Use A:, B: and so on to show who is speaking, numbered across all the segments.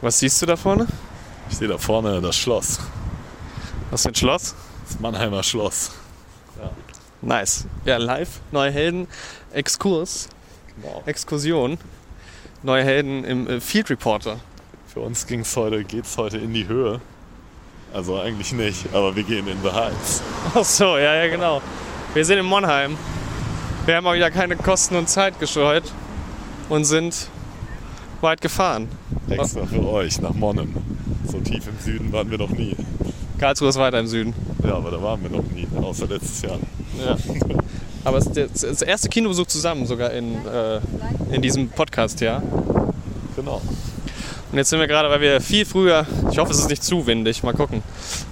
A: Was siehst du da vorne?
B: Ich sehe da vorne das Schloss.
A: Was für ein Schloss?
B: Das Mannheimer Schloss.
A: Nice. Ja, live, neue Helden, Exkurs,
B: Genau.
A: Exkursion. Neue Helden im äh, Field Reporter.
B: Für uns ging's heute, geht's heute in die Höhe. Also eigentlich nicht, aber wir gehen in the Heights.
A: Ach so, ja, ja, genau. Wir sind in Monheim. Wir haben auch wieder keine Kosten und Zeit gescheut und sind weit gefahren.
B: Extra für euch nach Monnem. So tief im Süden waren wir noch nie.
A: Karlsruhe ist weiter im Süden.
B: Ja, aber da waren wir noch nie, außer letztes Jahr.
A: Ja. Aber es ist der erste Kinobesuch zusammen sogar in, äh, in diesem Podcast, ja.
B: Genau.
A: Und jetzt sind wir gerade, weil wir viel früher, ich hoffe, es ist nicht zu windig, mal gucken.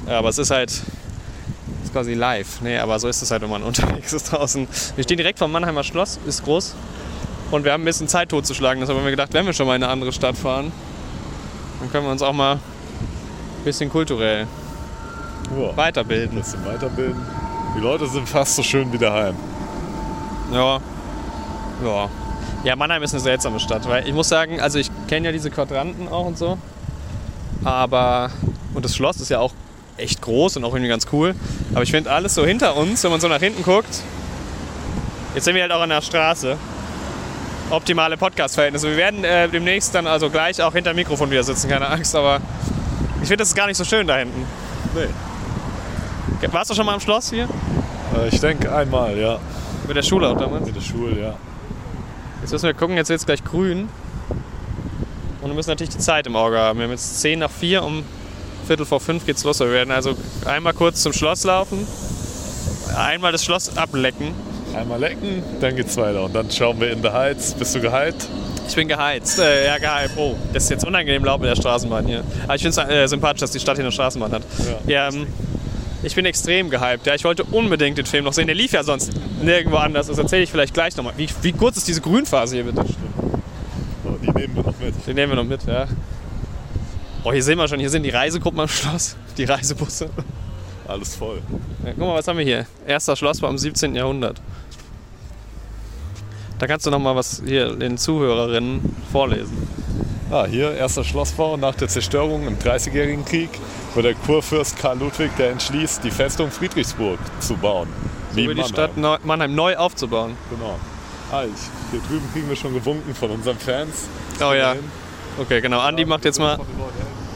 A: Aber es ist halt, ist quasi live. Nee, aber so ist es halt, wenn man unterwegs ist draußen. Wir stehen direkt vom Mannheimer Schloss, ist groß. Und wir haben ein bisschen Zeit totzuschlagen. Deshalb haben wir gedacht, wenn wir schon mal in eine andere Stadt fahren, dann können wir uns auch mal ein bisschen kulturell
B: Ja, ein
A: weiterbilden.
B: bisschen weiterbilden. Die Leute sind fast so schön wie daheim.
A: Ja. Ja. Ja, Mannheim ist eine seltsame Stadt, weil ich muss sagen, also ich kenne ja diese Quadranten auch und so. Aber, und das Schloss ist ja auch echt groß und auch irgendwie ganz cool. Aber ich finde alles so hinter uns, wenn man so nach hinten guckt. Jetzt sind wir halt auch an der Straße. Optimale Podcast-Verhältnisse. Wir werden äh, demnächst dann also gleich auch hinter dem Mikrofon wieder sitzen, keine Angst, aber ich finde das ist gar nicht so schön da hinten.
B: Nee.
A: Warst du schon mal am Schloss hier?
B: Äh, Ich denke einmal, ja.
A: Mit der Schule auch damals?
B: Mit der Schule, ja.
A: Jetzt müssen wir gucken, jetzt wird es gleich grün. Und wir müssen natürlich die Zeit im Auge haben. Wir haben jetzt 10 nach 4, um Viertel vor 5 geht's los. Wir werden also einmal kurz zum Schloss laufen, einmal das Schloss ablecken.
B: Einmal lecken, dann geht's weiter. Und dann schauen wir in the Heights. Bist du gehypt?
A: Ich bin geheizt. Äh, ja, geheizt. Oh, das ist jetzt unangenehm laut mit der Straßenbahn hier. Aber ich finde es äh, sympathisch, dass die Stadt hier eine Straßenbahn hat. Ja, ähm, ich bin extrem gehypt. Ja, ich wollte unbedingt den Film noch sehen. Der lief ja sonst nirgendwo anders. Das erzähle ich vielleicht gleich nochmal. Wie, wie kurz ist diese Grünphase hier bitte?
B: So, die nehmen wir noch mit.
A: Den nehmen wir noch mit, ja. Oh, hier sehen wir schon, hier sind die Reisegruppen am Schloss, die Reisebusse.
B: Alles voll.
A: Ja, guck mal, was haben wir hier? Erster Schlossbau im 17. Jahrhundert. Da kannst du noch mal was hier den Zuhörerinnen vorlesen.
B: Ah, hier erster Schlossbau nach der Zerstörung im Dreißigjährigen Krieg, wo der Kurfürst Karl Ludwig der entschließt, die Festung Friedrichsburg zu bauen.
A: So wie die
B: Mannheim.
A: Stadt Neu Mannheim neu aufzubauen.
B: Genau. Ah, ich, hier drüben kriegen wir schon gewunken von unseren Fans.
A: Oh ja.
B: Dahin.
A: Okay, genau. Andi macht jetzt mal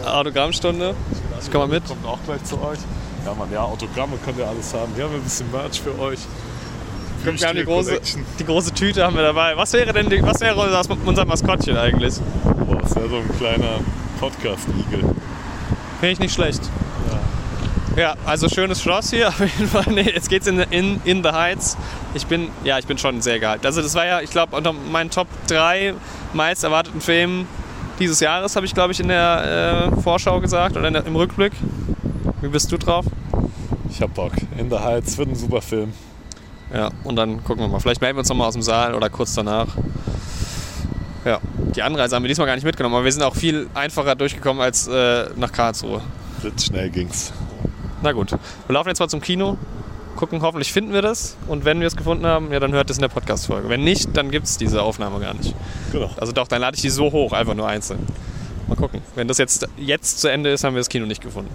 A: Autogrammstunde. Ich komm mal mit.
B: Kommt auch gleich zu euch. Ja, Mann, ja, Autogramme könnt ihr alles haben. Hier haben wir ein bisschen Merch für euch.
A: Wir haben die große, die große Tüte haben wir dabei. Was wäre denn die, was wäre unser, Maskottchen eigentlich?
B: Boah, das wäre so ein kleiner Podcast-Igel.
A: Finde ich nicht schlecht. Ja, also schönes Schloss hier auf jeden Fall. Nee, jetzt geht's in, in, in the Heights. Ich bin, ja, ich bin schon sehr gehypt. Also das war ja, ich glaube, unter meinen Top 3 meist erwarteten Filmen dieses Jahres, habe ich, glaube ich, in der äh, Vorschau gesagt oder der, im Rückblick. Wie bist du drauf?
B: Ich hab Bock. In the Heights wird ein super Film.
A: Ja, und dann gucken wir mal. Vielleicht melden wir uns nochmal aus dem Saal oder kurz danach. Ja, die Anreise haben wir diesmal gar nicht mitgenommen, aber wir sind auch viel einfacher durchgekommen als äh, nach Karlsruhe.
B: Blitzschnell ging's.
A: Na gut, wir laufen jetzt mal zum Kino, gucken, hoffentlich finden wir das. Und wenn wir es gefunden haben, ja, dann hört es in der Podcast-Folge. Wenn nicht, dann gibt es diese Aufnahme gar nicht.
B: Genau.
A: Also doch, dann lade ich die so hoch, einfach nur einzeln. Mal gucken. Wenn das jetzt, jetzt zu Ende ist, haben wir das Kino nicht gefunden.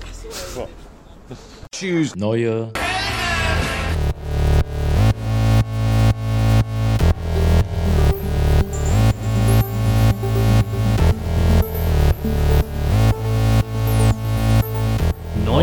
C: Neue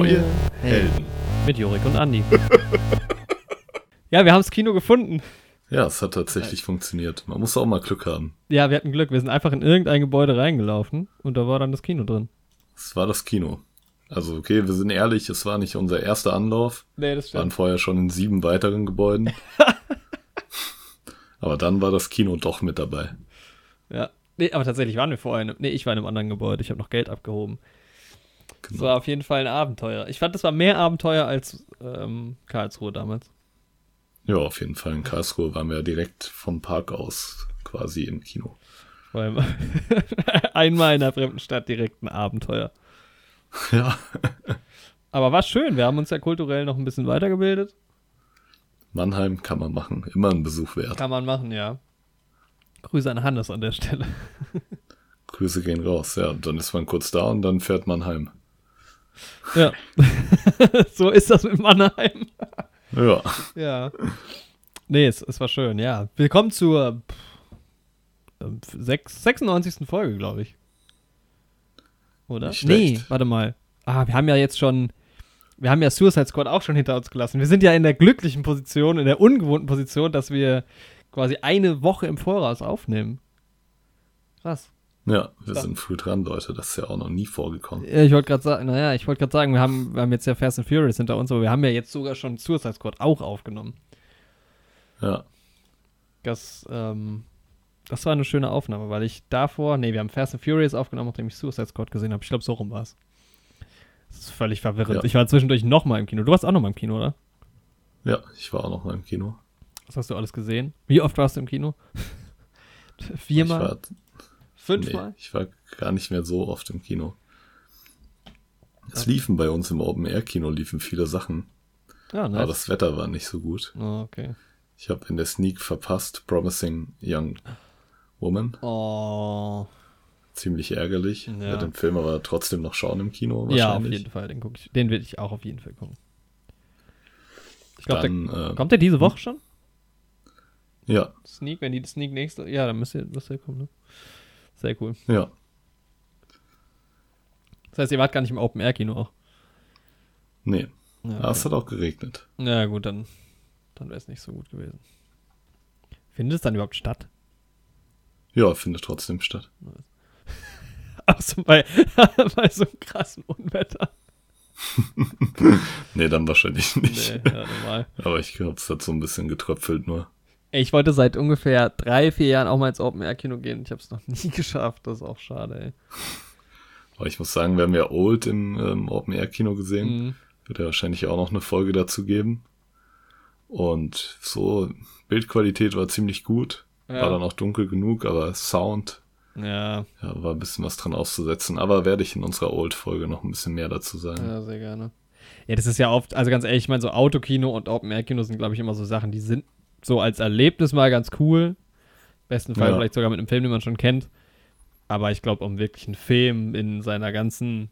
C: Neue Helden.
D: Mit Jorik und Andi. ja, wir haben das Kino gefunden.
B: Ja, es hat tatsächlich funktioniert. Man muss auch mal Glück haben.
D: Ja, wir hatten Glück. Wir sind einfach in irgendein Gebäude reingelaufen und da war dann das Kino drin.
B: Es war das Kino. Also, okay, wir sind ehrlich, es war nicht unser erster Anlauf.
D: Nee, das
B: Wir waren vorher schon in sieben weiteren Gebäuden. Aber dann war das Kino doch mit dabei.
D: Ja. Nee, aber tatsächlich waren wir vorher. In, einem- nee, ich war in einem anderen Gebäude. Ich habe noch Geld abgehoben. Das
B: Genau.
D: war auf jeden Fall ein Abenteuer. Ich fand, das war mehr Abenteuer als ähm, Karlsruhe damals.
B: Ja, auf jeden Fall. In Karlsruhe waren wir direkt vom Park aus quasi im Kino.
D: Einmal in einer fremden Stadt direkt ein Abenteuer.
B: Ja.
D: Aber war schön. Wir haben uns ja kulturell noch ein bisschen weitergebildet.
B: Mannheim kann man machen. Immer ein Besuch wert.
D: Kann man machen, ja. Grüße an Hannes an der Stelle.
B: Grüße gehen raus. Ja, dann ist man kurz da und dann fährt man heim.
A: Ja. so ist das mit Mannheim.
B: Ja.
A: Ja. Nee, es, es war schön, ja. Willkommen zur ähm, sechs- 96. Folge, glaube ich. Oder? Nee, warte mal. Ah, wir haben ja jetzt schon. Wir haben ja Suicide Squad auch schon hinter uns gelassen. Wir sind ja in der glücklichen Position, in der ungewohnten Position, dass wir quasi eine Woche im Voraus aufnehmen. Krass.
B: Ja, wir
A: Ja.
B: sind früh dran, Leute. Das ist ja auch noch nie vorgekommen.
A: Ja, Ich wollte gerade sagen, naja, ich wollte gerade sagen, wir haben, wir haben jetzt ja Fast and Furious hinter uns, aber wir haben ja jetzt sogar schon Suicide Squad auch aufgenommen.
B: Ja.
A: Das, ähm, das war eine schöne Aufnahme, weil ich davor, nee, wir haben Fast and Furious aufgenommen, nachdem ich Suicide Squad gesehen habe. Ich glaube, so rum war es. Das ist völlig verwirrend.
B: Ja.
A: Ich war zwischendurch nochmal im Kino. Du warst auch nochmal im Kino, oder?
B: Ja, ich war auch noch mal im Kino.
A: Was hast du alles gesehen? Wie oft warst du im Kino? Viermal?
B: Ich war,
A: Fünfmal?
B: nee, ich war gar nicht mehr so oft im Kino. Es liefen bei uns im Open-Air-Kino liefen viele Sachen,
A: Ja,
B: aber
A: nice.
B: das Wetter war nicht so gut.
A: Oh, okay.
B: Ich habe in der Sneak verpasst Promising Young Woman.
A: Oh.
B: Ziemlich ärgerlich.
A: Ja.
B: Ja. den Film aber trotzdem noch schauen im Kino
A: Ja, auf
B: wahrscheinlich.
A: jeden Fall. Den, guck ich, den will ich auch auf jeden Fall gucken. Ich glaube,
B: äh,
A: kommt der diese Woche schon?
B: ja,
A: Sneak, wenn die Sneak nächste. Ja, dann müsste müsste er kommen, ne? Sehr cool.
B: ja.
A: Das heißt, ihr wart gar nicht im Open-Air-Kino auch.
B: Nee,
A: Ja,
B: aber es hat auch geregnet.
A: Ja, gut, dann, dann wäre es nicht so gut gewesen. Findet es dann überhaupt statt?
B: Ja, findet trotzdem statt.
A: Außer bei, bei so einem krassen Unwetter.
B: Nee, dann wahrscheinlich nicht.
A: Nee, ja, normal.
B: Aber ich glaube, es hat so ein bisschen getröpfelt nur.
A: Ich wollte seit ungefähr drei, vier Jahren auch mal ins Open-Air-Kino gehen. Ich habe es noch nie geschafft. Das ist auch schade, ey.
B: Aber ich muss sagen, wir haben ja Old im ähm, Open-Air-Kino gesehen.
A: Mhm.
B: Wird ja wahrscheinlich auch noch eine Folge dazu geben. Und so, Bildqualität war ziemlich gut.
A: Ja.
B: War dann auch dunkel genug, aber Sound,
A: Ja,
B: ja, war ein bisschen was dran auszusetzen. Aber werde ich in unserer Old-Folge noch ein bisschen mehr dazu sagen.
A: ja, sehr gerne. Ja, das ist ja oft, also ganz ehrlich, ich meine, so Autokino und Open-Air-Kino sind, glaube ich, immer so Sachen, die sind so als Erlebnis mal ganz cool. Im besten Fall
B: Ja.
A: vielleicht sogar mit einem Film, den man schon kennt. Aber ich glaube, um wirklich einen Film in seiner ganzen,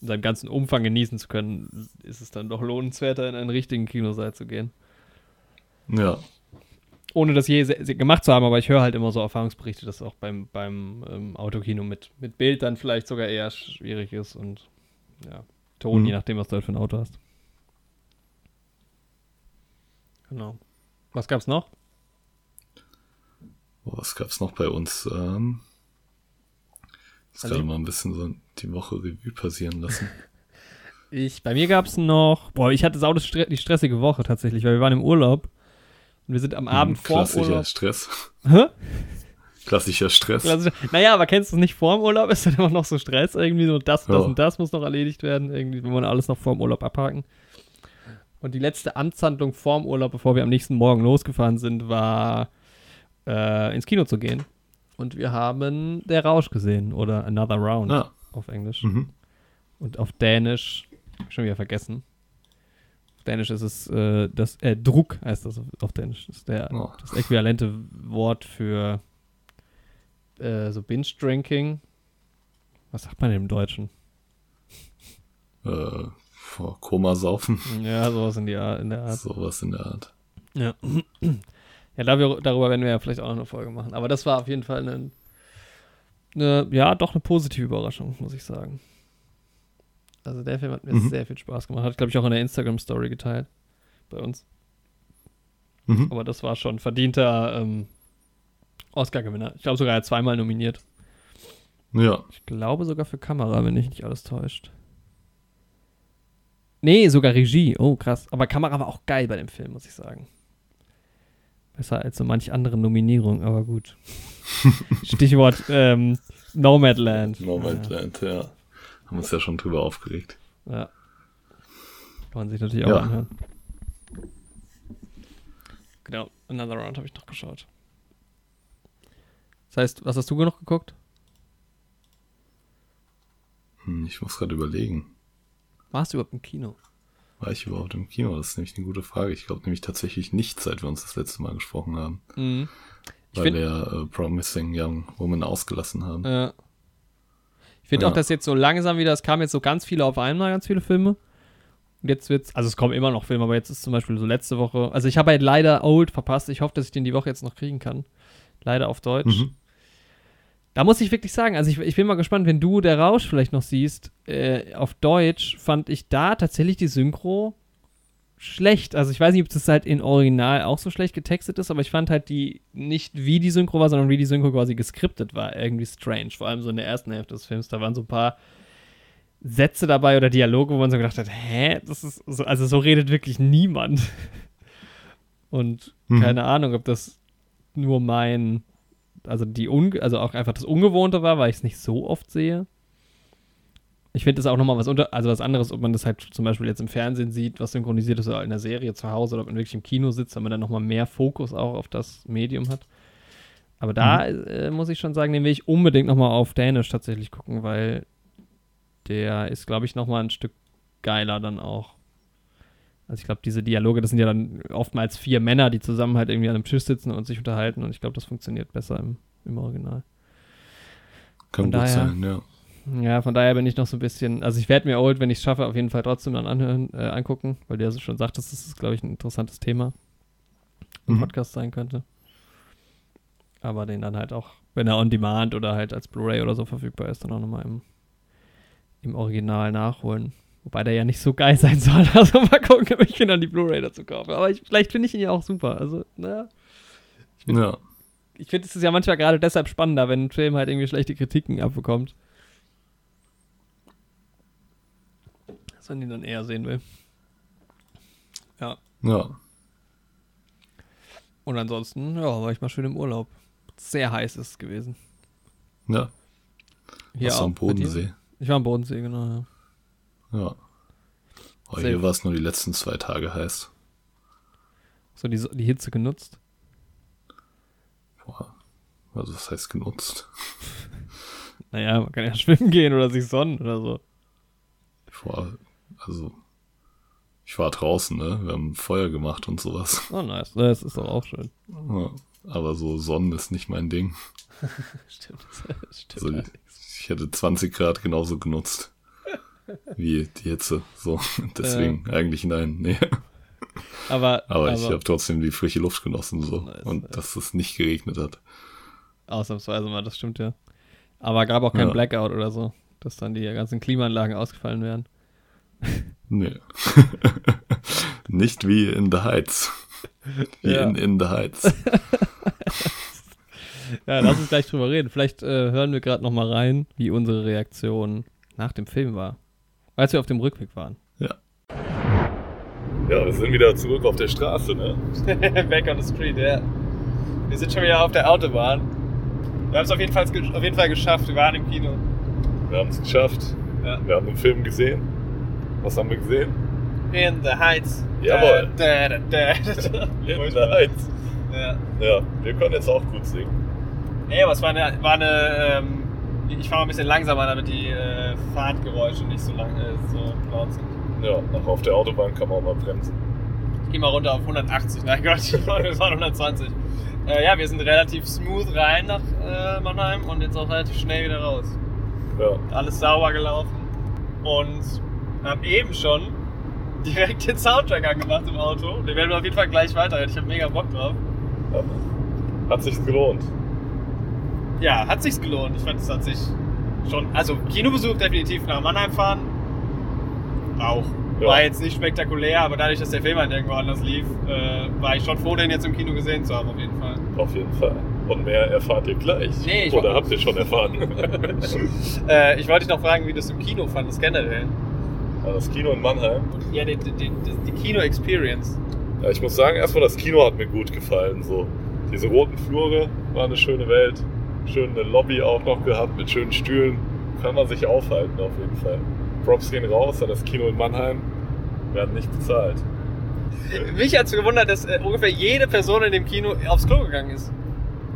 A: in seinem ganzen Umfang genießen zu können, ist es dann doch lohnenswerter, in einen richtigen Kinosaal zu gehen.
B: Ja,
A: Ohne das je gemacht zu haben, aber ich höre halt immer so Erfahrungsberichte, dass auch beim, beim ähm, Autokino mit, mit Bild dann vielleicht sogar eher schwierig ist und ja, Ton,
B: Mhm.
A: je nachdem, was du halt für ein Auto hast. Genau. Was gab's noch?
B: Oh, was gab's noch bei uns? Ähm, das
A: Also
B: gerade mal ein bisschen so die Woche Revue passieren lassen.
A: Ich, bei mir gab's noch, boah, ich hatte sau die stressige Woche tatsächlich, weil wir waren im Urlaub und wir sind am Abend
B: Hm,
A: vor
B: Klassischer
A: Urlaub.
B: Stress.
A: Hä?
B: Klassischer Stress.
A: Klassisch. Naja, aber kennst du es nicht vorm Urlaub? Ist dann immer noch so Stress irgendwie so das, das
B: Ja.
A: und das muss noch erledigt werden. Irgendwie will man alles noch vorm Urlaub abhaken. Und die letzte Amtshandlung vorm Urlaub, bevor wir am nächsten Morgen losgefahren sind, war äh, ins Kino zu gehen. Und wir haben Der Rausch gesehen oder Another Round
B: Ah,
A: auf Englisch.
B: mhm.
A: Und auf Dänisch, schon wieder vergessen. Auf Dänisch ist es äh, das, äh, Druck heißt das auf, auf Dänisch. Das ist der,
B: Oh.
A: das äquivalente Wort für äh, so Binge-Drinking. Was sagt man denn im Deutschen?
B: Äh, vor Koma saufen.
A: Ja, sowas in, die Art, in der Art.
B: Sowas in der Art.
A: Ja. ja, darüber werden wir ja vielleicht auch noch eine Folge machen. Aber das war auf jeden Fall eine, eine ja, doch eine positive Überraschung, muss ich sagen. Also der Film hat mir
B: Mhm.
A: sehr viel Spaß gemacht. Hat, glaube ich, auch in der Instagram-Story geteilt. Bei uns.
B: Mhm.
A: Aber das war schon verdienter ähm, Oscar-Gewinner. Ich glaube sogar, er zweimal nominiert.
B: Ja,
A: Ich glaube sogar für Kamera, wenn mich nicht alles täuscht. Nee, sogar Regie. Oh, krass. Aber Kamera war auch geil bei dem Film, muss ich sagen. Besser als so manch andere Nominierung, aber gut. Stichwort ähm, Nomadland.
B: Nomadland, ja. Haben uns ja schon drüber aufgeregt.
A: Ja. ja. Kann man sich natürlich auch
B: Ja.
A: anhören. Genau, Another Round habe ich noch geschaut. Das heißt, was hast du noch geguckt?
B: Hm, ich muss gerade überlegen.
A: Warst du überhaupt im Kino?
B: War ich überhaupt im Kino? Das ist nämlich eine gute Frage. Ich glaube nämlich tatsächlich nicht, seit wir uns das letzte Mal gesprochen haben.
A: Mhm. Ich
B: Weil wir äh, Promising Young Woman ausgelassen haben.
A: Ja. finde
B: Ja.
A: auch, dass jetzt so langsam wieder, es kamen jetzt so ganz viele auf einmal, ganz viele Filme. Und jetzt wird's, also es kommen immer noch Filme, aber jetzt ist zum Beispiel so letzte Woche, also ich habe halt leider Old verpasst. Ich hoffe, dass ich den die Woche jetzt noch kriegen kann. Leider auf Deutsch.
B: Mhm.
A: Da muss ich wirklich sagen, also ich, ich bin mal gespannt, wenn du der Rausch vielleicht noch siehst, äh, auf Deutsch fand ich da tatsächlich die Synchro schlecht. Also ich weiß nicht, ob das halt in Original auch so schlecht getextet ist, aber ich fand halt die, nicht wie die Synchro war, sondern wie die Synchro quasi geskriptet war, irgendwie strange. Vor allem so in der ersten Hälfte des Films, da waren so ein paar Sätze dabei oder Dialoge, wo man so gedacht hat, hä, das ist so, also so redet wirklich niemand. Und
B: Mhm.
A: keine Ahnung, ob das nur mein, also die unge also auch einfach das Ungewohnte war, weil ich es nicht so oft sehe. Ich finde das auch nochmal was unter, also was anderes, ob man das halt zum Beispiel jetzt im Fernsehen sieht, was synchronisiert ist oder in der Serie zu Hause oder ob man wirklich im Kino sitzt, weil man dann nochmal mehr Fokus auch auf das Medium hat. Aber da äh, muss ich schon sagen, den will ich unbedingt nochmal auf Dänisch tatsächlich gucken, weil der ist, glaube ich, nochmal ein Stück geiler dann auch. Also ich glaube, diese Dialoge, das sind ja dann oftmals vier Männer, die zusammen halt irgendwie an einem Tisch sitzen und sich unterhalten und ich glaube, das funktioniert besser im, im Original.
B: Kann
A: Von
B: gut
A: daher-
B: sein, ja.
A: Ja, von daher bin ich noch so ein bisschen, also ich werde mir Old, wenn ich es schaffe, auf jeden Fall trotzdem dann anhören, äh, angucken, weil der schon sagt, dass das, glaube ich, ein interessantes Thema im
B: Mhm.
A: Podcast sein könnte. Aber den dann halt auch, wenn er on demand oder halt als Blu-ray oder so verfügbar ist, dann auch nochmal im, im Original nachholen. Wobei der ja nicht so geil sein soll. Also mal gucken, ob ich mir dann die Blu-ray dazu kaufe. Aber ich, vielleicht finde ich ihn ja auch super. Also, naja.
B: Ja,
A: Ich finde, es ist ja manchmal gerade deshalb spannender, wenn ein Film halt irgendwie schlechte Kritiken abbekommt. Dass man ihn dann eher sehen will. Ja.
B: ja.
A: Und ansonsten, ja, war ich mal schön im Urlaub. Sehr heiß ist es gewesen.
B: Ja,
A: Hier
B: was am
A: auch?
B: Bodensee.
A: Ich war am Bodensee, genau. Ja.
B: Ja. Oh,
A: Sehr
B: hier war es nur die letzten zwei Tage heiß.
A: So die, die Hitze genutzt.
B: Boah. Also was heißt genutzt?
A: Naja, man kann ja schwimmen gehen oder sich sonnen oder so.
B: War, also, ich war draußen, ne? Wir haben Feuer gemacht und sowas.
A: Oh, nice. Das ist doch auch schön.
B: Ja, aber so Sonnen ist nicht mein Ding.
A: Stimmt. Stimmt.
B: Also, ich hätte 20 Grad genauso genutzt. Wie die Hitze. So, deswegen eigentlich nein. Nee.
A: aber,
B: Aber, ich habe trotzdem die frische Luft genossen. So.
A: Nice,
B: und
A: nice.
B: dass es nicht geregnet hat.
A: Ausnahmsweise mal, das stimmt ja. Aber gab auch kein
B: Ja.
A: Blackout oder so, dass dann die ganzen Klimaanlagen ausgefallen wären.
B: Nee. nicht wie in The Heights. Wie
A: Ja.
B: in In The Heights.
A: Ja, lass uns gleich drüber reden. Vielleicht äh, hören wir gerade noch mal rein, wie unsere Reaktion nach dem Film war. Als wir auf dem Rückweg waren.
B: Ja, wir sind wieder zurück auf der Straße, ne?
A: Back on the street, ja. Wir sind schon wieder auf der Autobahn. Wir haben es auf, jeden Fall- auf jeden Fall geschafft. Wir waren im Kino.
B: Wir haben es geschafft.
A: Ja.
B: Wir haben den Film gesehen. Was haben wir gesehen?
A: In the Heights.
B: Jawohl.
A: Da, da, da, da.
B: In The Heights.
A: Ja.
B: Ja, wir können jetzt auch gut singen.
A: Nee, aber es war eine, war eine ähm, ich fahre mal ein bisschen langsamer, damit die äh, Fahrtgeräusche nicht so lang, äh, so laut sind.
B: Ja, auch auf der Autobahn kann man auch mal bremsen.
A: Ich gehe mal runter auf 180. Nein Gott, wir waren 120. Äh, ja, wir sind relativ smooth rein nach äh, Mannheim und jetzt auch relativ schnell wieder raus.
B: Ja.
A: Alles sauber gelaufen und haben eben schon direkt den Soundtrack angemacht im Auto. Den werden wir auf jeden Fall gleich weiterhören. Ich habe mega Bock drauf.
B: ja. Hat sich's gelohnt.
A: Ja, hat sich's gelohnt. Ich fand, es hat sich schon. Also, Kinobesuch definitiv nach Mannheim fahren. Auch.
B: Ja.
A: War jetzt nicht spektakulär, aber dadurch, dass der Film halt irgendwo anders lief, äh, war ich schon froh, den jetzt im Kino gesehen zu haben, auf jeden Fall.
B: Auf jeden Fall. Und mehr erfahrt ihr gleich.
A: Nee, ich
B: Oder habt ihr schon erfahren?
A: Äh, ich wollte dich noch fragen, wie du es im Kino fandest, generell.
B: Ja, das Kino in Mannheim.
A: Ja, die, die, die, die Kino-Experience.
B: Ja, ich muss sagen, erstmal das Kino hat mir gut gefallen. So. Diese roten Flure war eine schöne Welt. Schöne Lobby auch noch gehabt mit schönen Stühlen. Kann man sich aufhalten auf jeden Fall. Props gehen raus an das Kino in Mannheim. Werden nicht bezahlt.
A: Mich hat es gewundert, dass äh, ungefähr jede Person in dem Kino aufs Klo gegangen ist.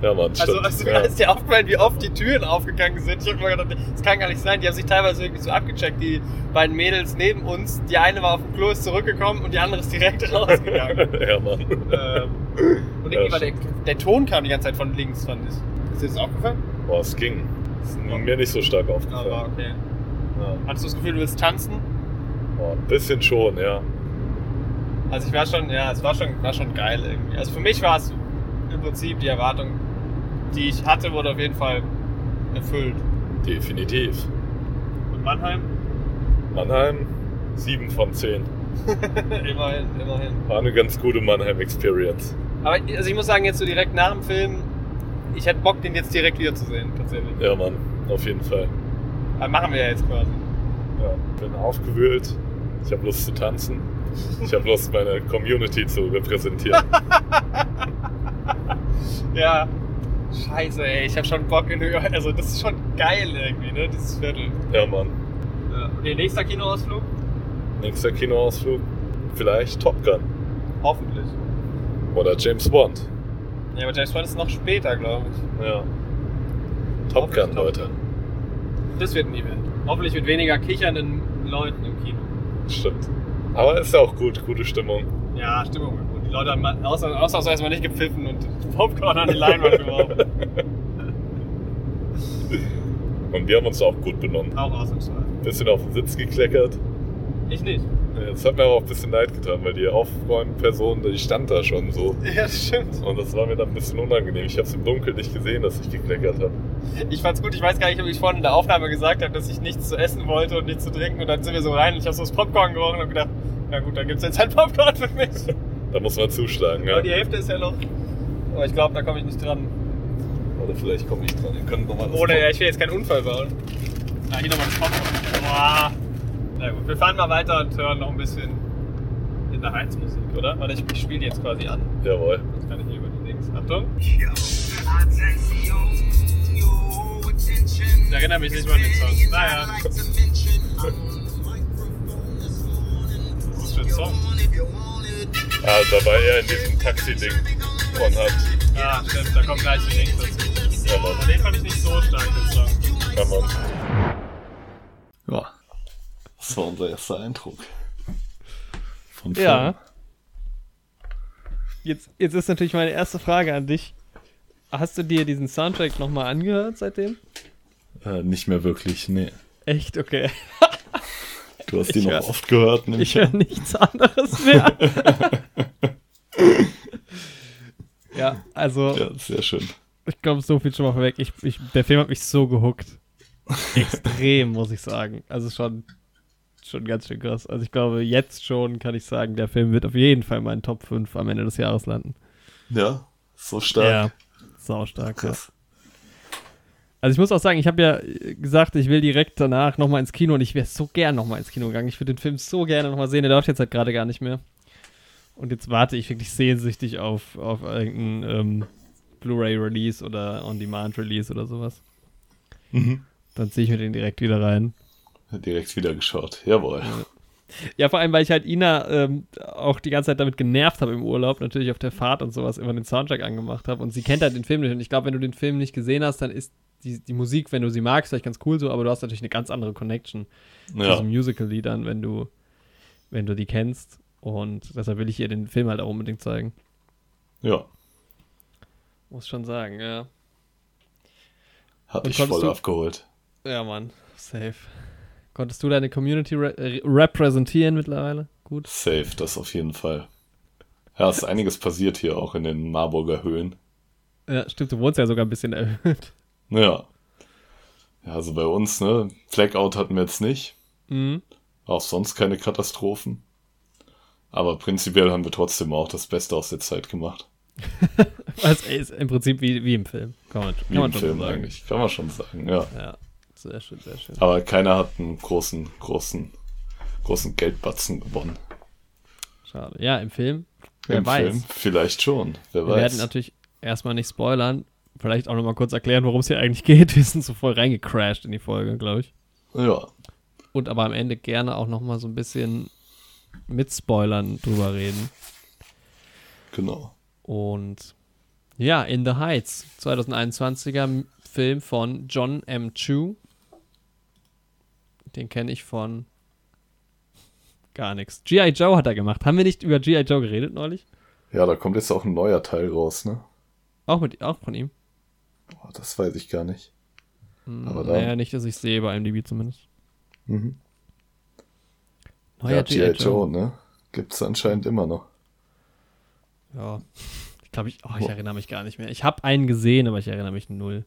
B: Ja, Mann,
A: Also, also
B: ja.
A: ist dir aufgefallen, wie oft die Türen aufgegangen sind? Ich hab mir gedacht, das kann gar nicht sein. Die haben sich teilweise wirklich so abgecheckt. Die beiden Mädels neben uns, die eine war auf dem Klo, ist zurückgekommen und die andere ist direkt rausgegangen.
B: ja, Mann.
A: ähm, und irgendwie
B: Ja,
A: war der, der Ton kam die ganze Zeit von links, fand ich. Ist dir das aufgefallen?
B: Boah, es ging. Ist mir nicht so stark aufgefallen.
E: Aber okay.
B: Ja.
E: Hattest du das Gefühl, du willst tanzen?
B: Oh, ein bisschen schon, ja.
E: Also ich war schon, ja, es war schon, war schon geil irgendwie. Also für mich war es im Prinzip die Erwartung, die ich hatte, wurde auf jeden Fall erfüllt.
B: Definitiv.
E: Und Mannheim?
B: Mannheim, 7 von 10.
E: immerhin, immerhin.
B: War eine ganz gute Mannheim-Experience.
E: Aber also ich muss sagen, jetzt so direkt nach dem Film, ich hätte Bock, den jetzt direkt wiederzusehen, tatsächlich.
B: Ja, Mann, auf jeden Fall.
E: Aber machen wir ja jetzt quasi.
B: Ja, bin aufgewühlt. Ich habe Lust zu tanzen. Ich habe Lust, meine Community zu repräsentieren.
E: Ja. Scheiße, ey, ich habe schon Bock in York. Also das ist schon geil irgendwie, ne, dieses Viertel.
B: ja, Mann.
E: Ja. Okay, nächster Kinoausflug?
B: Nächster Kinoausflug, vielleicht Top Gun
E: Hoffentlich.
B: oder James Bond.
E: Ja, aber James Bond ist noch später, glaube ich.
B: Ja. Top Gun, Leute.
E: Das wird ein Event. Hoffentlich mit weniger kichernden Leuten im Kino.
B: Stimmt. Aber ist ja auch gut, gute Stimmung.
E: Ja, Stimmung war gut. Die Leute haben mal, außer, ausnahmsweise mal nicht gepfiffen und Popcorn an die Leinwand geworfen.
B: Und wir haben uns auch gut benommen.
E: Auch ausnahmsweise.
B: Bisschen auf den Sitz gekleckert.
E: Ich nicht.
B: Jetzt hat mir aber auch ein bisschen leid getan, weil die Aufräumperson, die stand da schon so.
E: Ja, das stimmt.
B: Und das war mir dann ein bisschen unangenehm. Ich habe es im Dunkeln nicht gesehen, dass ich gekleckert habe.
E: Ich fand's gut, ich weiß gar nicht, ob ich vorhin in der Aufnahme gesagt habe, dass ich nichts zu essen wollte und nichts zu trinken. Und dann sind wir so rein und ich habe so das Popcorn gerochen und gedacht, na gut, dann gibt's jetzt halt Popcorn für mich.
B: Da muss man zuschlagen, ja.
E: Aber die Hälfte ist ja noch. Aber ich glaube, da komme ich nicht dran.
B: Oder vielleicht komme ich dran. Ihr könnt nochmal das
E: Ohne, ja, ich will jetzt keinen Unfall bauen. Ah, hier nochmal das Popcorn. Boah. Na gut, wir fahren mal weiter und hören noch ein bisschen in der Heizmusik, oder? Warte, ich, ich spiele die jetzt quasi an.
B: Jawohl.
E: Jetzt kann ich hier über die Links. Achtung.
F: Ich
E: Ich erinnere mich nicht mal an den Song. Naja, was für ein Song?
B: Ah, da war er in diesem Taxi-Ding von hat.
E: Ah, stimmt, da kommt gleich die Links dazu.
B: Ja, Mann.
E: den fand ich nicht so stark, den Song.
B: Kann man. Ja. Das war unser erster Eindruck. Von
A: Ja. Jetzt, jetzt ist natürlich meine erste Frage an dich. Hast du dir diesen Soundtrack nochmal angehört seitdem?
B: Äh, nicht mehr wirklich, nee.
A: Echt? Okay.
B: Du hast
A: Ich
B: die noch
A: hör-
B: oft gehört, nehme
A: Ich höre nichts anderes mehr. ja, also
B: Ja, sehr schön.
A: ich glaube, so viel schon mal vorweg. Ich, ich, der Film hat mich so gehuckt. Extrem, muss ich sagen. Also schon, schon ganz schön krass. Also ich glaube, jetzt schon kann ich sagen, der Film wird auf jeden Fall in meinen Top 5 am Ende des Jahres landen.
B: Ja, so stark.
A: Ja, sau stark. Ja.
B: Krass.
A: Also ich muss auch sagen, ich habe ja gesagt, ich will direkt danach nochmal ins Kino und ich wäre so gern nochmal ins Kino gegangen. Ich würde den Film so gerne nochmal sehen, der läuft jetzt halt gerade gar nicht mehr. Und jetzt warte ich wirklich sehnsüchtig auf, auf irgendeinen ähm, Blu-ray-Release oder On-Demand-Release oder sowas.
B: Mhm.
A: Dann ziehe ich mir den direkt wieder rein.
B: Direkt wieder geschaut. Jawohl.
A: Ja, vor allem, weil ich halt Ina ähm, auch die ganze Zeit damit genervt habe im Urlaub, natürlich auf der Fahrt und sowas, immer den Soundtrack angemacht habe. Und sie kennt halt den Film nicht. Und ich glaube, wenn du den Film nicht gesehen hast, dann ist die, die Musik, wenn du sie magst, vielleicht ganz cool so, aber du hast natürlich eine ganz andere Connection zu
B: Ja.
A: so Musical-Liedern, wenn du, wenn du die kennst. Und deshalb will ich ihr den Film halt auch unbedingt zeigen.
B: ja.
A: Muss schon sagen, ja.
B: Hat
A: Und
B: voll
A: du-
B: abgeholt.
A: Ja, Mann. Safe. Konntest du deine Community re äh, repräsentieren mittlerweile? Gut.
B: Safe, das auf jeden Fall. Ja, ist einiges passiert hier auch in den Marburger Höhen.
A: Ja, stimmt, du wohnst ja sogar ein bisschen erhöht.
B: Ja. Ja, also bei uns, ne? Blackout hatten wir jetzt nicht.
A: Mhm.
B: Auch sonst keine Katastrophen. Aber prinzipiell haben wir trotzdem auch das Beste aus der Zeit gemacht.
A: Also, ey, ist im Prinzip wie, wie im Film. Kann man, kann
B: Wie
A: man
B: im
A: schon
B: Film
A: sagen.
B: eigentlich. Kann man schon sagen, ja.
A: Ja, sehr schön, sehr schön.
B: Aber keiner hat einen großen, großen, großen Geldbatzen gewonnen.
A: Schade. Ja, im Film. Wer
B: Im
A: weiß.
B: Film vielleicht schon. Wer
A: Wir werden
B: weiß.
A: natürlich erstmal nicht spoilern. Vielleicht auch nochmal kurz erklären, worum es hier eigentlich geht. Wir sind so voll reingecrashed in die Folge, glaube ich.
B: Ja.
A: Und aber am Ende gerne auch nochmal so ein bisschen mit Spoilern drüber reden.
B: Genau.
A: Und ja, In the Heights, 2021er M- Film von John M. Chu. Den kenne ich von gar nichts. G.I. Joe hat er gemacht. Haben wir nicht über G.I. Joe geredet neulich?
B: Ja, da kommt jetzt auch ein neuer Teil raus, ne?
A: Auch, mit, auch von ihm.
B: Oh, das weiß ich gar nicht.
A: Hm,
B: Aber da-
A: naja, nicht, dass ich sehe bei IMDb zumindest.
B: Mhm.
A: Neuer
B: ja, G.I. Joe, ne? Gibt's anscheinend immer noch.
A: Ja. Ich glaube, ich, oh, ich erinnere mich gar nicht mehr. Ich habe einen gesehen, aber ich erinnere mich null.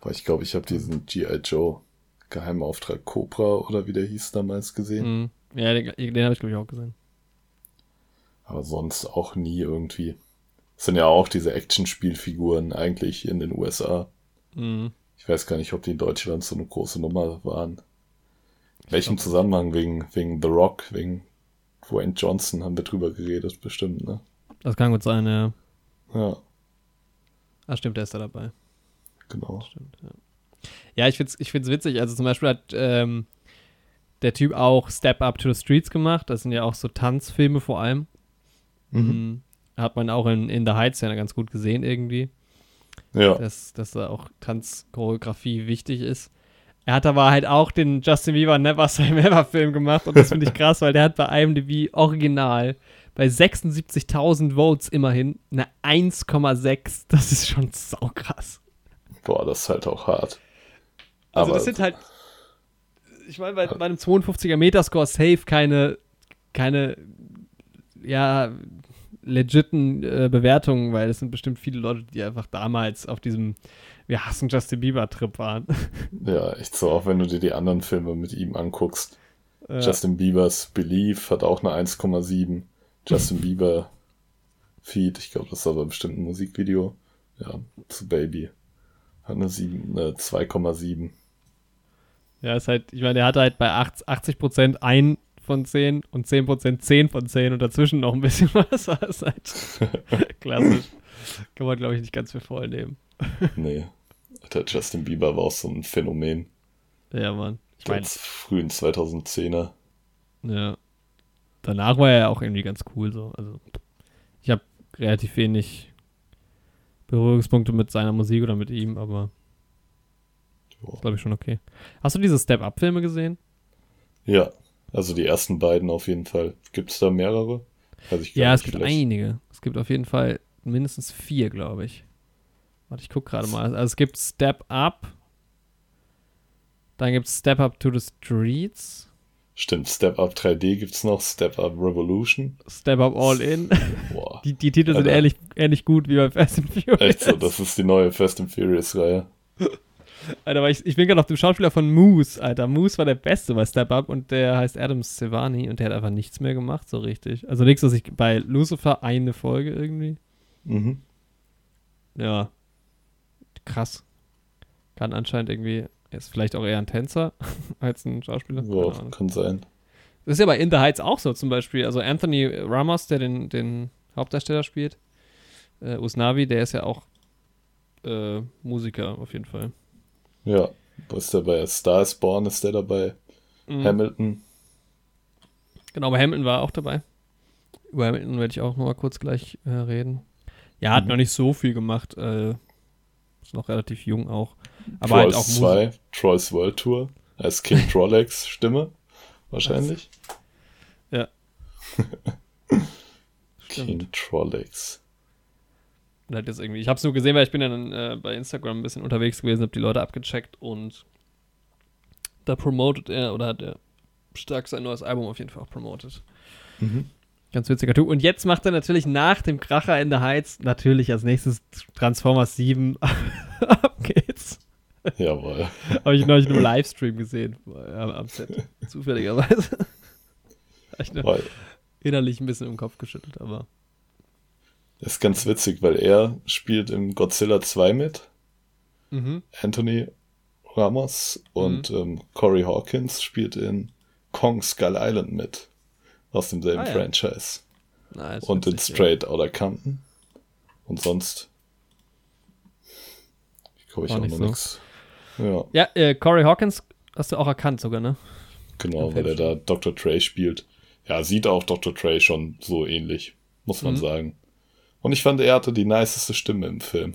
B: Weil ich glaube, ich habe diesen G.I. Joe Geheimauftrag Cobra oder wie der hieß damals gesehen.
A: Hm. Ja, den, den habe ich, glaube ich, auch gesehen.
B: Aber sonst auch nie irgendwie. Das sind ja auch diese Actionspielfiguren eigentlich in den USA.
A: Hm.
B: Ich weiß gar nicht, ob die in Deutschland so eine große Nummer waren. In welchem Zusammenhang? Wegen, wegen The Rock, wegen Dwayne Johnson haben wir drüber geredet, bestimmt, ne?
A: Das kann gut sein, ja.
B: Ja,
A: Ah, stimmt, der ist da dabei.
B: genau.
A: Stimmt, ja. Ja, ich find's, ich find's witzig. Also zum Beispiel hat ähm, der Typ auch Step Up to the Streets gemacht. Das sind ja auch so Tanzfilme vor allem. Mhm. Hat man auch in, in The Heights ja ganz gut gesehen irgendwie,
B: Ja,
A: dass, dass da auch Tanzchoreografie wichtig ist. Er hat aber halt auch den Justin Bieber Never Say Never Film gemacht und das finde ich krass, weil der hat bei IMDb original bei 76.000 Votes immerhin eine 1,6. Das ist schon saukrass.
B: boah, das ist halt auch hart.
A: Also
B: Aber-
A: das sind halt, ich meine, bei, bei einem 52er Metascore safe keine, keine, ja, legiten äh, Bewertungen, weil es sind bestimmt viele Leute, die einfach damals auf diesem Wir hassen Justin Bieber Trip waren.
B: Ja, echt so, auch wenn du dir die anderen Filme mit ihm anguckst.
A: Äh,
B: Justin Biebers Believe hat auch eine 1,7. Justin Bieber Feed, ich glaube, das ist aber bestimmt ein Musikvideo. Ja, zu Baby. Hat eine, 7, eine 2,7.
A: ja, ist halt, ich meine, der hatte halt bei 80 80% ein von 10 und 10% 10 von 10 und dazwischen noch ein bisschen was. Das ist halt klassisch. Kann man, glaube ich, nicht ganz für voll nehmen.
B: Nee. Der Justin Bieber war auch so ein Phänomen.
A: Ja, Mann. Ich meine,
B: frühen 2010er.
A: Ja. Danach war er ja auch irgendwie ganz cool so. Also ich habe relativ wenig Berührungspunkte mit seiner Musik oder mit ihm, aber
B: Ja.
A: glaube ich schon okay. Hast du diese Step-Up-Filme gesehen?
B: Ja, also die ersten beiden auf jeden Fall. Gibt es da mehrere? Gar
A: Ja, es gibt
B: vielleicht.
A: einige. Es gibt auf jeden Fall mindestens vier, glaube ich. Warte, ich gucke gerade mal. Also es gibt Step Up. Dann gibt es Step Up to the Streets.
B: Stimmt, Step Up 3D gibt's noch, Step Up Revolution.
A: Step Up All In.
B: Boah,
A: Die, die Titel sind
B: Alter.
A: ähnlich, ähnlich gut wie bei Fast and Furious.
B: echt so, das ist die neue Fast and Furious Reihe.
A: Alter, aber ich, ich bin gerade auf dem Schauspieler von Moose, Alter. Moose war der Beste bei Step Up und der heißt Adam Silvani und der hat einfach nichts mehr gemacht, so richtig. Also nichts, was ich bei Lucifer eine Folge irgendwie.
B: Mhm.
A: Ja. Krass. Kann anscheinend irgendwie, er ist vielleicht auch eher ein Tänzer als ein Schauspieler. Ahnung.
B: kann sein.
A: Das ist ja bei In the Heights auch so zum Beispiel. Also Anthony Ramos, der den, den Hauptdarsteller spielt, äh, Usnavi, der ist ja auch äh, Musiker auf jeden Fall.
B: Ja, wo ist der bei Star is Born? Ist der dabei?
A: Mhm.
B: Hamilton?
A: Genau, aber Hamilton war auch dabei. Über Hamilton werde ich auch noch mal kurz gleich äh, reden. Ja, hat
B: Mhm.
A: noch nicht so viel gemacht. Äh, ist noch relativ jung auch. Aber halt auch
B: Trolls
A: Musik.
B: 2, Trolls World Tour. Als King Trollex Stimme. Wahrscheinlich.
A: Ja.
B: King Trollex.
A: Hat jetzt irgendwie, ich habe es nur gesehen, weil ich bin ja dann äh, bei Instagram ein bisschen unterwegs gewesen, habe die Leute abgecheckt und da promotet er oder hat er stark sein neues Album auf jeden Fall auch promotet.
B: Mhm.
A: Ganz witziger Typ. Und jetzt macht er natürlich nach dem Kracher in der Heights natürlich als nächstes Transformers 7.
B: Jawohl.
A: Habe ich neulich nur Livestream gesehen am am Set. Zufälligerweise. Hab ich nur innerlich ein bisschen im Kopf geschüttelt, aber.
B: das ist ganz witzig, weil er spielt im Godzilla 2 mit.
A: Mhm.
B: Anthony Ramos und ähm, Corey Hawkins spielt in Kong Skull Island mit. Aus demselben
A: Ah, ja.
B: Franchise.
A: Nice,
B: Und in Straight Outta Compton. Und sonst. Ich glaube, ich
A: Auch
B: noch
A: so.
B: nichts. Ja,
A: Ja, äh, Corey Hawkins hast du auch erkannt sogar, ne?
B: genau, weil er da Dr. Trey spielt. Ja, sieht auch Dr. Trey schon so ähnlich, muss man
A: Mhm.
B: sagen. Und ich fand, er hatte die niceste Stimme im Film.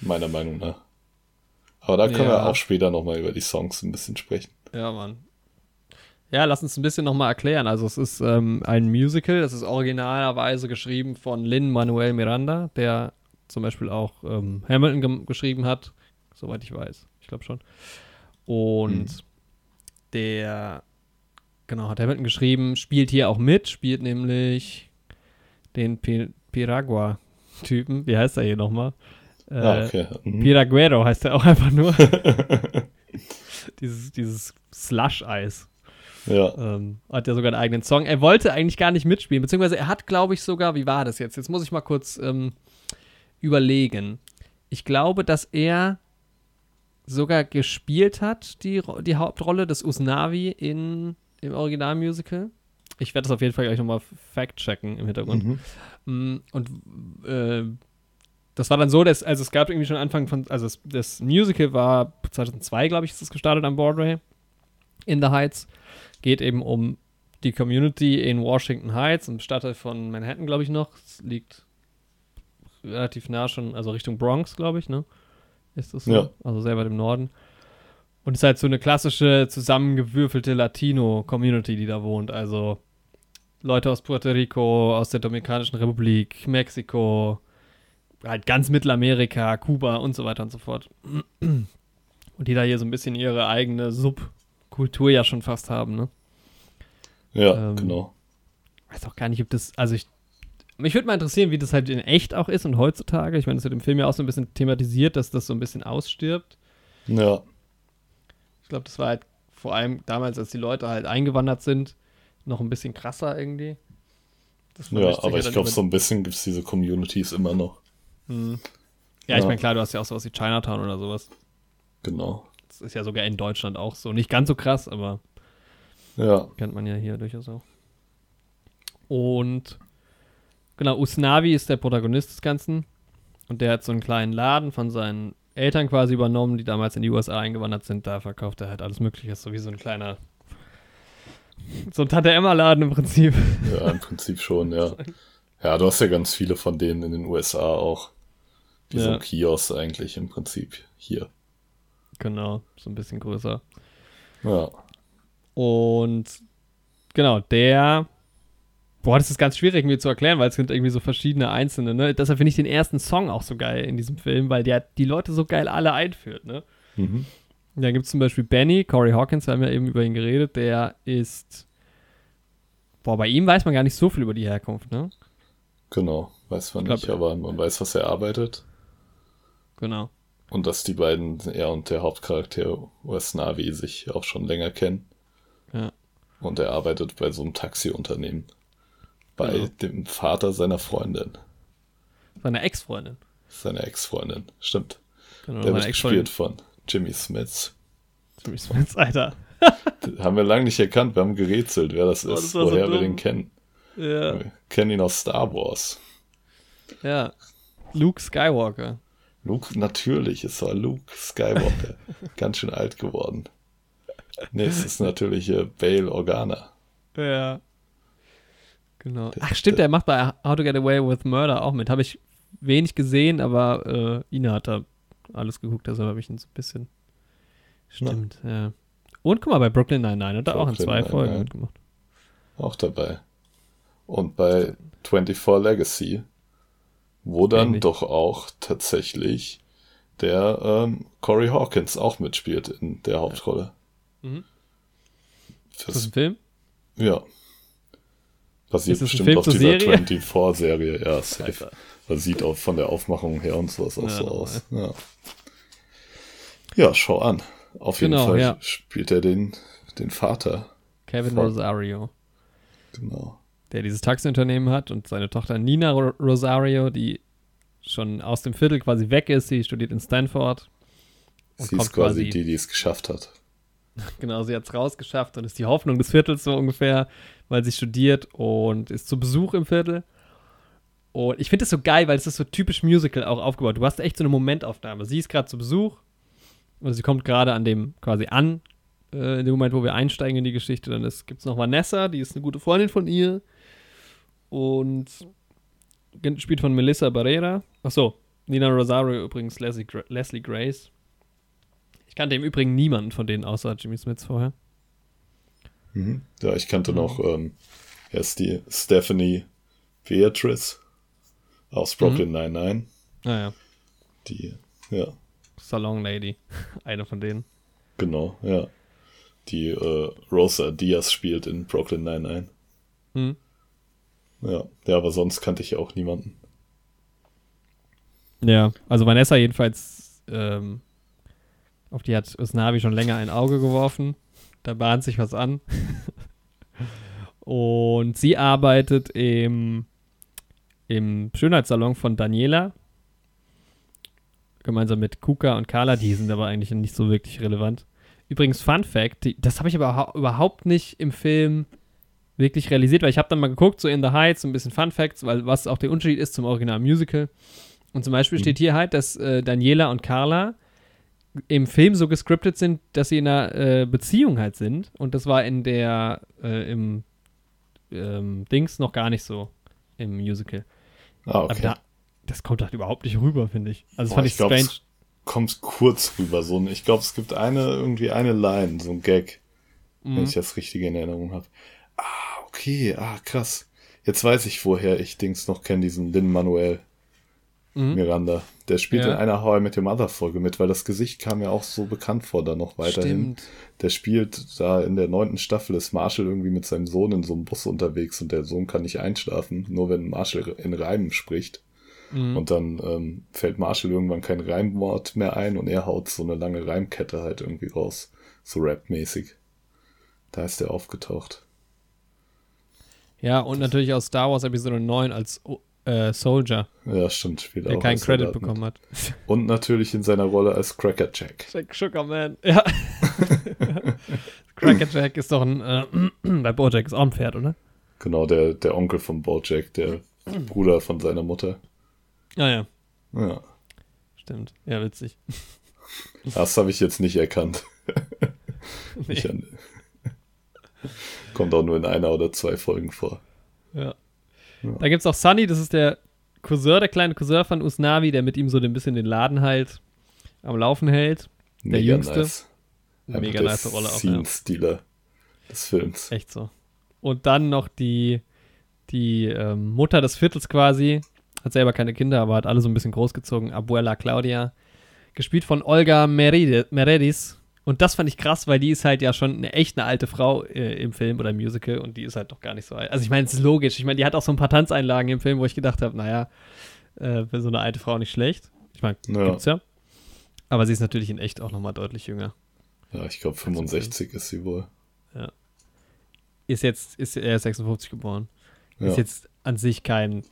B: Meiner Meinung nach. Aber da können wir
A: Ja.
B: auch später nochmal über die Songs ein bisschen sprechen.
A: Ja, Mann. Ja, lass uns ein bisschen nochmal erklären. Also es ist ähm, ein Musical, das ist originalerweise geschrieben von Lin-Manuel Miranda, der zum Beispiel auch ähm, Hamilton geschrieben hat, soweit ich weiß. Ich glaube schon. Und
B: Hm.
A: der, genau, hat Hamilton geschrieben, spielt hier auch mit, spielt nämlich den Pi Piragua-Typen. Wie heißt er hier nochmal? Äh,
B: ah, okay. Mhm.
A: Piraguero heißt er auch einfach nur. dieses dieses Slush-Eis.
B: ja.
A: Ähm, hat ja sogar einen eigenen Song. Er wollte eigentlich gar nicht mitspielen, beziehungsweise er hat, glaube ich, sogar, wie war das jetzt? Jetzt muss ich mal kurz ähm, überlegen. Ich glaube, dass er sogar gespielt hat, die, die Hauptrolle des Usnavi in, im Originalmusical. Ich werde das auf jeden Fall gleich nochmal fact-checken im Hintergrund.
B: Mhm.
A: Mm, Und äh, das war dann so, dass, also es gab irgendwie schon Anfang von, also das, das Musical war 2002, glaube ich, ist es gestartet am Broadway in the Heights. Geht eben um die Community in Washington Heights, im Stadtteil von Manhattan, glaube ich noch. Es liegt relativ nah schon, also Richtung Bronx, glaube ich, ne? Ist das so?
B: Ja.
A: Also sehr weit im Norden. Und es ist halt so eine klassische zusammengewürfelte Latino-Community, die da wohnt. Also Leute aus Puerto Rico, aus der Dominikanischen Republik, Mexiko, halt ganz Mittelamerika, Kuba und so weiter und so fort. Und die da hier so ein bisschen ihre eigene Subkultur ja schon fast haben, ne?
B: Ja,
A: Ähm,
B: genau.
A: Weiß auch gar nicht, ob das, also ich, mich würde mal interessieren, wie das halt in echt auch ist und heutzutage. Ich meine, das wird im Film ja auch so ein bisschen thematisiert, dass das so ein bisschen ausstirbt.
B: Ja,
A: Ich glaube, das war halt vor allem damals, als die Leute halt eingewandert sind, noch ein bisschen krasser irgendwie.
B: Ja aber ich glaube, so ein bisschen gibt es diese Communities immer noch.
A: Hm. Ja, ich
B: Ja.
A: meine, klar, du hast ja auch sowas wie Chinatown oder sowas.
B: Genau.
A: Das ist ja sogar in Deutschland auch so. Nicht ganz so krass, aber
B: Ja,
A: kennt man ja hier durchaus auch. Und genau, Usnavi ist der Protagonist des Ganzen. Und der hat so einen kleinen Laden von seinen Eltern quasi übernommen, die damals in die USA eingewandert sind. Da verkauft er halt alles Mögliche. Ist so wie so ein kleiner. So ein Tante-Emma-Laden im Prinzip.
B: ja, im Prinzip schon, ja. Ja, du hast ja ganz viele von denen in den USA auch. Die
A: Ja.
B: so Kiosk eigentlich im Prinzip hier.
A: Genau, so ein bisschen größer.
B: Ja.
A: Und genau, der. Boah, das ist ganz schwierig mir zu erklären, weil es sind irgendwie so verschiedene einzelne, ne? Deshalb finde ich den ersten Song auch so geil in diesem Film, weil der die Leute so geil alle einführt, ne?
B: Mhm.
A: Da gibt es zum Beispiel Benny, Corey Hawkins, wir haben ja eben über ihn geredet, der ist. Boah, bei ihm weiß man gar nicht so viel über die Herkunft, ne?
B: Genau. Weiß man
A: glaub-
B: nicht, aber man weiß, was er arbeitet.
A: Genau.
B: Und dass die beiden, er und der Hauptcharakter Wes Navi, sich auch schon länger kennen.
A: Ja.
B: Und er arbeitet bei so einem Taxiunternehmen. Bei
A: Genau.
B: dem Vater seiner Freundin.
A: Seine Ex-Freundin.
B: Seiner Ex-Freundin. Stimmt.
A: Genau,
B: Der wird gespielt von Jimmy Smith.
A: Jimmy Smith, Alter.
B: Haben wir lange nicht erkannt. Wir haben gerätselt, wer das
A: Oh,
B: ist,
A: das war so
B: woher wir den kennen.
A: Ja.
B: Wir kennen ihn aus Star Wars.
A: ja. Luke Skywalker.
B: Luke, natürlich, es war Luke Skywalker. Ganz schön alt geworden. Nächstes natürlich äh, Bale Organa.
A: Ja. Genau. Ach, stimmt,
B: der-
A: der macht bei How to Get Away with Murder auch mit. Habe ich wenig gesehen, aber äh, Ina hat da alles geguckt, deshalb habe ich ihn so ein bisschen. Stimmt, ja. Und guck mal, bei Brooklyn Nine-Nine hat er auch in zwei. Folgen mitgemacht.
B: Auch dabei. Und bei 24 Legacy, wo dann
A: Ähnlich.
B: doch auch tatsächlich der ähm, Corey Hawkins auch mitspielt in der Hauptrolle.
A: Mhm. Ist das
B: Das,
A: ein Film?
B: ja. Basiert bestimmt auf dieser
A: Serie?
B: 24-Serie, ja, safe. Das sieht auch von der Aufmachung her und sowas auch
A: Ja,
B: so aus. Ja. ja, schau an. Auf jeden
A: Genau,
B: Fall
A: ja.
B: spielt er den, den Vater.
A: Kevin
B: Voll.
A: Rosario,
B: Genau.
A: der dieses Taxiunternehmen hat und seine Tochter Nina Ro Rosario, die schon aus dem Viertel quasi weg ist. Sie studiert in Stanford. Und
B: Sie ist quasi
A: quasi-
B: die, die es geschafft hat.
A: Genau, sie hat es rausgeschafft und ist die Hoffnung des Viertels so ungefähr, weil sie studiert und ist zu Besuch im Viertel. Und ich finde das so geil, weil es ist so typisch Musical auch aufgebaut. Du hast echt so eine Momentaufnahme. Sie ist gerade zu Besuch und sie kommt gerade an dem quasi an, äh, in dem Moment, wo wir einsteigen in die Geschichte. Dann gibt es noch Vanessa, die ist eine gute Freundin von ihr und spielt von Melissa Barrera. Achso, Nina Rosario übrigens Leslie, Gra Leslie Grace. Ich kannte im Übrigen niemanden von denen außer Jimmy Smith vorher.
B: Mhm. Ja, ich kannte
A: Mhm.
B: noch ähm, erst die Stephanie Beatrice aus Brooklyn
A: Mhm.
B: Nine-Nine.
A: Naja.
B: Die, ja,
A: Salon Lady. Eine von denen.
B: Genau, ja. Die äh, Rosa Diaz spielt in Brooklyn 99.
A: Hm.
B: Ja. ja, aber sonst kannte ich auch niemanden.
A: Ja, also Vanessa jedenfalls, ähm, auf die hat Usnavi schon länger ein Auge geworfen. Da bahnt sich was an. Und sie arbeitet im, im Schönheitssalon von Daniela. Gemeinsam mit Kuka und Carla. Die sind aber eigentlich nicht so wirklich relevant. Übrigens, Fun Fact: die, Das habe ich aber überhaupt nicht im Film wirklich realisiert, weil ich habe dann mal geguckt, so in the Heights, so ein bisschen Fun Facts, weil was auch der Unterschied ist zum Original Musical. Und zum Beispiel
B: Mhm.
A: steht hier halt, dass äh, Daniela und Carla im Film so gescriptet sind, dass sie in einer äh, Beziehung halt sind. Und das war in der, äh, im ähm, Dings noch gar nicht so im Musical.
B: Ah,
A: Aber
B: okay.
A: da, das kommt halt überhaupt nicht rüber, finde ich. Also das
B: Boah,
A: fand ich,
B: glaub,
A: strange.
B: es kommt kurz rüber. So ein, ich glaube, es gibt eine, irgendwie eine Line, so ein Gag, wenn
A: Mhm.
B: ich das richtig in Erinnerung habe. Ah, okay, ah, krass. Jetzt weiß ich, woher ich Dings noch kenne, diesen Lin Manuel
A: Mhm.
B: Miranda. Der spielt
A: Ja.
B: in einer How I Met Your Mother Folge mit, weil das Gesicht kam mir auch so bekannt vor, da noch weiterhin.
A: Stimmt.
B: Der spielt da in der neunten Staffel ist Marshall irgendwie mit seinem Sohn in so einem Bus unterwegs und der Sohn kann nicht einschlafen, nur wenn Marshall in Reimen spricht.
A: Mhm.
B: Und dann ähm, fällt Marshall irgendwann kein Reimwort mehr ein und er haut so eine lange Reimkette halt irgendwie raus. So rapmäßig. Da ist er aufgetaucht.
A: Ja, und natürlich aus Star Wars Episode 9 als äh, Soldier,
B: Ja, stimmt. Spielt
A: der
B: auch
A: keinen Credit
B: Soldat mit.
A: bekommen hat.
B: Und natürlich in seiner Rolle als Cracker Jack.
A: Jack Sugarman. Ja. Cracker Jack ist doch ein, äh, bei Bojack ist auch ein Pferd, oder?
B: Genau, der, der Onkel von Bojack, der Bruder von seiner Mutter.
A: Ah ja,
B: Ja,
A: stimmt. Ja, witzig.
B: das habe ich jetzt nicht erkannt.
A: Nee.
B: Ich an- Kommt auch nur in einer oder zwei Folgen vor.
A: Ja.
B: Ja.
A: Da gibt es auch Sunny, das ist der Cousin, der kleine Cousin von Usnavi, der mit ihm so ein bisschen den Laden halt am Laufen hält. Der
B: Mega
A: Jüngste.
B: Nice.
A: Mega
B: der
A: nice Rolle auch. Ja.
B: Scene-Stealer des Films.
A: Echt so. Und dann noch die, die ähm, Mutter des Viertels quasi, hat selber keine Kinder, aber hat alle so ein bisschen großgezogen. Abuela Claudia, gespielt von Olga Meredis. Und das fand ich krass, weil die ist halt ja schon eine echt eine alte Frau äh, im Film oder im Musical und die ist halt doch gar nicht so alt. Also ich meine, es ist logisch. Ich meine, die hat auch so ein paar Tanzeinlagen im Film, wo ich gedacht habe, naja, äh, für so eine alte Frau nicht schlecht. Ich meine,
B: Ja.
A: gibt's ja. Aber sie ist natürlich in echt auch nochmal deutlich jünger.
B: Ja, ich glaube 65 ist sie wohl.
A: Ist jetzt, ist er ist 56 geboren.
B: Ja.
A: Ist jetzt an sich kein,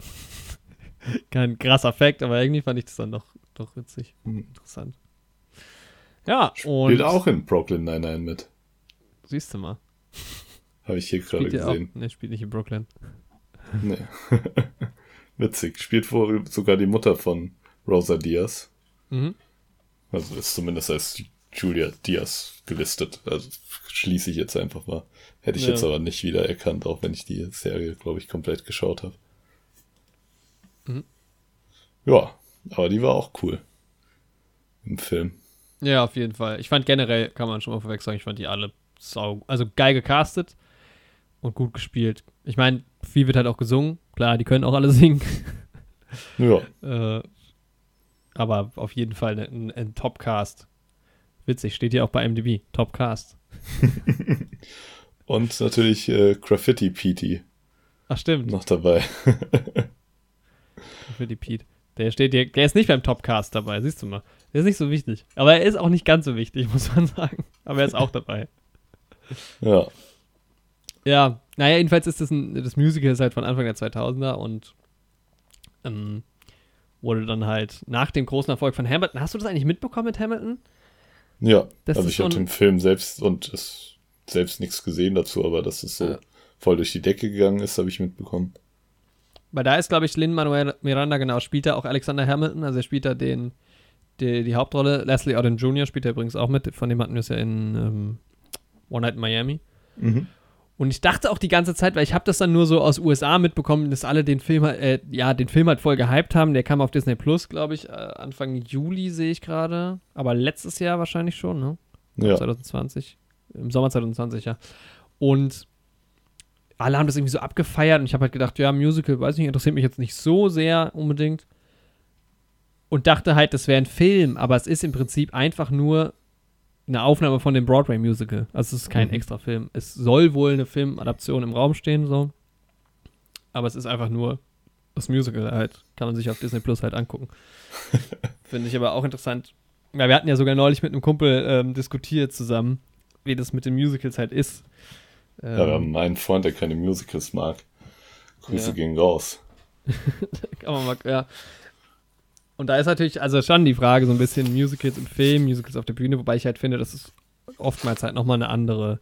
A: kein krasser Fact, aber irgendwie fand ich das dann doch, doch witzig.
B: Mhm.
A: Interessant. Ja, und
B: Spielt auch in Brooklyn 99 mit.
A: siehst du mal.
B: Habe ich hier gerade
A: ja auch,
B: gesehen.
A: ne, spielt nicht in Brooklyn.
B: Nee. Witzig. Spielt wohl sogar die Mutter von Rosa Diaz.
A: Mhm.
B: Also ist zumindest als Julia Diaz gelistet. Also schließe ich jetzt einfach mal. Hätte ich
A: Ja.
B: jetzt aber nicht wieder erkannt, auch wenn ich die Serie, glaube ich, komplett geschaut habe.
A: Mhm.
B: Ja, aber die war auch cool. Im Film.
A: Ja, auf jeden Fall. Ich fand generell, kann man schon mal vorweg sagen, ich fand die alle sau, also geil gecastet und gut gespielt. Ich meine, viel wird halt auch gesungen. Klar, die können auch alle singen.
B: Ja,
A: Äh, aber auf jeden Fall ein, ein Top-Cast. Witzig, steht hier auch bei MDB. Top-Cast.
B: und natürlich äh, Graffiti Petey
A: Ach, stimmt.
B: noch dabei.
A: Die Pete. Der steht hier, der ist nicht beim Topcast dabei, siehst du mal. Der ist nicht so wichtig. Aber er ist auch nicht ganz so wichtig, muss man sagen. Aber er ist auch dabei.
B: ja,
A: Ja, naja, jedenfalls ist das ein, das Musical ist halt von Anfang der 2000er und ähm, wurde dann halt nach dem großen Erfolg von Hamilton. Hast du das eigentlich mitbekommen mit Hamilton?
B: ja.
A: Das
B: also
A: ist
B: ich habe den Film selbst und es selbst nichts gesehen dazu, aber dass es so
A: Ja.
B: voll durch die Decke gegangen ist, habe ich mitbekommen.
A: Weil da ist, glaube ich, Lin-Manuel Miranda, genau, spielt da auch Alexander Hamilton. Also er spielt da den, die, die Hauptrolle. Leslie Odom Jr. spielt er übrigens auch mit. Von dem hatten wir es ja in ähm, One Night in Miami.
B: Mhm.
A: Und ich dachte auch die ganze Zeit, weil ich habe das dann nur so aus USA mitbekommen, dass alle den Film, halt- äh, ja, den Film halt voll gehypt haben. Der kam auf Disney Plus, glaube ich, äh, Anfang Juli sehe ich gerade. Aber letztes Jahr wahrscheinlich schon, ne?
B: Ja,
A: 2020. Im Sommer 2020, ja. Und alle haben das irgendwie so abgefeiert und ich habe halt gedacht, ja, Musical, weiß nicht, interessiert mich jetzt nicht so sehr unbedingt. und dachte halt, das wäre ein Film, aber es ist im Prinzip einfach nur eine Aufnahme von dem Broadway-Musical. Also es ist kein
B: Mhm.
A: extra Film. Es soll wohl eine Filmadaption im Raum stehen, so. Aber es ist einfach nur das Musical halt. Kann man sich auf Disney Plus halt angucken. Finde ich aber auch interessant. Ja, wir hatten ja sogar neulich mit einem Kumpel ähm, diskutiert zusammen, wie das mit den Musicals halt ist. Ähm,
B: Ja, wir haben einen Freund, der keine Musicals mag. Grüße
A: Ja.
B: gehen raus.
A: Kann man mal, ja. Und da ist natürlich, also schon die Frage, so ein bisschen Musicals im Film, Musicals auf der Bühne, wobei ich halt finde, dass es oftmals halt nochmal eine andere,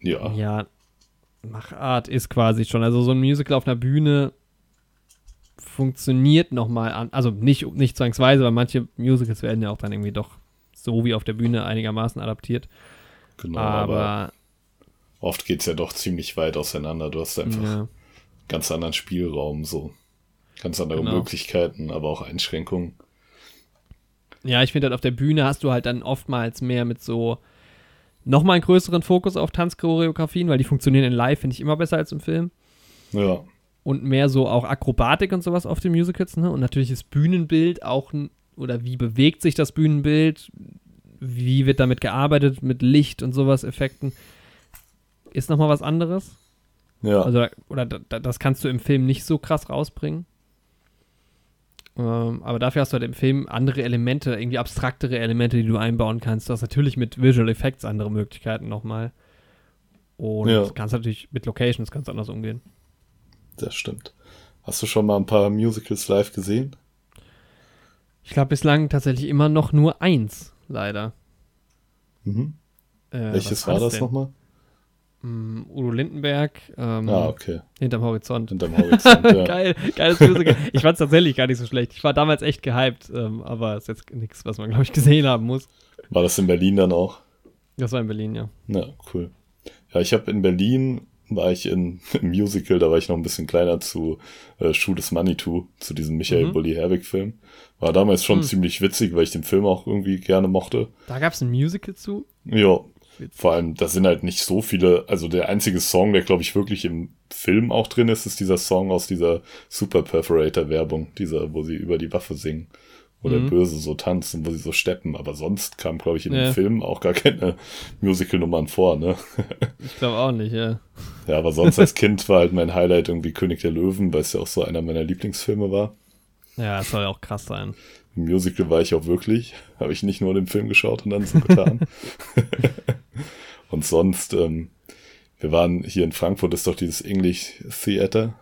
B: Ja.
A: ja, Machart ist quasi schon. Also so ein Musical auf einer Bühne funktioniert nochmal an, also nicht, nicht zwangsweise, weil manche Musicals werden ja auch dann irgendwie doch so wie auf der Bühne einigermaßen adaptiert.
B: Genau. Aber,
A: aber,
B: oft geht's ja doch ziemlich weit auseinander. Du hast einfach
A: ja,
B: ganz anderen Spielraum, so. Ganz andere
A: Genau.
B: Möglichkeiten, aber auch Einschränkungen.
A: Ja, ich finde halt auf der Bühne hast du halt dann oftmals mehr mit so nochmal einen größeren Fokus auf Tanzchoreografien, weil die funktionieren in Live, finde ich immer besser als im Film.
B: Ja.
A: Und mehr so auch Akrobatik und sowas auf den Musicals, ne? Und natürlich das Bühnenbild auch, oder wie bewegt sich das Bühnenbild, wie wird damit gearbeitet, mit Licht und sowas, Effekten, ist nochmal was anderes.
B: Ja.
A: Also, oder da- da- das kannst du im Film nicht so krass rausbringen. Ähm, aber dafür hast du halt im Film andere Elemente, irgendwie abstraktere Elemente, die du einbauen kannst. Du hast natürlich mit Visual Effects andere Möglichkeiten nochmal. Und
B: Ja.
A: kannst natürlich mit Locations ganz anders umgehen.
B: das stimmt. Hast du schon mal ein paar Musicals live gesehen?
A: Ich glaube bislang tatsächlich immer noch nur eins, leider.
B: Mhm.
A: Äh,
B: Welches war das nochmal?
A: Mm, Udo Lindenberg, ähm,
B: Ah, okay.
A: hinterm Horizont.
B: Hinterm Horizont, ja.
A: Geil, geiles Musical. Ich fand es tatsächlich gar nicht so schlecht. Ich war damals echt gehypt, ähm, aber ist jetzt nichts, was man, glaube ich, gesehen haben muss.
B: War das in Berlin dann auch?
A: Das war in Berlin, ja.
B: Ja, cool. Ja, ich habe in Berlin, war ich in im Musical, da war ich noch ein bisschen kleiner zu äh, Schuh des Manitou, zu diesem Michael
A: Mhm.
B: Bulli Herbig Film. War damals schon
A: Mhm.
B: ziemlich witzig, weil ich den Film auch irgendwie gerne mochte.
A: Da gab es ein Musical zu.
B: Ja,
A: Witzig.
B: vor allem, da sind halt nicht so viele, also der einzige Song, der glaube ich wirklich im Film auch drin ist, ist dieser Song aus dieser Super Perforator Werbung, dieser, wo sie über die Waffe singen. Wo der
A: Mhm.
B: Böse so tanzt und wo sie so steppen. Aber sonst kam, glaube ich, in
A: Ja.
B: dem Film auch gar keine Musical-Nummern vor, ne?
A: Ich glaube auch nicht, ja.
B: Ja, aber sonst als Kind war halt mein Highlight irgendwie König der Löwen, weil es ja auch so einer meiner Lieblingsfilme war.
A: Ja, das soll ja auch krass sein.
B: Im Musical war ich auch wirklich. Habe ich nicht nur den Film geschaut und dann so getan. und sonst, ähm, wir waren hier in Frankfurt, ist doch dieses English Theater.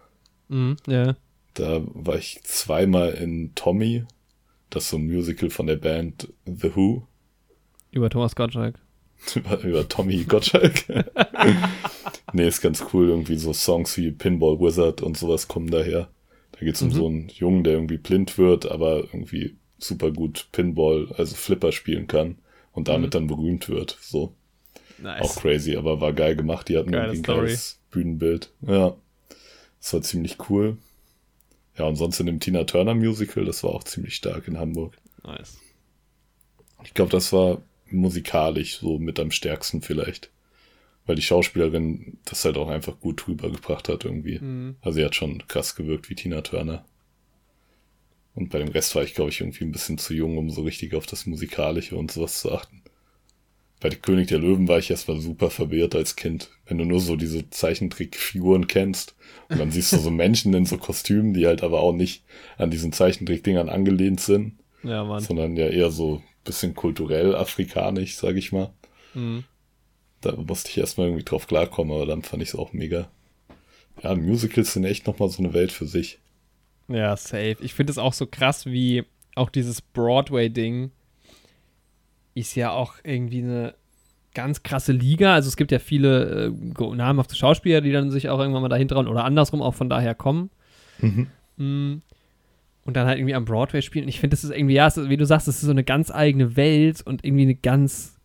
A: Mhm, ja.
B: Da war ich zweimal in Tommy. Das ist so ein Musical von der Band The Who.
A: Über Thomas Gottschalk.
B: über, über Tommy Gottschalk. nee, ist ganz cool. Irgendwie so Songs wie Pinball Wizard und sowas kommen daher. Da geht's um
A: Mhm.
B: so einen Jungen, der irgendwie blind wird, aber irgendwie super gut Pinball, also Flipper spielen kann und damit
A: Mhm.
B: dann berühmt wird. So. Auch
A: Nice.
B: crazy, aber war geil gemacht. Die hatten
A: Geile
B: irgendwie ein
A: Story.
B: geiles Bühnenbild. Ja. Das war ziemlich cool. Ja, und sonst in dem Tina Turner Musical, das war auch ziemlich stark in Hamburg.
A: Nice.
B: Ich glaube, das war musikalisch so mit am stärksten vielleicht. Weil die Schauspielerin das halt auch einfach gut rübergebracht hat irgendwie.
A: Mhm.
B: Also sie hat schon krass gewirkt wie Tina Turner. Und bei dem Rest war ich, glaube ich, irgendwie ein bisschen zu jung, um so richtig auf das Musikalische und sowas zu achten. Bei der König der Löwen war ich erstmal super verwirrt als Kind. Wenn du nur so diese Zeichentrickfiguren kennst und dann siehst du so Menschen in so Kostümen, die halt aber auch nicht an diesen Zeichentrickdingern angelehnt sind
A: Ja, Mann.
B: sondern ja eher so bisschen kulturell afrikanisch, sag ich mal.
A: Mhm.
B: Da musste ich erstmal irgendwie drauf klarkommen, aber dann fand ich es auch mega. Ja, Musicals sind echt nochmal so eine Welt für sich.
A: Ja, safe. Ich finde es auch so krass, wie auch dieses Broadway-Ding ist ja auch irgendwie eine ganz krasse Liga. Also es gibt ja viele äh, namhafte Schauspieler, die dann sich auch irgendwann mal dahin trauen oder andersrum auch von daher kommen. Mm. Und dann halt irgendwie am Broadway spielen. Und ich finde, das ist irgendwie, ja, ist, wie du sagst, das ist so eine ganz eigene Welt und irgendwie eine ganz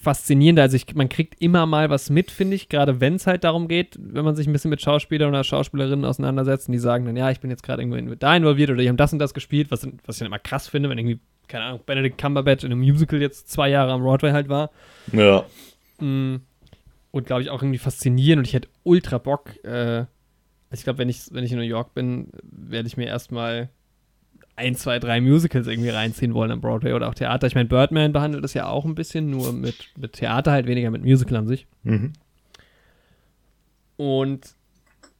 A: faszinierende. Also ich, man kriegt immer mal was mit, finde ich, gerade wenn es halt darum geht, wenn man sich ein bisschen mit Schauspielern oder Schauspielerinnen auseinandersetzt und die sagen dann, ja, ich bin jetzt gerade irgendwo da involviert oder die haben das und das gespielt, was, was ich dann immer krass finde, wenn irgendwie, keine Ahnung, Benedict Cumberbatch in einem Musical jetzt zwei Jahre am Broadway halt war.
B: Ja,
A: Mm. Und glaube ich auch irgendwie faszinierend und ich hätte ultra Bock. Äh, ich glaube, wenn ich, wenn ich in New York bin, werde ich mir erstmal ein, zwei, drei Musicals irgendwie reinziehen wollen am Broadway oder auch Theater. Ich meine, Birdman behandelt das ja auch ein bisschen, nur mit, mit Theater halt weniger mit Musical an sich.
B: Mhm.
A: Und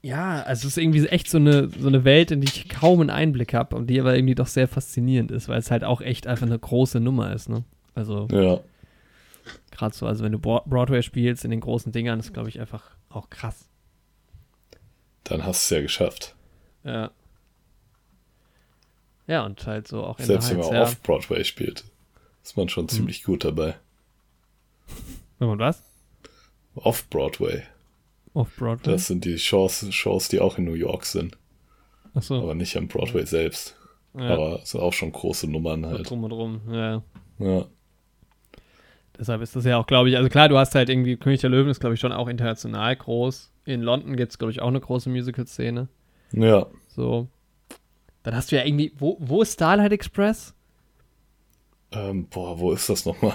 A: ja, also es ist irgendwie echt so eine, so eine Welt, in die ich kaum einen Einblick habe und die aber irgendwie doch sehr faszinierend ist, weil es halt auch echt einfach eine große Nummer ist, ne? Also
B: Ja.
A: gerade so, also wenn du Bro- Broadway spielst in den großen Dingern, ist glaube ich einfach auch krass.
B: Dann hast du es ja geschafft.
A: Ja. Ja, und halt so auch in
B: Selbst wenn
A: der
B: man
A: Heights, ja.
B: off-Broadway spielt, ist man schon ziemlich gut dabei.
A: Wenn man was?
B: Off-Broadway.
A: Auf Broadway?
B: Das sind die Shows, Shows, die auch in New York sind,
A: Achso.
B: aber nicht am Broadway selbst.
A: Ja.
B: Aber es sind auch schon große Nummern
A: so
B: halt.
A: drum und drum, ja.
B: Ja.
A: Deshalb ist das ja auch, glaube ich, also klar, du hast halt irgendwie, König der Löwen ist, glaube ich, schon auch international groß. In London gibt es, glaube ich, auch eine große Musical-Szene.
B: Ja.
A: So. Dann hast du ja irgendwie, wo, wo ist Starlight Express?
B: Ähm, boah, wo ist das nochmal?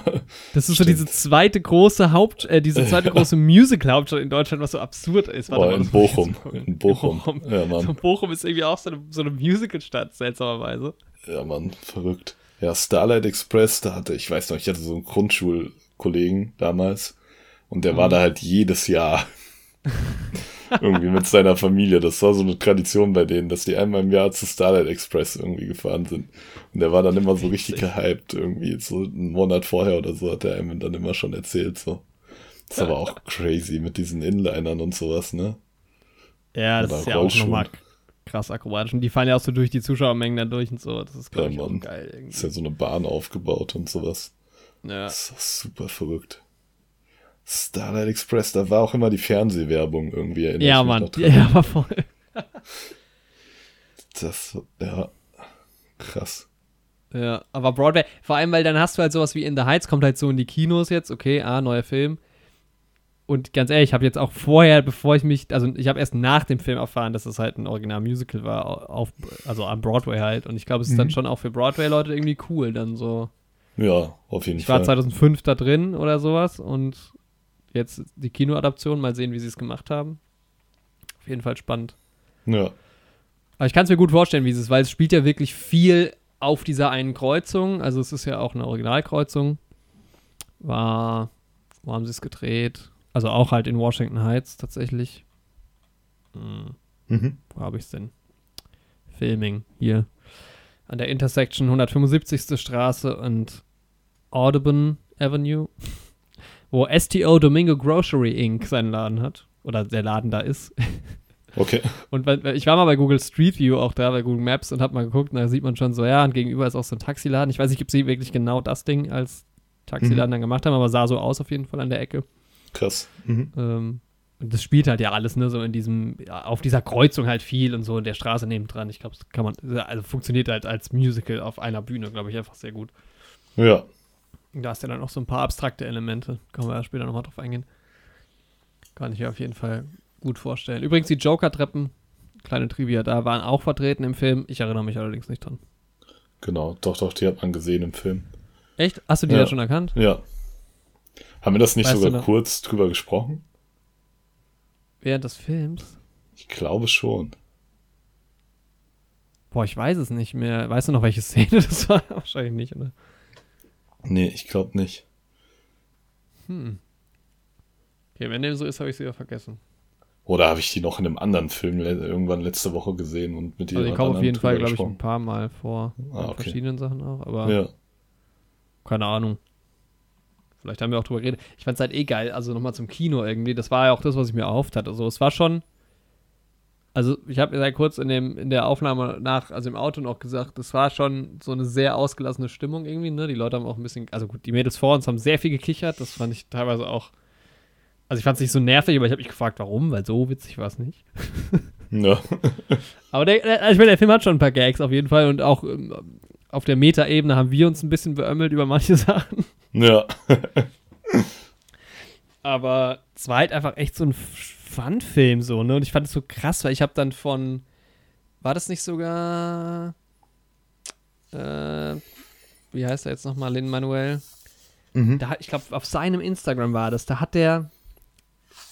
A: Das ist so
B: Stimmt.
A: diese zweite große Haupt, äh, diese zweite große Musical-Hauptstadt in Deutschland, was so absurd ist. Warte
B: Boah, in Bochum.
A: mal gucken.
B: In Bochum. Ja,
A: So,
B: Mann.
A: Bochum ist irgendwie auch so eine, so eine Musical-Stadt, seltsamerweise.
B: Ja, Mann, verrückt. Ja, Starlight Express, da hatte, ich weiß noch, ich hatte so einen Grundschulkollegen damals und der war
A: Mhm.
B: da halt jedes Jahr. irgendwie mit seiner Familie. Das war so eine Tradition bei denen, dass die einmal im Jahr zu Starlight Express irgendwie gefahren sind. Und der war dann immer so richtig gehypt, irgendwie so einen Monat vorher oder so hat er einem dann immer schon erzählt, so. Das ist aber auch crazy mit diesen Inlinern und sowas, ne?
A: Ja, das
B: Oder
A: ist ja auch nochmal krass akrobatisch. Und die fallen ja auch so durch die Zuschauermengen dann durch und so. Das ist,
B: Ja,
A: ich, geil
B: Ist
A: irgendwie.
B: ja so eine Bahn aufgebaut und sowas.
A: Ja.
B: Das ist super verrückt. Starlight Express, da war auch immer die Fernsehwerbung irgendwie. erinnere
A: Ja,
B: ich
A: Mann. Ja, aber voll.
B: Das, ja, krass.
A: Ja, aber Broadway, vor allem, weil dann hast du halt sowas wie In the Heights, kommt halt so in die Kinos jetzt, okay, ah, neuer Film. Und ganz ehrlich, ich habe jetzt auch vorher, bevor ich mich, also ich habe erst nach dem Film erfahren, dass es halt ein Original-Musical war, auf, also am Broadway halt. Und ich glaube, es ist dann
B: Mhm.
A: schon auch für Broadway-Leute irgendwie cool, dann so.
B: Ja, auf jeden
A: Ich war
B: Fall.
A: 2005 da drin oder sowas und jetzt die Kinoadaption, mal sehen, wie sie es gemacht haben. Auf jeden Fall spannend.
B: Ja,
A: Aber ich kann es mir gut vorstellen, wie es ist, weil es spielt ja wirklich viel auf dieser einen Kreuzung. Also es ist ja auch eine Originalkreuzung. War, wo haben sie es gedreht? Also auch halt in Washington Heights tatsächlich. Hm,
B: mhm.
A: wo habe ich es denn? Filming, hier. An der Intersection 175. Straße und Audubon Avenue, wo STO Domingo Grocery Inc. seinen Laden hat. Oder der Laden da ist.
B: okay.
A: Und ich war mal bei Google Street View auch da, bei Google Maps und hab mal geguckt, und da sieht man schon so, ja, und gegenüber ist auch so ein Taxiladen. Ich weiß nicht, ob sie wirklich genau das Ding als Taxiladen
B: Mhm.
A: dann gemacht haben, aber sah so aus auf jeden Fall an der Ecke.
B: Krass. Mhm.
A: Ähm, und das spielt halt ja alles, ne, so in diesem, ja, auf dieser Kreuzung halt viel und so in der Straße nebendran. Ich glaube, das kann man, also funktioniert halt als Musical auf einer Bühne, glaube ich, einfach sehr gut.
B: Ja,
A: Da hast du ja dann auch so ein paar abstrakte Elemente. Können wir ja später nochmal drauf eingehen. Kann ich mir auf jeden Fall gut vorstellen. Übrigens, die Joker-Treppen, kleine Trivia, da waren auch vertreten im Film. Ich erinnere mich allerdings nicht dran.
B: genau. Doch, doch, die hat man gesehen im Film.
A: Echt? Hast du die
B: Ja.
A: da schon erkannt?
B: Ja. Haben wir das nicht
A: Weißt
B: sogar kurz drüber gesprochen?
A: Während des Films?
B: Ich glaube schon.
A: Boah, ich weiß es nicht mehr. Weißt du noch, welche Szene das war? Wahrscheinlich nicht, oder?
B: Nee, ich glaube nicht.
A: Hm. Okay, wenn dem so ist, habe ich sie ja vergessen.
B: Oder habe ich die noch in einem anderen Film irgendwann letzte Woche gesehen und mit dir
A: Also, die kommen auf jeden Fall, glaube ich, ein paar Mal vor.
B: Ah, okay.
A: verschiedenen Sachen auch, aber
B: Ja,
A: keine Ahnung. Vielleicht haben wir auch drüber geredet. Ich fand es halt eh geil. Also nochmal zum Kino irgendwie. Das war ja auch das, was ich mir erhofft hatte. Also es war schon. Also ich habe ja kurz in, dem, in der Aufnahme nach, also im Auto noch gesagt, das war schon so eine sehr ausgelassene Stimmung irgendwie. Ne? Die Leute haben auch ein bisschen, also gut, die Mädels vor uns haben sehr viel gekichert. Das fand ich teilweise auch. Also ich fand es nicht so nervig, aber ich habe mich gefragt, warum, weil so witzig war es nicht.
B: ja.
A: Aber der, der, ich meine, der Film hat schon ein paar Gags auf jeden Fall und auch ähm, auf der Meta-Ebene haben wir uns ein bisschen beömmelt über manche Sachen.
B: ja.
A: Aber es war halt einfach echt so ein Fun-Film so, ne? Und ich fand es so krass, weil ich habe dann von, war das nicht sogar, äh, wie heißt er jetzt nochmal, Lin Manuel?
B: Mhm.
A: Da, ich glaube, auf seinem Instagram war das, da hat der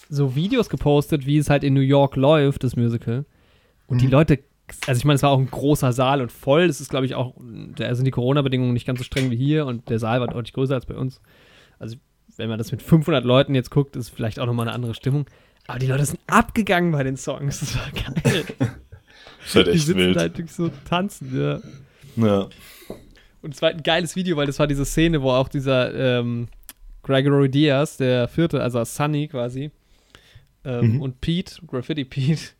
A: so Videos gepostet, wie es halt in New York läuft, das Musical. Und die
B: Mhm.
A: Leute also ich meine, es war auch ein großer Saal und voll. Es ist, glaube ich, auch, da sind die Corona-Bedingungen nicht ganz so streng wie hier und der Saal war deutlich größer als bei uns. Also, wenn man das mit 500 Leuten jetzt guckt, ist vielleicht auch nochmal eine andere Stimmung. Aber die Leute sind abgegangen bei den Songs. Das war geil.
B: Das
A: die
B: echt
A: sitzen
B: wild.
A: halt so tanzen, ja.
B: Ja.
A: Und es war ein geiles Video, weil das war diese Szene, wo auch dieser ähm, Gregory Diaz, der vierte, also Sunny quasi, ähm,
B: Mhm.
A: und Pete, Graffiti Pete,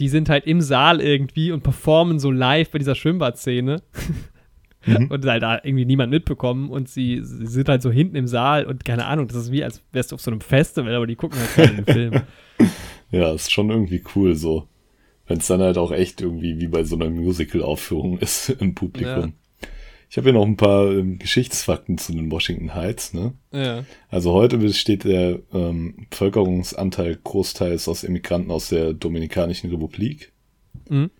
A: die sind halt im Saal irgendwie und performen so live bei dieser Schwimmbadszene.
B: Mhm.
A: Und halt da irgendwie niemand mitbekommen und sie, sie sind halt so hinten im Saal und keine Ahnung, das ist wie, als wärst du auf so einem Festival, aber die gucken halt gerade den Film.
B: Ja, ist schon irgendwie cool so. Wenn es dann halt auch echt irgendwie wie bei so einer Musical-Aufführung ist im Publikum. Ich habe hier noch ein paar ähm, Geschichtsfakten zu den Washington Heights. Ne?
A: Ja.
B: Also heute besteht der ähm, Bevölkerungsanteil großteils aus Immigranten aus der Dominikanischen Republik.
A: Mhm.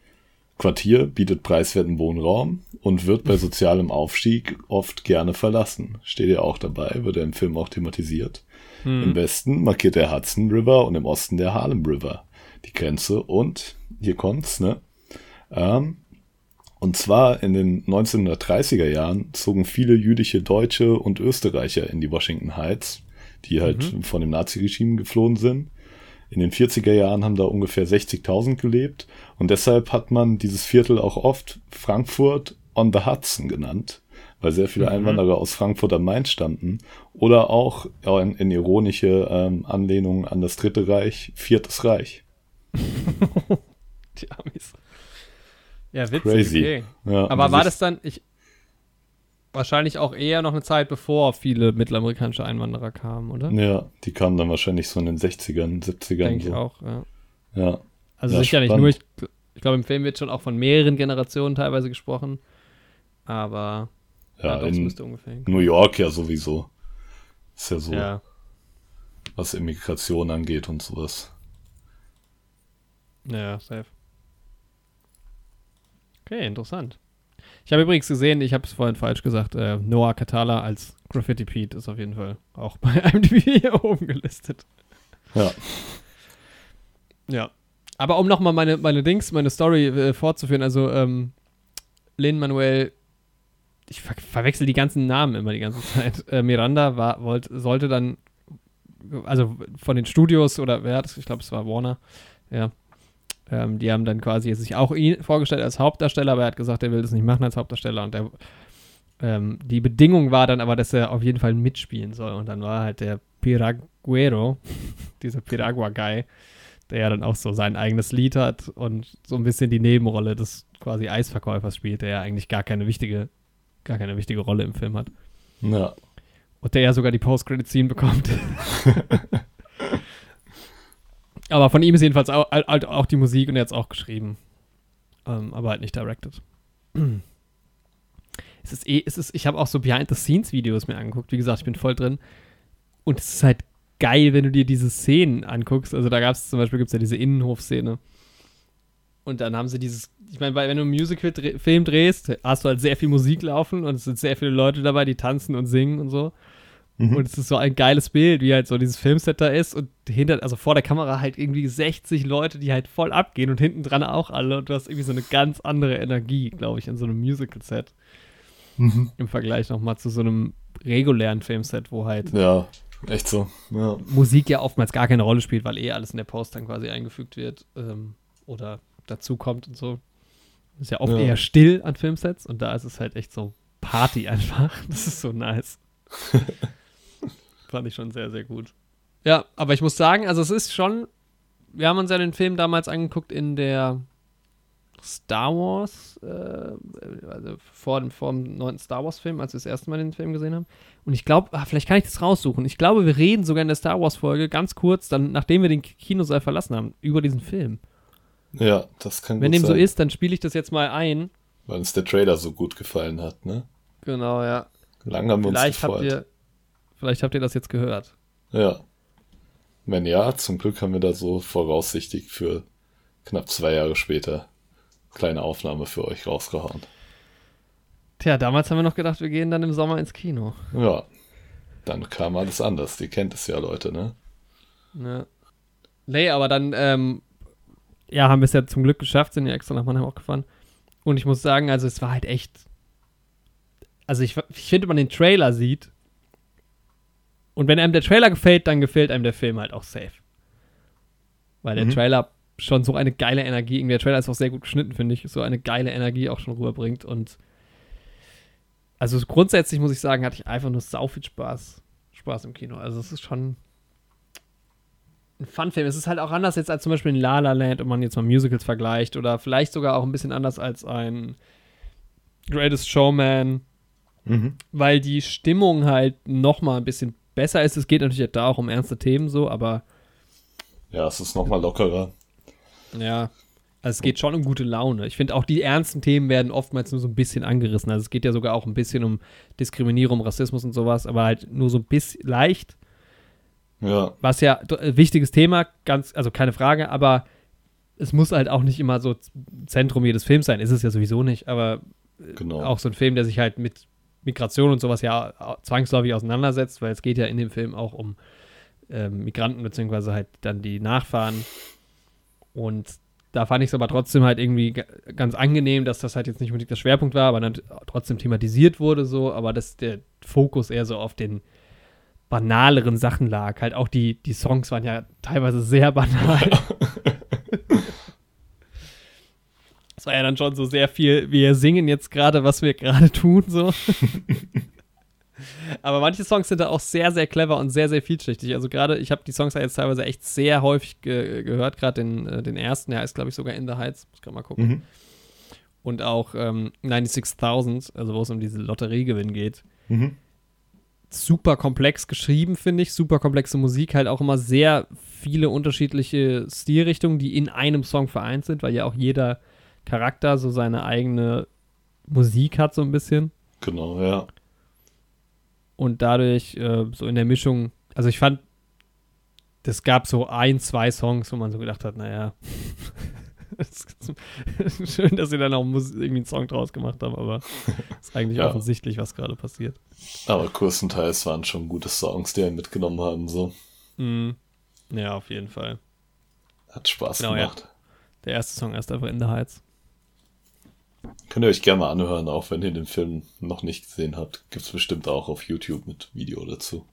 B: Quartier bietet preiswerten Wohnraum und wird bei sozialem Aufstieg oft gerne verlassen. Steht ja auch dabei, wird ja im Film auch thematisiert. Im Westen markiert der Hudson River und im Osten der Harlem River die Grenze und hier kommt's, ne? Ähm, und zwar in den 1930er Jahren zogen viele jüdische Deutsche und Österreicher in die Washington Heights, die halt von dem Nazi-Regime geflohen sind. In den 40er Jahren haben da ungefähr 60.000 gelebt und deshalb hat man dieses Viertel auch oft Frankfurt on the Hudson genannt, weil sehr viele Einwanderer aus Frankfurt am Main stammten oder auch in, in ironische ähm, Anlehnung an das Dritte Reich, Viertes Reich.
A: Die Amis. Ja, witzig.
B: Crazy.
A: Okay.
B: Ja,
A: Aber war das dann, ich, wahrscheinlich auch eher noch eine Zeit, bevor viele mittelamerikanische Einwanderer kamen, oder?
B: Ja, die kamen dann wahrscheinlich so in den 60ern, 70ern.
A: Denke ich
B: so.
A: auch, ja.
B: Ja.
A: Also
B: Ja,
A: sicher nicht
B: spannend.
A: nur, ich, ich glaube, im Film wird schon auch von mehreren Generationen teilweise gesprochen. Aber ja,
B: Ja,
A: doch,
B: in
A: müsste ungefähr hinkommen.
B: New York ja sowieso. Ist ja so,
A: Ja,
B: was Immigration angeht und sowas.
A: ja, safe. Okay, interessant. Ich habe übrigens gesehen, ich habe es vorhin falsch gesagt, äh, Noah Katala als Graffiti Pete ist auf jeden Fall auch bei IMDb hier oben gelistet.
B: Ja.
A: Ja. Aber um nochmal meine, meine Dings, meine Story äh, fortzuführen, also ähm, Lin Manuel, ich ver verwechsel die ganzen Namen immer die ganze Zeit. Äh, Miranda war, wollt, sollte dann, also von den Studios oder wer hat es, ich glaube es war Warner, ja. Ähm, die haben dann quasi sich auch ihn vorgestellt als Hauptdarsteller, aber er hat gesagt, er will das nicht machen als Hauptdarsteller und der, ähm, die Bedingung war dann aber, dass er auf jeden Fall mitspielen soll und dann war halt der Piraguero, dieser Piragua-Guy, der ja dann auch so sein eigenes Lied hat und so ein bisschen die Nebenrolle des quasi Eisverkäufers spielt, der ja eigentlich gar keine wichtige, gar keine wichtige Rolle im Film hat.
B: Ja.
A: Und der ja sogar die Post-Credit-Scene bekommt. aber von ihm ist jedenfalls auch, halt auch die Musik und er hat es auch geschrieben. Ähm, aber halt nicht directed. es ist eh, es ist, ich habe auch so Behind-the-Scenes-Videos mir angeguckt. Wie gesagt, ich bin voll drin. Und es ist halt geil, wenn du dir diese Szenen anguckst. Also da gab es zum Beispiel gibt's ja diese Innenhof-Szene. Und dann haben sie dieses, ich meine, wenn du einen Musical-Film drehst, hast du halt sehr viel Musik laufen und es sind sehr viele Leute dabei, die tanzen und singen und so.
B: Mhm.
A: Und es ist so ein geiles Bild, wie halt so dieses Filmset da ist und hinter, also vor der Kamera halt irgendwie 60 Leute, die halt voll abgehen und hinten dran auch alle und du hast irgendwie so eine ganz andere Energie, glaube ich, in so einem Musical-Set.
B: Mhm.
A: Im Vergleich nochmal zu so einem regulären Filmset, wo halt
B: Ja, echt so. Ja.
A: Musik ja oftmals gar keine Rolle spielt, weil eh alles in der Post dann quasi eingefügt wird ähm, oder dazu kommt und so. Ist ja oft
B: Ja.
A: eher still an Filmsets und da ist es halt echt so Party einfach. Das ist so nice. Fand ich schon sehr, sehr gut. Ja, aber ich muss sagen, also es ist schon, wir haben uns ja den Film damals angeguckt in der Star Wars, äh, also vor dem, vor dem neunten Star Wars Film, als wir das erste Mal den Film gesehen haben. Und ich glaube, ah, vielleicht kann ich das raussuchen. Ich glaube, wir reden sogar in der Star Wars Folge ganz kurz, dann, nachdem wir den Kinosaal verlassen haben, über diesen Film.
B: ja, das kann
A: Wenn
B: gut
A: dem so
B: sein,
A: ist, dann spiele ich das jetzt mal ein.
B: weil uns der Trailer so gut gefallen hat, ne?
A: Genau, ja.
B: Lange haben wir uns
A: Vielleicht habt
B: gefreut.
A: ihr, vielleicht habt ihr das jetzt gehört.
B: Ja. Wenn ja, zum Glück haben wir da so voraussichtig für knapp zwei Jahre später kleine Aufnahme für euch rausgehauen.
A: Tja, damals haben wir noch gedacht, wir gehen dann im Sommer ins Kino.
B: Ja. Dann kam alles anders. Ihr kennt es ja, Leute, ne?
A: Ja. Nee, aber dann, ähm, ja, haben wir es ja zum Glück geschafft, sind ja extra nach Mannheim auch gefahren. Und ich muss sagen, also es war halt echt. Also ich, ich finde, wenn man den Trailer sieht. Und wenn einem der Trailer gefällt, dann gefällt einem der Film halt auch safe. Weil der
B: Mhm.
A: Trailer schon so eine geile Energie, der Trailer ist auch sehr gut geschnitten, finde ich, so eine geile Energie auch schon rüberbringt. Und also grundsätzlich muss ich sagen, hatte ich einfach nur sau viel Spaß, Spaß im Kino. Also es ist schon ein Fun-Film. Es ist halt auch anders jetzt als zum Beispiel in La La Land, wenn man jetzt mal Musicals vergleicht oder vielleicht sogar auch ein bisschen anders als ein Greatest Showman,
B: Mhm.
A: weil die Stimmung halt noch mal ein bisschen besser ist. Es geht natürlich da auch um ernste Themen so, aber
B: Ja, es ist nochmal lockerer.
A: ja, also es geht schon um gute Laune. Ich finde auch die ernsten Themen werden oftmals nur so ein bisschen angerissen. Also es geht ja sogar auch ein bisschen um Diskriminierung, Rassismus und sowas, aber halt nur so ein bisschen leicht.
B: Ja,
A: was ja d- äh, wichtiges Thema, ganz, also keine Frage, aber es muss halt auch nicht immer so Zentrum jedes Films sein, ist es ja sowieso nicht, aber
B: genau.
A: auch so ein Film, der sich halt mit Migration und sowas ja zwangsläufig auseinandersetzt, weil es geht ja in dem Film auch um ähm, Migranten, beziehungsweise halt dann die Nachfahren und da fand ich es aber trotzdem halt irgendwie ga- ganz angenehm, dass das halt jetzt nicht unbedingt der Schwerpunkt war, aber dann trotzdem thematisiert wurde so, aber dass der Fokus eher so auf den banaleren Sachen lag. Halt auch die, die Songs waren ja teilweise sehr banal. Es war ja dann schon so sehr viel, wir singen jetzt gerade, was wir gerade tun, so. Aber manche Songs sind da auch sehr, sehr clever und sehr, sehr vielschichtig. Also gerade, ich habe die Songs ja jetzt teilweise echt sehr häufig ge gehört, gerade den, äh, den ersten, der heißt, glaube ich, sogar In the Heights. Muss gerade mal gucken.
B: Mhm.
A: Und auch ähm, 96.000, also wo es um diese Lotteriegewinn geht.
B: Mhm.
A: Super komplex geschrieben, finde ich. Super komplexe Musik, halt auch immer sehr viele unterschiedliche Stilrichtungen, die in einem Song vereint sind, weil ja auch jeder Charakter so seine eigene Musik hat, so ein bisschen.
B: Genau, ja.
A: Und dadurch äh, so in der Mischung, also ich fand, es gab so ein, zwei Songs, wo man so gedacht hat, naja, schön, dass sie dann auch irgendwie einen Song draus gemacht haben, aber ist eigentlich
B: Ja.
A: offensichtlich, was gerade passiert.
B: Aber größtenteils waren schon gute Songs, die einen mitgenommen haben. So.
A: Mhm. Ja, auf jeden Fall.
B: Hat Spaß
A: Genau, ja.
B: gemacht.
A: Der erste Song ist einfach in der Heights.
B: Könnt ihr euch gerne mal anhören, auch wenn ihr den Film noch nicht gesehen habt. Gibt's bestimmt auch auf YouTube mit Video dazu.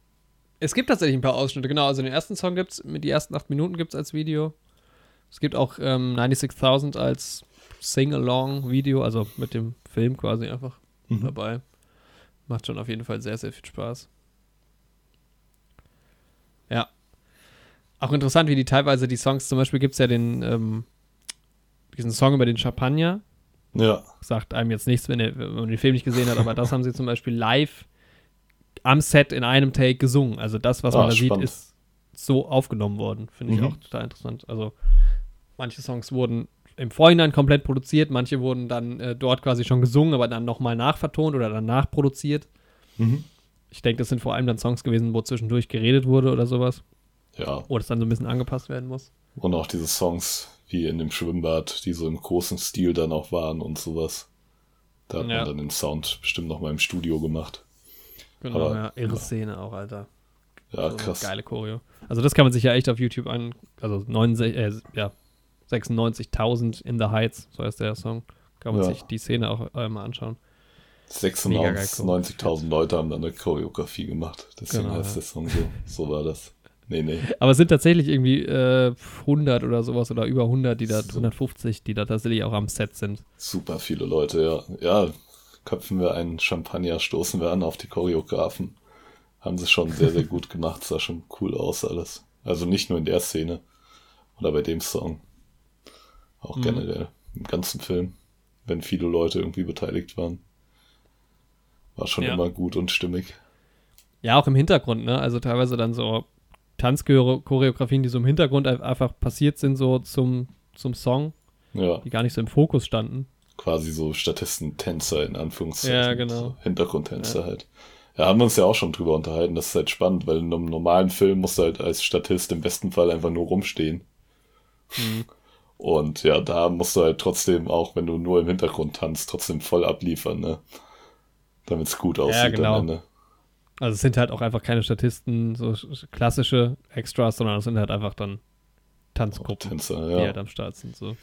A: Es gibt tatsächlich ein paar Ausschnitte, genau. Also den ersten Song gibt's, mit die ersten acht Minuten gibt's als Video. Es gibt auch ähm, 96.000 als Sing-Along-Video, also mit dem Film quasi einfach
B: Mhm.
A: dabei. Macht schon auf jeden Fall sehr, sehr viel Spaß. Ja. Auch interessant, wie die teilweise die Songs, zum Beispiel gibt's ja den, ähm, diesen Song über den Champagner.
B: Ja,
A: Sagt einem jetzt nichts, wenn, ihr, wenn man den Film nicht gesehen hat, aber das haben sie zum Beispiel live am Set in einem Take gesungen. Also das, was
B: Ah,
A: man da
B: spannend.
A: sieht, ist so aufgenommen worden. Finde ich
B: Mhm.
A: auch total interessant. Also manche Songs wurden im Vorhinein komplett produziert, manche wurden dann äh, dort quasi schon gesungen, aber dann nochmal nachvertont oder dann nachproduziert.
B: Mhm.
A: Ich denke, das sind vor allem dann Songs gewesen, wo zwischendurch geredet wurde oder sowas.
B: ja.
A: Wo das dann so ein bisschen angepasst werden muss.
B: Und auch diese Songs wie in dem Schwimmbad, die so im großen Stil dann auch waren und sowas. Da hat
A: Ja.
B: man dann den Sound bestimmt noch mal im Studio gemacht.
A: Genau,
B: Aber-
A: ja. Irre
B: ja.
A: Szene auch, Alter.
B: Ja,
A: So
B: krass.
A: Geile Choreo. Also das kann man sich ja echt auf YouTube an, also 69, äh, ja, 96.000 in the Heights, so heißt der Song. Kann man
B: Ja.
A: sich die Szene auch äh, mal anschauen.
B: 96.000 Leute haben dann eine Choreografie gemacht. Deswegen
A: Genau,
B: heißt der Song so. So war das. Nee, nee.
A: Aber es sind tatsächlich irgendwie äh, 100 oder sowas oder über 100, die da,
B: So.
A: 150, die da tatsächlich auch am Set sind.
B: Super viele Leute, ja. Ja, köpfen wir einen Champagner, stoßen wir an auf die Choreografen. Haben sie schon sehr, sehr gut gemacht. Sah schon cool aus alles. Also nicht nur in der Szene oder bei dem Song. Auch
A: Mhm.
B: generell im ganzen Film, wenn viele Leute irgendwie beteiligt waren. War schon
A: Ja.
B: immer gut und stimmig.
A: Ja, auch im Hintergrund, ne? Also teilweise dann so Tanzchoreografien, die so im Hintergrund ein- einfach passiert sind, so zum, zum Song,
B: Ja,
A: die gar nicht so im Fokus standen.
B: quasi so Statisten-Tänzer in Anführungszeichen.
A: Ja, genau.
B: So Hintergrundtänzer halt. Ja, haben wir uns ja auch schon drüber unterhalten. Das ist halt spannend, weil in einem normalen Film musst du halt als Statist im besten Fall einfach nur rumstehen.
A: Mhm.
B: Und ja, da musst du halt trotzdem, auch wenn du nur im Hintergrund tanzt, trotzdem voll abliefern, ne? Damit es gut aussieht
A: genau.
B: am Ende.
A: Also es sind halt auch einfach keine Statisten, so sch- klassische Extras, sondern es sind halt einfach dann Tanzgruppen,
B: Tänzer,
A: die
B: ja.
A: halt am Start sind. So.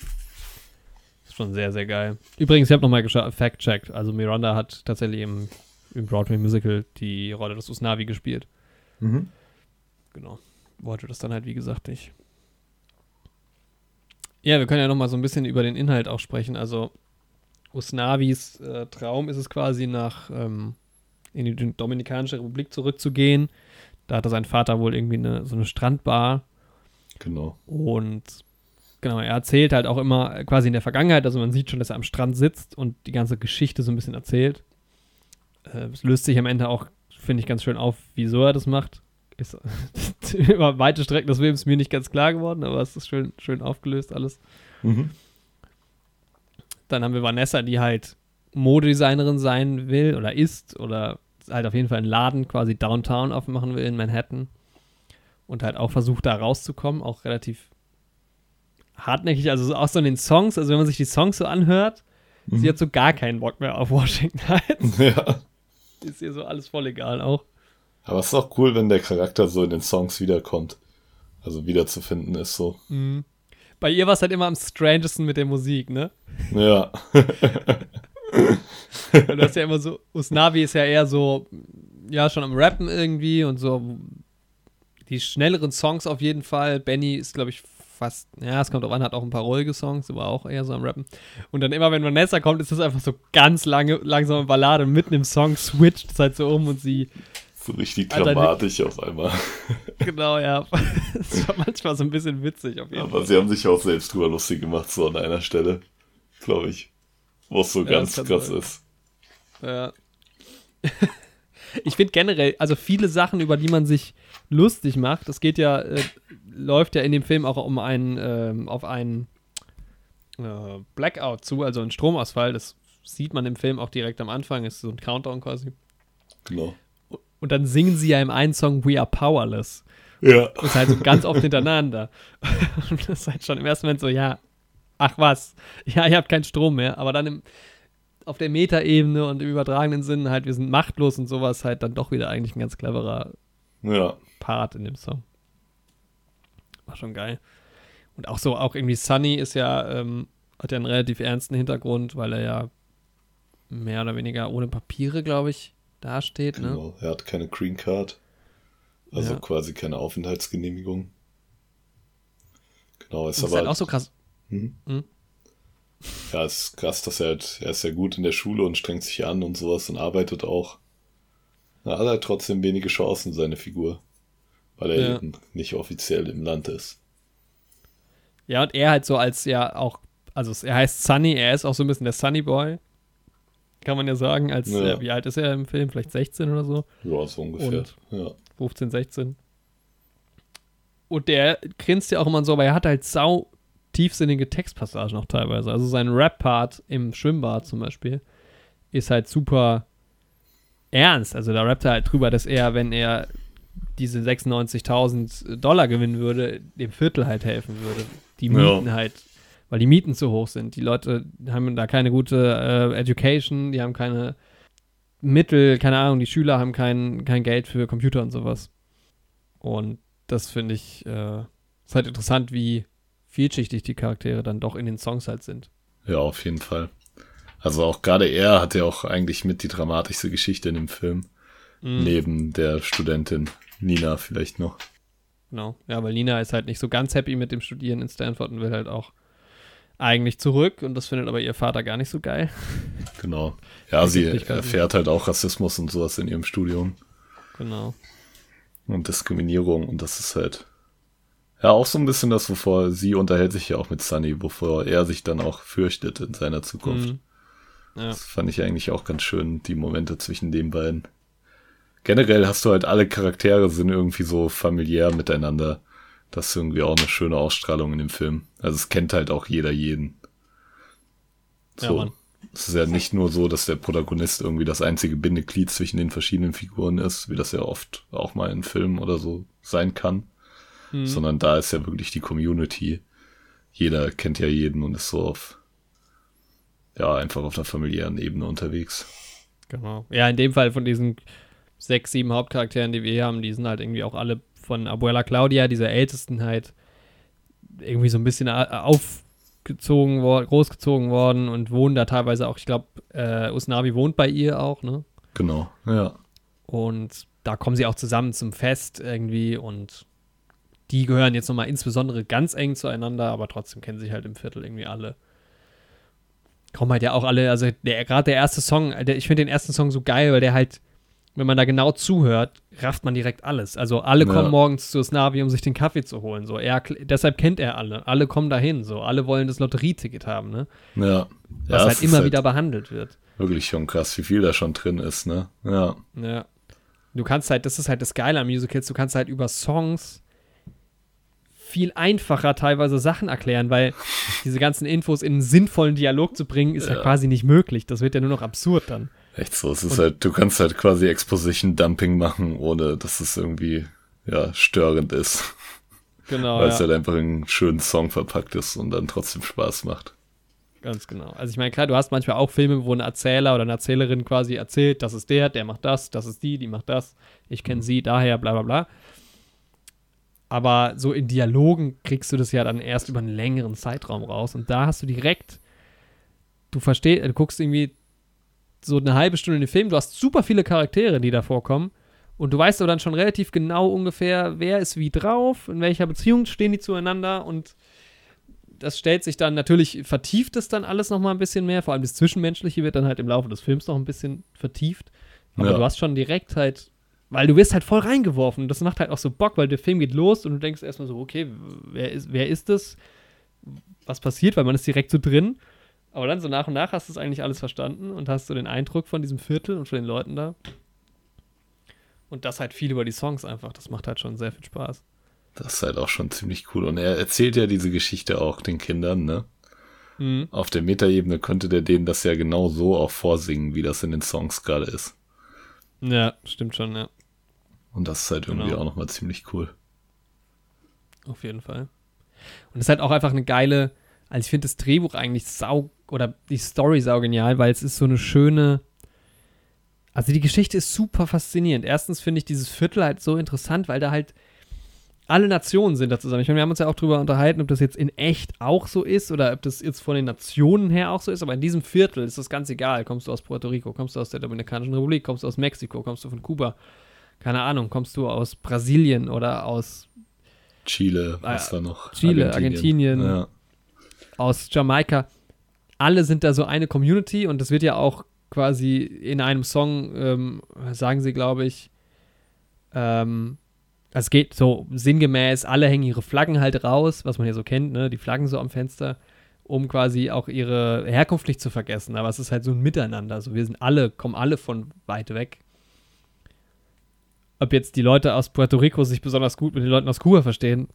A: Ist schon sehr, sehr geil. Übrigens, ich habe nochmal fact-checked. Also Miranda hat tatsächlich im, im Broadway-Musical die Rolle des Usnavi gespielt.
B: Mhm.
A: Genau. Wollte das dann halt, wie gesagt, nicht. Ja, wir können ja nochmal so ein bisschen über den Inhalt auch sprechen. Also, Usnavis äh, Traum ist es quasi, nach ähm, in die Dominikanische Republik zurückzugehen. Da hatte sein Vater wohl irgendwie eine, so eine Strandbar.
B: Genau.
A: Und genau, er erzählt halt auch immer quasi in der Vergangenheit. Also, man sieht schon, dass er am Strand sitzt und die ganze Geschichte so ein bisschen erzählt. Äh, Es löst sich am Ende auch, finde ich, ganz schön auf, wieso er das macht. Ist über weite Strecken des Films mir nicht ganz klar geworden, aber es ist schön, schön aufgelöst alles.
B: Mhm.
A: Dann haben wir Vanessa, die halt Modedesignerin sein will oder ist oder halt auf jeden Fall einen Laden quasi downtown aufmachen will in Manhattan und halt auch versucht da rauszukommen, auch relativ hartnäckig, also so- auch so in den Songs, also wenn man sich die Songs so anhört, sie hat so gar keinen Bock mehr auf Washington Heights.
B: Ja.
A: ist ihr so alles voll egal auch.
B: Aber es ist auch cool, wenn der Charakter so in den Songs wiederkommt. Also wiederzufinden ist so.
A: Mhm. Bei ihr war es halt immer am strangesten mit der Musik, ne?
B: Ja.
A: Du hast ja immer so, Usnavi ist ja eher so, ja, schon am Rappen irgendwie und so die schnelleren Songs auf jeden Fall. Benny ist, glaube ich, fast, ja, es kommt drauf an, hat auch ein paar ruhige Songs, aber auch eher so am Rappen. Und dann immer, wenn Vanessa kommt, ist das einfach so ganz lange, langsame Ballade und mitten im Song switcht es halt so um und sie,
B: So richtig dramatisch auf einmal.
A: genau, ja, das war manchmal so ein bisschen witzig auf jeden
B: Aber
A: Fall.
B: sie haben sich auch selbst drüber lustig gemacht, so an einer Stelle. Glaube ich. Wo es so
A: Ja,
B: ganz
A: das
B: krass
A: sein.
B: ist.
A: Ja. ich finde generell, also viele Sachen, über die man sich lustig macht, es geht ja, äh, läuft ja in dem Film auch um einen, ähm, auf einen äh, Blackout zu, also einen Stromausfall. Das sieht man im Film auch direkt am Anfang, ist so ein Countdown quasi.
B: Genau.
A: Und dann singen sie ja im einen Song We Are Powerless.
B: Ja.
A: Das ist halt so ganz oft hintereinander. Und das ist halt schon im ersten Moment so, ja, ach was, ja, ihr habt keinen Strom mehr. Aber dann im, auf der Metaebene und im übertragenen Sinn halt, wir sind machtlos und sowas, halt dann doch wieder eigentlich ein ganz cleverer
B: Ja.
A: Part in dem Song. War schon geil. Und auch so, auch irgendwie Sunny ist ja, ähm, hat ja einen relativ ernsten Hintergrund, weil er ja mehr oder weniger ohne Papiere, glaube ich, dasteht. Ne?
B: Genau. Er hat keine Green Card. Also
A: Ja.
B: quasi keine Aufenthaltsgenehmigung. Genau, ist
A: ist
B: aber.
A: halt auch so krass.
B: Hm?
A: Hm?
B: Ja, ist krass, dass er halt, er ist ja gut in der Schule und strengt sich an und sowas und arbeitet auch. Er hat halt trotzdem wenige Chancen, seine Figur. Weil er
A: Ja.
B: eben nicht offiziell im Land ist.
A: Ja, und er halt so als ja auch, also er heißt Sunny, er ist auch so ein bisschen der Sunny Boy. Kann man ja sagen, als,
B: Ja.
A: äh, wie alt ist er im Film? Vielleicht 16 oder so?
B: Ja, so ungefähr.
A: Und?
B: Ja.
A: 15, 16. Und der grinst ja auch immer so, aber er hat halt sau tiefsinnige Textpassagen auch teilweise. Also sein Rap-Part im Schwimmbad zum Beispiel ist halt super ernst. Also da rappt er halt drüber, dass er, wenn er diese 96.000 Dollar gewinnen würde, dem Viertel halt helfen würde. Die
B: Ja.
A: Mieten halt, weil die Mieten zu hoch sind. Die Leute haben da keine gute äh, Education, die haben keine Mittel, keine Ahnung, die Schüler haben kein, kein Geld für Computer und sowas. Und das finde ich, äh, ist halt interessant, wie vielschichtig die Charaktere dann doch in den Songs halt sind.
B: ja, auf jeden Fall. Also auch gerade er hat ja auch eigentlich mit die dramatischste Geschichte in dem Film.
A: Mhm.
B: Neben der Studentin Nina vielleicht noch.
A: Genau. Ja, weil Nina ist halt nicht so ganz happy mit dem Studieren in Stanford und will halt auch eigentlich zurück und das findet aber ihr Vater gar nicht so geil.
B: Genau. Ja, sie erfährt halt auch Rassismus und sowas in ihrem Studium.
A: Genau.
B: und Diskriminierung und das ist halt ja auch so ein bisschen das, wovor sie unterhält sich ja auch mit Sunny, wovor er sich dann auch fürchtet in seiner Zukunft.
A: Mhm. Ja.
B: Das fand ich eigentlich auch ganz schön, die Momente zwischen den beiden. Generell hast du halt alle Charaktere sind irgendwie so familiär miteinander. Das ist irgendwie auch eine schöne Ausstrahlung in dem Film. Also es kennt halt auch jeder jeden.
A: Ja,
B: So.
A: Mann.
B: es ist ja nicht nur so, dass der Protagonist irgendwie das einzige Bindeglied zwischen den verschiedenen Figuren ist, wie das ja oft auch mal in Filmen oder so sein kann,
A: Mhm.
B: sondern da ist ja wirklich die Community. Jeder kennt ja jeden und ist so auf, ja, einfach auf einer familiären Ebene unterwegs.
A: Genau. Ja, in dem Fall von diesen sechs, sieben Hauptcharakteren, die wir hier haben, die sind halt irgendwie auch alle von Abuela Claudia, dieser ältesten halt, irgendwie so ein bisschen aufgezogen worden, großgezogen worden und wohnen da teilweise auch, ich glaube, äh, Usnavi wohnt bei ihr auch, ne?
B: Genau, ja.
A: Und da kommen sie auch zusammen zum Fest irgendwie und die gehören jetzt nochmal insbesondere ganz eng zueinander, aber trotzdem kennen sich halt im Viertel irgendwie alle. Kommen halt ja auch alle, also der, gerade der erste Song, der, ich finde den ersten Song so geil, weil der halt, wenn man da genau zuhört, rafft man direkt alles. Also alle
B: Ja.
A: kommen morgens zu Snavi, um sich den Kaffee zu holen. So. Er, deshalb kennt er alle. Alle kommen dahin. So. Alle wollen das Lotterieticket haben, ne?
B: Ja.
A: Was
B: ja,
A: halt immer
B: ist
A: wieder behandelt wird.
B: Wirklich schon krass, wie viel da schon drin ist, ne? Ja.
A: Ja. Du kannst halt, das ist halt das Geile an Musicals, du kannst halt über Songs viel einfacher teilweise Sachen erklären, weil diese ganzen Infos in einen sinnvollen Dialog zu bringen, ist ja,
B: Ja.
A: quasi nicht möglich. Das wird ja nur noch absurd dann.
B: Echt so. Es ist halt, du kannst halt quasi Exposition-Dumping machen, ohne dass es irgendwie, ja, störend ist.
A: Genau,
B: weil
A: ja,
B: es halt einfach in einen schönen Song verpackt ist und dann trotzdem Spaß macht.
A: ganz genau. Also ich meine, klar, du hast manchmal auch Filme, wo ein Erzähler oder eine Erzählerin quasi erzählt, das ist der, der macht das, das ist die, die macht das, ich kenne sie, daher, bla bla bla. Aber so in Dialogen kriegst du das ja dann erst über einen längeren Zeitraum raus. Und da hast du direkt, du verstehst, du guckst irgendwie so eine halbe Stunde in den Film, du hast super viele Charaktere, die da vorkommen. Und du weißt aber dann schon relativ genau ungefähr, wer ist wie drauf, in welcher Beziehung stehen die zueinander. Und das stellt sich dann, natürlich vertieft es dann alles nochmal ein bisschen mehr. Vor allem das Zwischenmenschliche wird dann halt im Laufe des Films noch ein bisschen vertieft. Aber
B: Ja.
A: du hast schon direkt halt, weil du wirst halt voll reingeworfen. Und das macht halt auch so Bock, weil der Film geht los und du denkst erstmal so, okay, wer ist, wer ist das? Was passiert? Weil man ist direkt so drin. Aber dann so nach und nach hast du es eigentlich alles verstanden und hast so den Eindruck von diesem Viertel und von den Leuten da. Und das halt viel über die Songs einfach. Das macht halt schon sehr viel Spaß.
B: Das ist halt auch schon ziemlich cool. Und er erzählt ja diese Geschichte auch den Kindern, ne?
A: Mhm.
B: Auf der Metaebene könnte der denen das ja genau so auch vorsingen, wie das in den Songs gerade ist.
A: Ja, stimmt schon, ja.
B: Und das ist halt irgendwie
A: Genau.
B: auch nochmal ziemlich cool.
A: Auf jeden Fall. Und es ist halt auch einfach eine geile, also ich finde das Drehbuch eigentlich sau, oder die Story sau genial, weil es ist so eine schöne, also die Geschichte ist super faszinierend. Erstens finde ich dieses Viertel halt so interessant, weil da halt alle Nationen sind da zusammen. Ich meine, wir haben uns ja auch drüber unterhalten, ob das jetzt in echt auch so ist oder ob das jetzt von den Nationen her auch so ist, aber in diesem Viertel ist das ganz egal. Kommst du aus Puerto Rico, kommst du aus der Dominikanischen Republik, kommst du aus Mexiko, kommst du von Kuba, keine Ahnung, kommst du aus Brasilien oder aus
B: Chile, was
A: Ah,
B: da noch?
A: Chile, Argentinien.
B: Ja.
A: aus Jamaika, alle sind da so eine Community und das wird ja auch quasi in einem Song, ähm, sagen sie, glaube ich, ähm, es geht so sinngemäß, alle hängen ihre Flaggen halt raus, was man ja so kennt, ne, die Flaggen so am Fenster, um quasi auch ihre Herkunft nicht zu vergessen. Aber es ist halt so ein Miteinander. Also wir sind alle, kommen alle von weit weg. Ob jetzt die Leute aus Puerto Rico sich besonders gut mit den Leuten aus Kuba verstehen,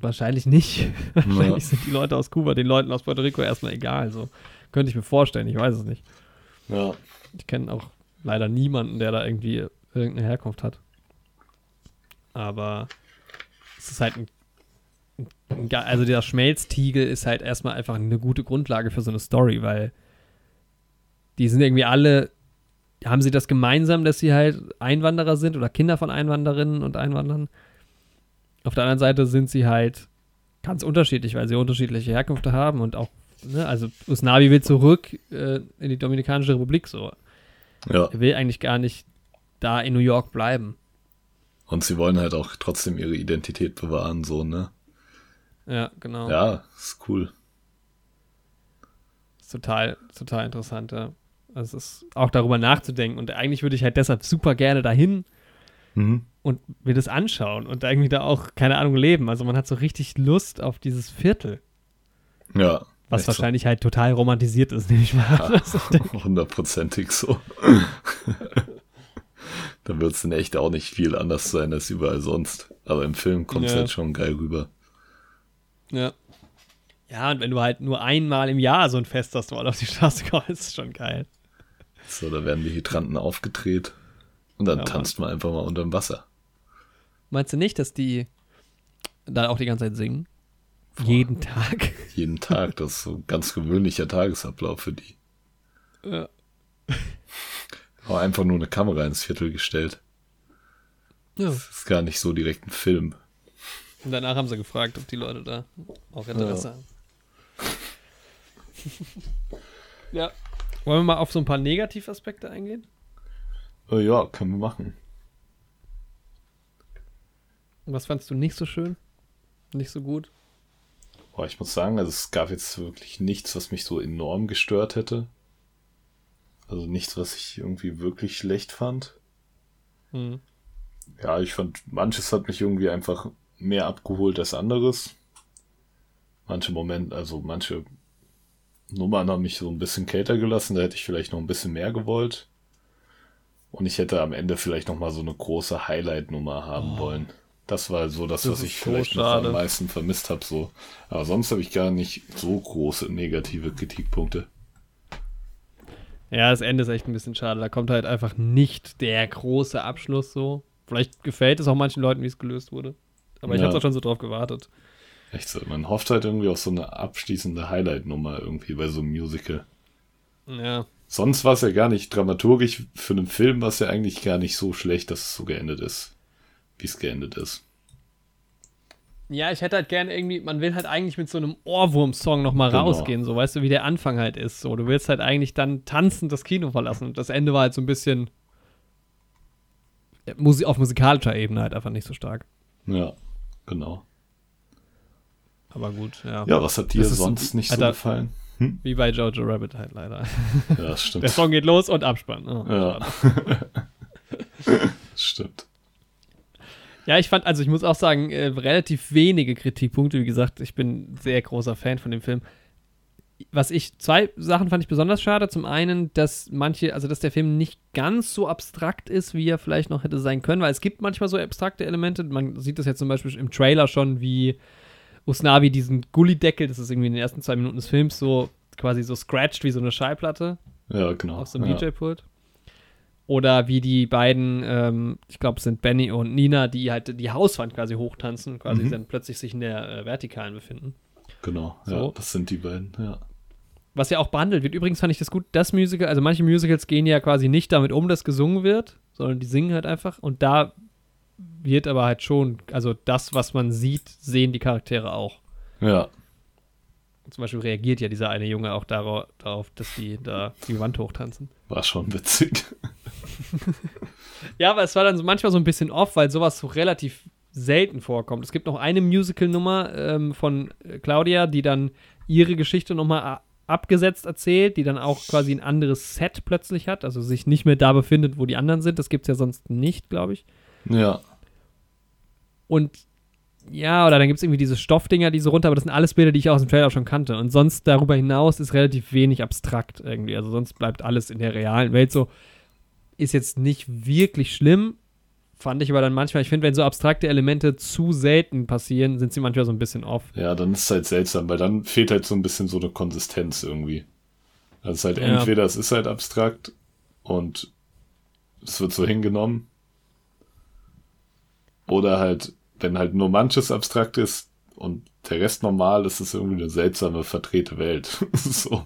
A: wahrscheinlich nicht. wahrscheinlich sind die Leute aus Kuba den Leuten aus Puerto Rico erstmal egal. So könnte ich mir vorstellen. Ich weiß es nicht.
B: ja.
A: Ich kenne auch leider niemanden, der da irgendwie irgendeine Herkunft hat. Aber es ist halt ein, ein also der Schmelztiegel ist halt erstmal einfach eine gute Grundlage für so eine Story, weil die sind irgendwie alle, haben sie das gemeinsam, dass sie halt Einwanderer sind oder Kinder von Einwanderinnen und Einwanderern. Auf der anderen Seite sind sie halt ganz unterschiedlich, weil sie unterschiedliche Herkünfte haben und auch, ne, also Usnavi will zurück äh, in die Dominikanische Republik so.
B: ja.
A: Er will eigentlich gar nicht da in New York bleiben.
B: Und sie wollen halt auch trotzdem ihre Identität bewahren, so, ne?
A: Ja, genau.
B: Ja, ist cool.
A: Ist total, total interessant, ja. Also es ist auch darüber nachzudenken. Und eigentlich würde ich halt deshalb super gerne dahin
B: Mhm.
A: und mir das anschauen und irgendwie da auch, keine Ahnung, leben. Also man hat so richtig Lust auf dieses Viertel,
B: Ja.
A: was
B: echt so.
A: wahrscheinlich halt total romantisiert ist, nehme ich mal an. Also,
B: Hundertprozentig so. da wird es in echt auch nicht viel anders sein als überall sonst. Aber im Film kommt es
A: Ja.
B: halt schon geil rüber.
A: ja. Ja, und wenn du halt nur einmal im Jahr so ein Fest hast, wo alle auf die Straße kommen, ist es schon geil.
B: So, da werden die Hydranten aufgedreht und dann
A: Ja,
B: tanzt man einfach mal unterm Wasser.
A: Meinst du nicht, dass die da auch die ganze Zeit singen? Jeden Tag.
B: Jeden Tag. Das ist so ein ganz gewöhnlicher Tagesablauf für die.
A: Ja.
B: Aber einfach nur eine Kamera ins Viertel gestellt.
A: Ja.
B: Das ist gar nicht so direkt ein Film.
A: Und danach haben sie gefragt, ob die Leute da auch Interesse
B: Ja.
A: haben. ja. Wollen wir mal auf so ein paar Negativaspekte eingehen?
B: Äh, ja, können wir machen.
A: Was fandst du nicht so schön? Nicht so gut?
B: Boah, ich muss sagen, also es gab jetzt wirklich nichts, was mich so enorm gestört hätte. Also nichts, was ich irgendwie wirklich schlecht fand.
A: Hm.
B: Ja, ich fand, manches hat mich irgendwie einfach mehr abgeholt als anderes. Manche Momente, also manche Nummern haben mich so ein bisschen kälter gelassen, da hätte ich vielleicht noch ein bisschen mehr gewollt. Und ich hätte am Ende vielleicht noch mal so eine große Highlight-Nummer haben wollen. Das war so das,
A: Das
B: was ich
A: so
B: vielleicht noch
A: schade.
B: am meisten vermisst habe. So. Aber sonst habe ich gar nicht so große negative Kritikpunkte.
A: Ja, das Ende ist echt ein bisschen schade. Da kommt halt einfach nicht der große Abschluss so. Vielleicht gefällt es auch manchen Leuten, wie es gelöst wurde. Aber ich
B: Ja.
A: habe auch schon so drauf gewartet.
B: Echt so. Man hofft halt irgendwie auf so eine abschließende Highlight-Nummer irgendwie bei so einem Musical.
A: Ja.
B: Sonst war es ja gar nicht dramaturgisch für einen Film, war es ja eigentlich gar nicht so schlecht, dass es so geendet ist, wie es geendet ist.
A: Ja, ich hätte halt gerne irgendwie, man will halt eigentlich mit so einem Ohrwurm-Song nochmal
B: Genau.
A: rausgehen, so weißt du, wie der Anfang halt ist. So, du willst halt eigentlich dann tanzend das Kino verlassen. Und das Ende war halt so ein bisschen Musi auf musikalischer Ebene halt einfach nicht so stark.
B: Ja, genau.
A: Aber gut, ja.
B: Ja, was hat dir
A: Das
B: sonst nicht so gefallen? Hm?
A: Wie bei Jojo Rabbit halt leider.
B: Ja,
A: Der
B: stimmt.
A: Song geht los und Abspann. Oh,
B: Ja. stimmt.
A: Ja, ich fand, also ich muss auch sagen, äh, relativ wenige Kritikpunkte. Wie gesagt, ich bin sehr großer Fan von dem Film. Was ich, zwei Sachen fand ich besonders schade. Zum einen, dass manche, also dass der Film nicht ganz so abstrakt ist, wie er vielleicht noch hätte sein können, weil es gibt manchmal so abstrakte Elemente. Man sieht das jetzt zum Beispiel im Trailer schon, wie Usnavi diesen Gullideckel, das ist irgendwie in den ersten zwei Minuten des Films so quasi so scratched wie so eine Schallplatte
B: Ja, genau.
A: auf so einem
B: ja.
A: DJ-Pult. Oder wie die beiden, ähm, ich glaube, es sind Benny und Nina, die halt die Hauswand quasi hochtanzen, quasi
B: Mhm.
A: dann plötzlich sich in der äh, Vertikalen befinden.
B: Genau,
A: So.
B: ja, das sind die beiden, ja.
A: Was ja auch behandelt wird. Übrigens fand ich das gut, das Musical, also manche Musicals gehen ja quasi nicht damit um, dass gesungen wird, sondern die singen halt einfach. Und da wird aber halt schon, also das, was man sieht, sehen die Charaktere auch.
B: Ja,
A: Zum Beispiel reagiert ja dieser eine Junge auch darauf, darauf dass die da die Wand hochtanzen.
B: war schon witzig.
A: Ja, aber es war dann so manchmal so ein bisschen off, weil sowas so relativ selten vorkommt. Es gibt noch eine Musical-Nummer ähm, von äh, Claudia, die dann ihre Geschichte nochmal abgesetzt erzählt, die dann auch quasi ein anderes Set plötzlich hat, also sich nicht mehr da befindet, wo die anderen sind. Das gibt es ja sonst nicht, glaube ich.
B: Ja,
A: Und ja, oder dann gibt es irgendwie diese Stoffdinger, die so runter, aber das sind alles Bilder, die ich aus dem Trailer schon kannte. Und sonst darüber hinaus ist relativ wenig abstrakt irgendwie. Also sonst bleibt alles in der realen Welt so. Ist jetzt nicht wirklich schlimm, fand ich aber dann manchmal. Ich finde, wenn so abstrakte Elemente zu selten passieren, sind sie manchmal so ein bisschen off.
B: ja, dann ist es halt seltsam, weil dann fehlt halt so ein bisschen so eine Konsistenz irgendwie. Also es ist halt
A: Ja.
B: entweder es ist halt abstrakt und es wird so hingenommen. Oder halt, wenn halt nur manches abstrakt ist und der Rest normal, ist es irgendwie eine seltsame, verdrehte Welt. so.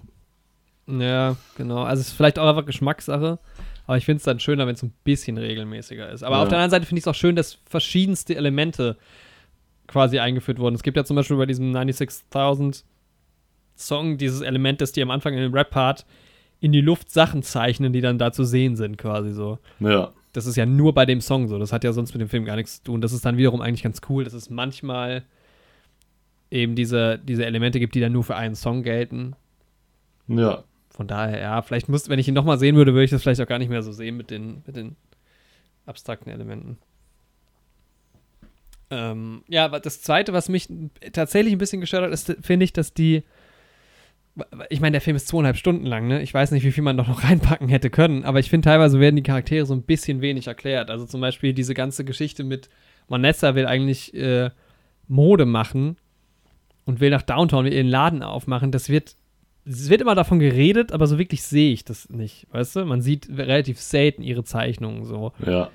A: Ja, genau. Also es ist vielleicht auch einfach Geschmackssache. Aber ich finde es dann schöner, wenn es ein bisschen regelmäßiger ist. Aber
B: Ja.
A: auf der anderen Seite finde ich es auch schön, dass verschiedenste Elemente quasi eingeführt wurden. Es gibt ja zum Beispiel bei diesem 96.000 Song dieses Element, dass die am Anfang in dem Rap-Part in die Luft Sachen zeichnen, die dann da zu sehen sind, quasi so.
B: Ja,
A: Das ist ja nur bei dem Song so. Das hat ja sonst mit dem Film gar nichts zu tun. Das ist dann wiederum eigentlich ganz cool, dass es manchmal eben diese, diese Elemente gibt, die dann nur für einen Song gelten.
B: ja,
A: Von daher, ja, vielleicht muss, wenn ich ihn nochmal sehen würde, würde ich das vielleicht auch gar nicht mehr so sehen mit den, mit den abstrakten Elementen. Ähm, ja, aber das Zweite, was mich tatsächlich ein bisschen gestört hat, ist, finde ich, dass die. Ich meine, der Film ist zweieinhalb Stunden lang, ne? Ich weiß nicht, wie viel man doch noch reinpacken hätte können, aber ich finde, teilweise werden die Charaktere so ein bisschen wenig erklärt. Also zum Beispiel diese ganze Geschichte mit Vanessa will eigentlich äh, Mode machen und will nach Downtown ihren Laden aufmachen. Das wird es wird immer davon geredet, aber so wirklich sehe ich das nicht, weißt du? Man sieht relativ selten ihre Zeichnungen so.
B: ja.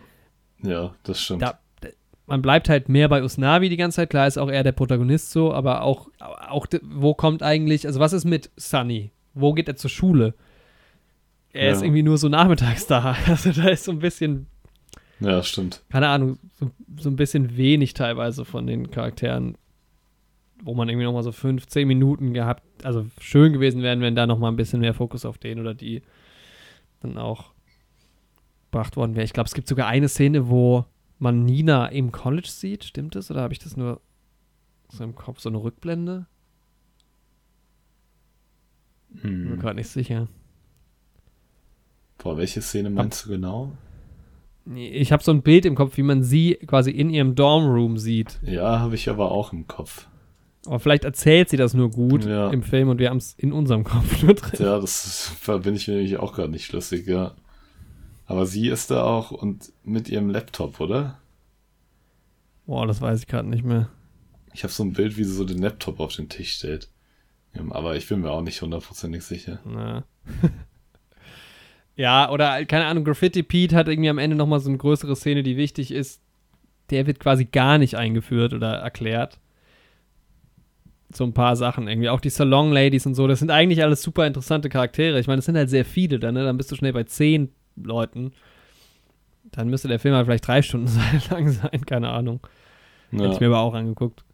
B: Ja, das stimmt.
A: Da, da- man bleibt halt mehr bei Usnavi die ganze Zeit. Klar ist auch er der Protagonist so, aber auch, auch wo kommt eigentlich, also was ist mit Sunny? Wo geht er zur Schule? Er
B: Ja.
A: ist irgendwie nur so nachmittags da. Also da ist so ein bisschen,
B: Ja, stimmt.
A: keine Ahnung, so, so ein bisschen wenig teilweise von den Charakteren, wo man irgendwie nochmal so fünf, zehn Minuten gehabt, also schön gewesen wären, wenn da nochmal ein bisschen mehr Fokus auf den oder die dann auch gebracht worden wäre. Ich glaube, es gibt sogar eine Szene, wo man Nina im College sieht, stimmt das? Oder habe ich das nur so im Kopf, so eine Rückblende? Bin mir
B: Hm.
A: gerade nicht sicher.
B: Boah, welche Szene meinst du genau?
A: Ich habe so ein Bild im Kopf, wie man sie quasi in ihrem Dormroom sieht.
B: Ja, habe ich aber auch im Kopf.
A: Aber vielleicht erzählt sie das nur gut
B: Ja.
A: im Film und wir haben es in unserem Kopf nur drin.
B: Ja, das ist, da bin ich mir nämlich auch gerade nicht schlüssig, ja. Aber sie ist da auch und mit ihrem Laptop, oder?
A: Boah, das weiß ich gerade nicht mehr.
B: Ich habe so ein Bild, wie sie so den Laptop auf den Tisch stellt. Aber ich bin mir auch nicht hundertprozentig sicher.
A: Na. ja, oder keine Ahnung, Graffiti Pete hat irgendwie am Ende nochmal so eine größere Szene, die wichtig ist. Der wird quasi gar nicht eingeführt oder erklärt. So ein paar Sachen irgendwie. Auch die Salon Ladies und so, das sind eigentlich alles super interessante Charaktere. Ich meine, es sind halt sehr viele dann, ne? Dann bist du schnell bei zehn Leuten. Dann müsste der Film halt vielleicht drei Stunden lang sein, keine Ahnung. Hätte
B: Ja,
A: ich mir aber auch angeguckt.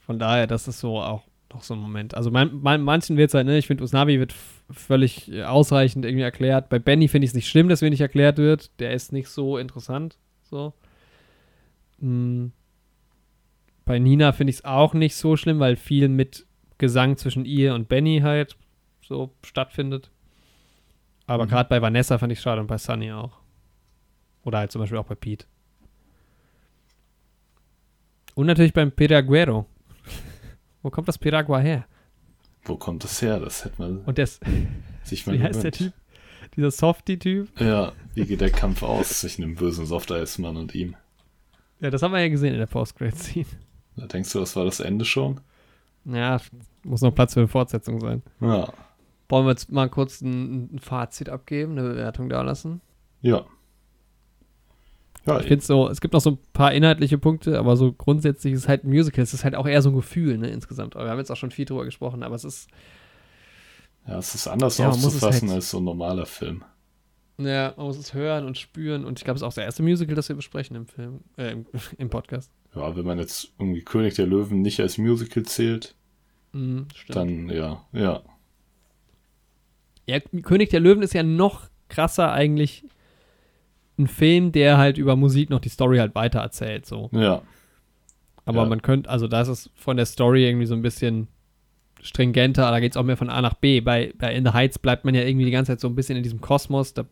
A: Von daher, das ist so auch noch so ein Moment. Also mein, mein, manchen wird es halt, ne, ich finde, Usnavi wird völlig äh, ausreichend irgendwie erklärt. Bei Benny finde ich es nicht schlimm, dass wenig erklärt wird. Der ist nicht so interessant. So. Mm. Bei Nina finde ich es auch nicht so schlimm, weil viel mit Gesang zwischen ihr und Benny halt so stattfindet. Aber
B: Mhm.
A: gerade bei Vanessa fand ich schade und bei Sunny auch. Oder halt zum Beispiel auch bei Pete. Und natürlich beim Piraguero. Wo kommt das Piragua her?
B: wo kommt das her? Das hätte man
A: Und das,
B: sich mal
A: wie heißt der. Typ? Dieser Softie-Typ?
B: Ja, wie geht der Kampf aus zwischen dem bösen Softeismann und ihm?
A: Ja, das haben wir ja gesehen in der Post-Grade-Scene.
B: Da denkst du, das war das Ende schon?
A: Ja, muss noch Platz für eine Fortsetzung sein.
B: Ja.
A: Wollen wir jetzt mal kurz ein, ein Fazit abgeben, eine Bewertung da lassen?
B: Ja. Ja,
A: Ich finde so, es gibt noch so ein paar inhaltliche Punkte, aber so grundsätzlich ist es halt ein Musical. Es ist halt auch eher so ein Gefühl, ne, insgesamt. Aber wir haben jetzt auch schon viel drüber gesprochen, aber es ist,
B: ja, es ist anders
A: Ja,
B: aufzufassen
A: halt-
B: als so ein normaler Film.
A: ja, man muss es hören und spüren. Und ich glaube, es ist auch das erste Musical, das wir besprechen im Film, äh, im, im Podcast.
B: Ja, wenn man jetzt irgendwie König der Löwen nicht als Musical zählt,
A: Mhm,
B: dann ja, ja.
A: Ja, König der Löwen ist ja noch krasser eigentlich ein Film, der halt über Musik noch die Story halt weiter erzählt, so.
B: Ja,
A: Aber
B: Ja.
A: man könnte, also da ist es von der Story irgendwie so ein bisschen stringenter, da geht es auch mehr von A nach B. Bei, bei In the Heights bleibt man ja irgendwie die ganze Zeit so ein bisschen in diesem Kosmos. Da,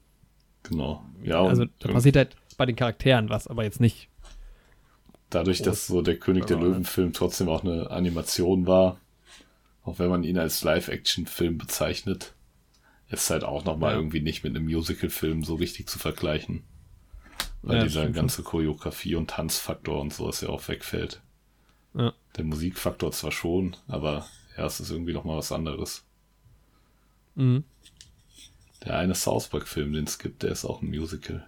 B: genau. Ja,
A: also da passiert halt bei den Charakteren was, aber jetzt nicht.
B: dadurch, dass so der König der
A: Also,
B: Löwen-Film trotzdem auch eine Animation war, auch wenn man ihn als Live-Action-Film bezeichnet, ist halt auch nochmal
A: Ja.
B: irgendwie nicht mit einem Musical-Film so richtig zu vergleichen. Weil
A: Ja,
B: dieser ganze Choreografie und Tanzfaktor und sowas ja auch wegfällt.
A: Ja.
B: Der Musikfaktor zwar schon, aber ja, es ist irgendwie nochmal was anderes.
A: Mhm.
B: Der eine South Park-Film, den es gibt, der ist auch ein Musical.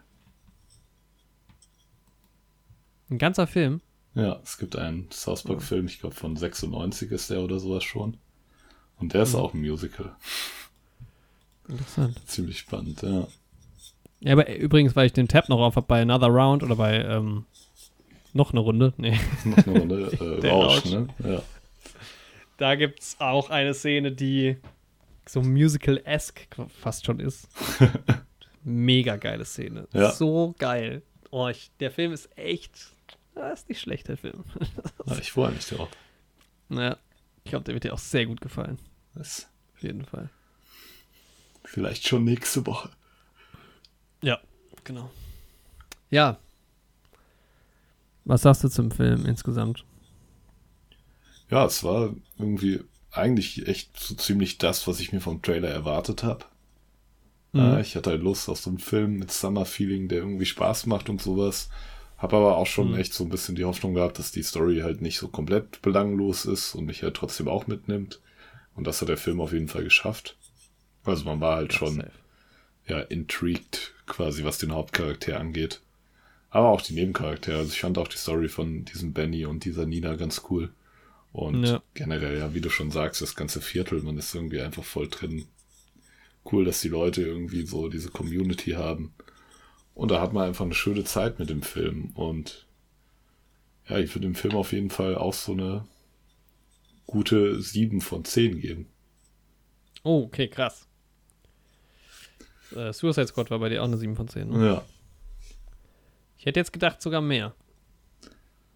A: Ein ganzer Film.
B: Ja, es gibt einen South Park-Film, ich glaube von 96 ist der oder sowas schon. Und der ist
A: Mhm.
B: auch ein Musical.
A: Interessant.
B: Ziemlich spannend, ja.
A: Ja, aber übrigens, weil ich den Tab noch auf habe bei Another Round oder bei ähm, noch eine Runde. Nee.
B: Noch eine Runde äh, Rausch,
A: Rausch.
B: ne? Ja.
A: Da gibt es auch eine Szene, die so musical-esque fast schon ist. Mega geile Szene.
B: Ja.
A: So geil. Oh, ich, der Film ist echt. Das ist nicht schlecht, der Film.
B: ja ich freue mich drauf.
A: naja, ich glaube, der wird dir auch sehr gut gefallen.
B: Das
A: Auf jeden Fall.
B: Vielleicht schon nächste Woche.
A: Ja, genau. Ja. Was sagst du zum Film insgesamt?
B: Ja, es war irgendwie eigentlich echt so ziemlich das, was ich mir vom Trailer erwartet habe.
A: Mhm.
B: Ich hatte halt Lust auf so einen Film mit Summer-Feeling, der irgendwie Spaß macht und sowas. Hab aber auch schon
A: Mhm.
B: echt so ein bisschen die Hoffnung gehabt, dass die Story halt nicht so komplett belanglos ist und mich halt trotzdem auch mitnimmt. Und das hat der Film auf jeden Fall geschafft. Also man war halt schon
A: Safe.
B: ja intrigued quasi, was den Hauptcharakter angeht. Aber auch die Nebencharaktere. Also ich fand auch die Story von diesem Benny und dieser Nina ganz cool. Und
A: Ja.
B: generell, ja, wie du schon sagst, das ganze Viertel, man ist irgendwie einfach voll drin. Cool, dass die Leute irgendwie so diese Community haben. Und da hat man einfach eine schöne Zeit mit dem Film. Und ja, ich würde dem Film auf jeden Fall auch so eine gute 7 von 10 geben.
A: Oh, okay, krass. Äh, Suicide Squad war bei dir auch eine 7 von 10. Ne?
B: Ja.
A: Ich hätte jetzt gedacht, sogar mehr.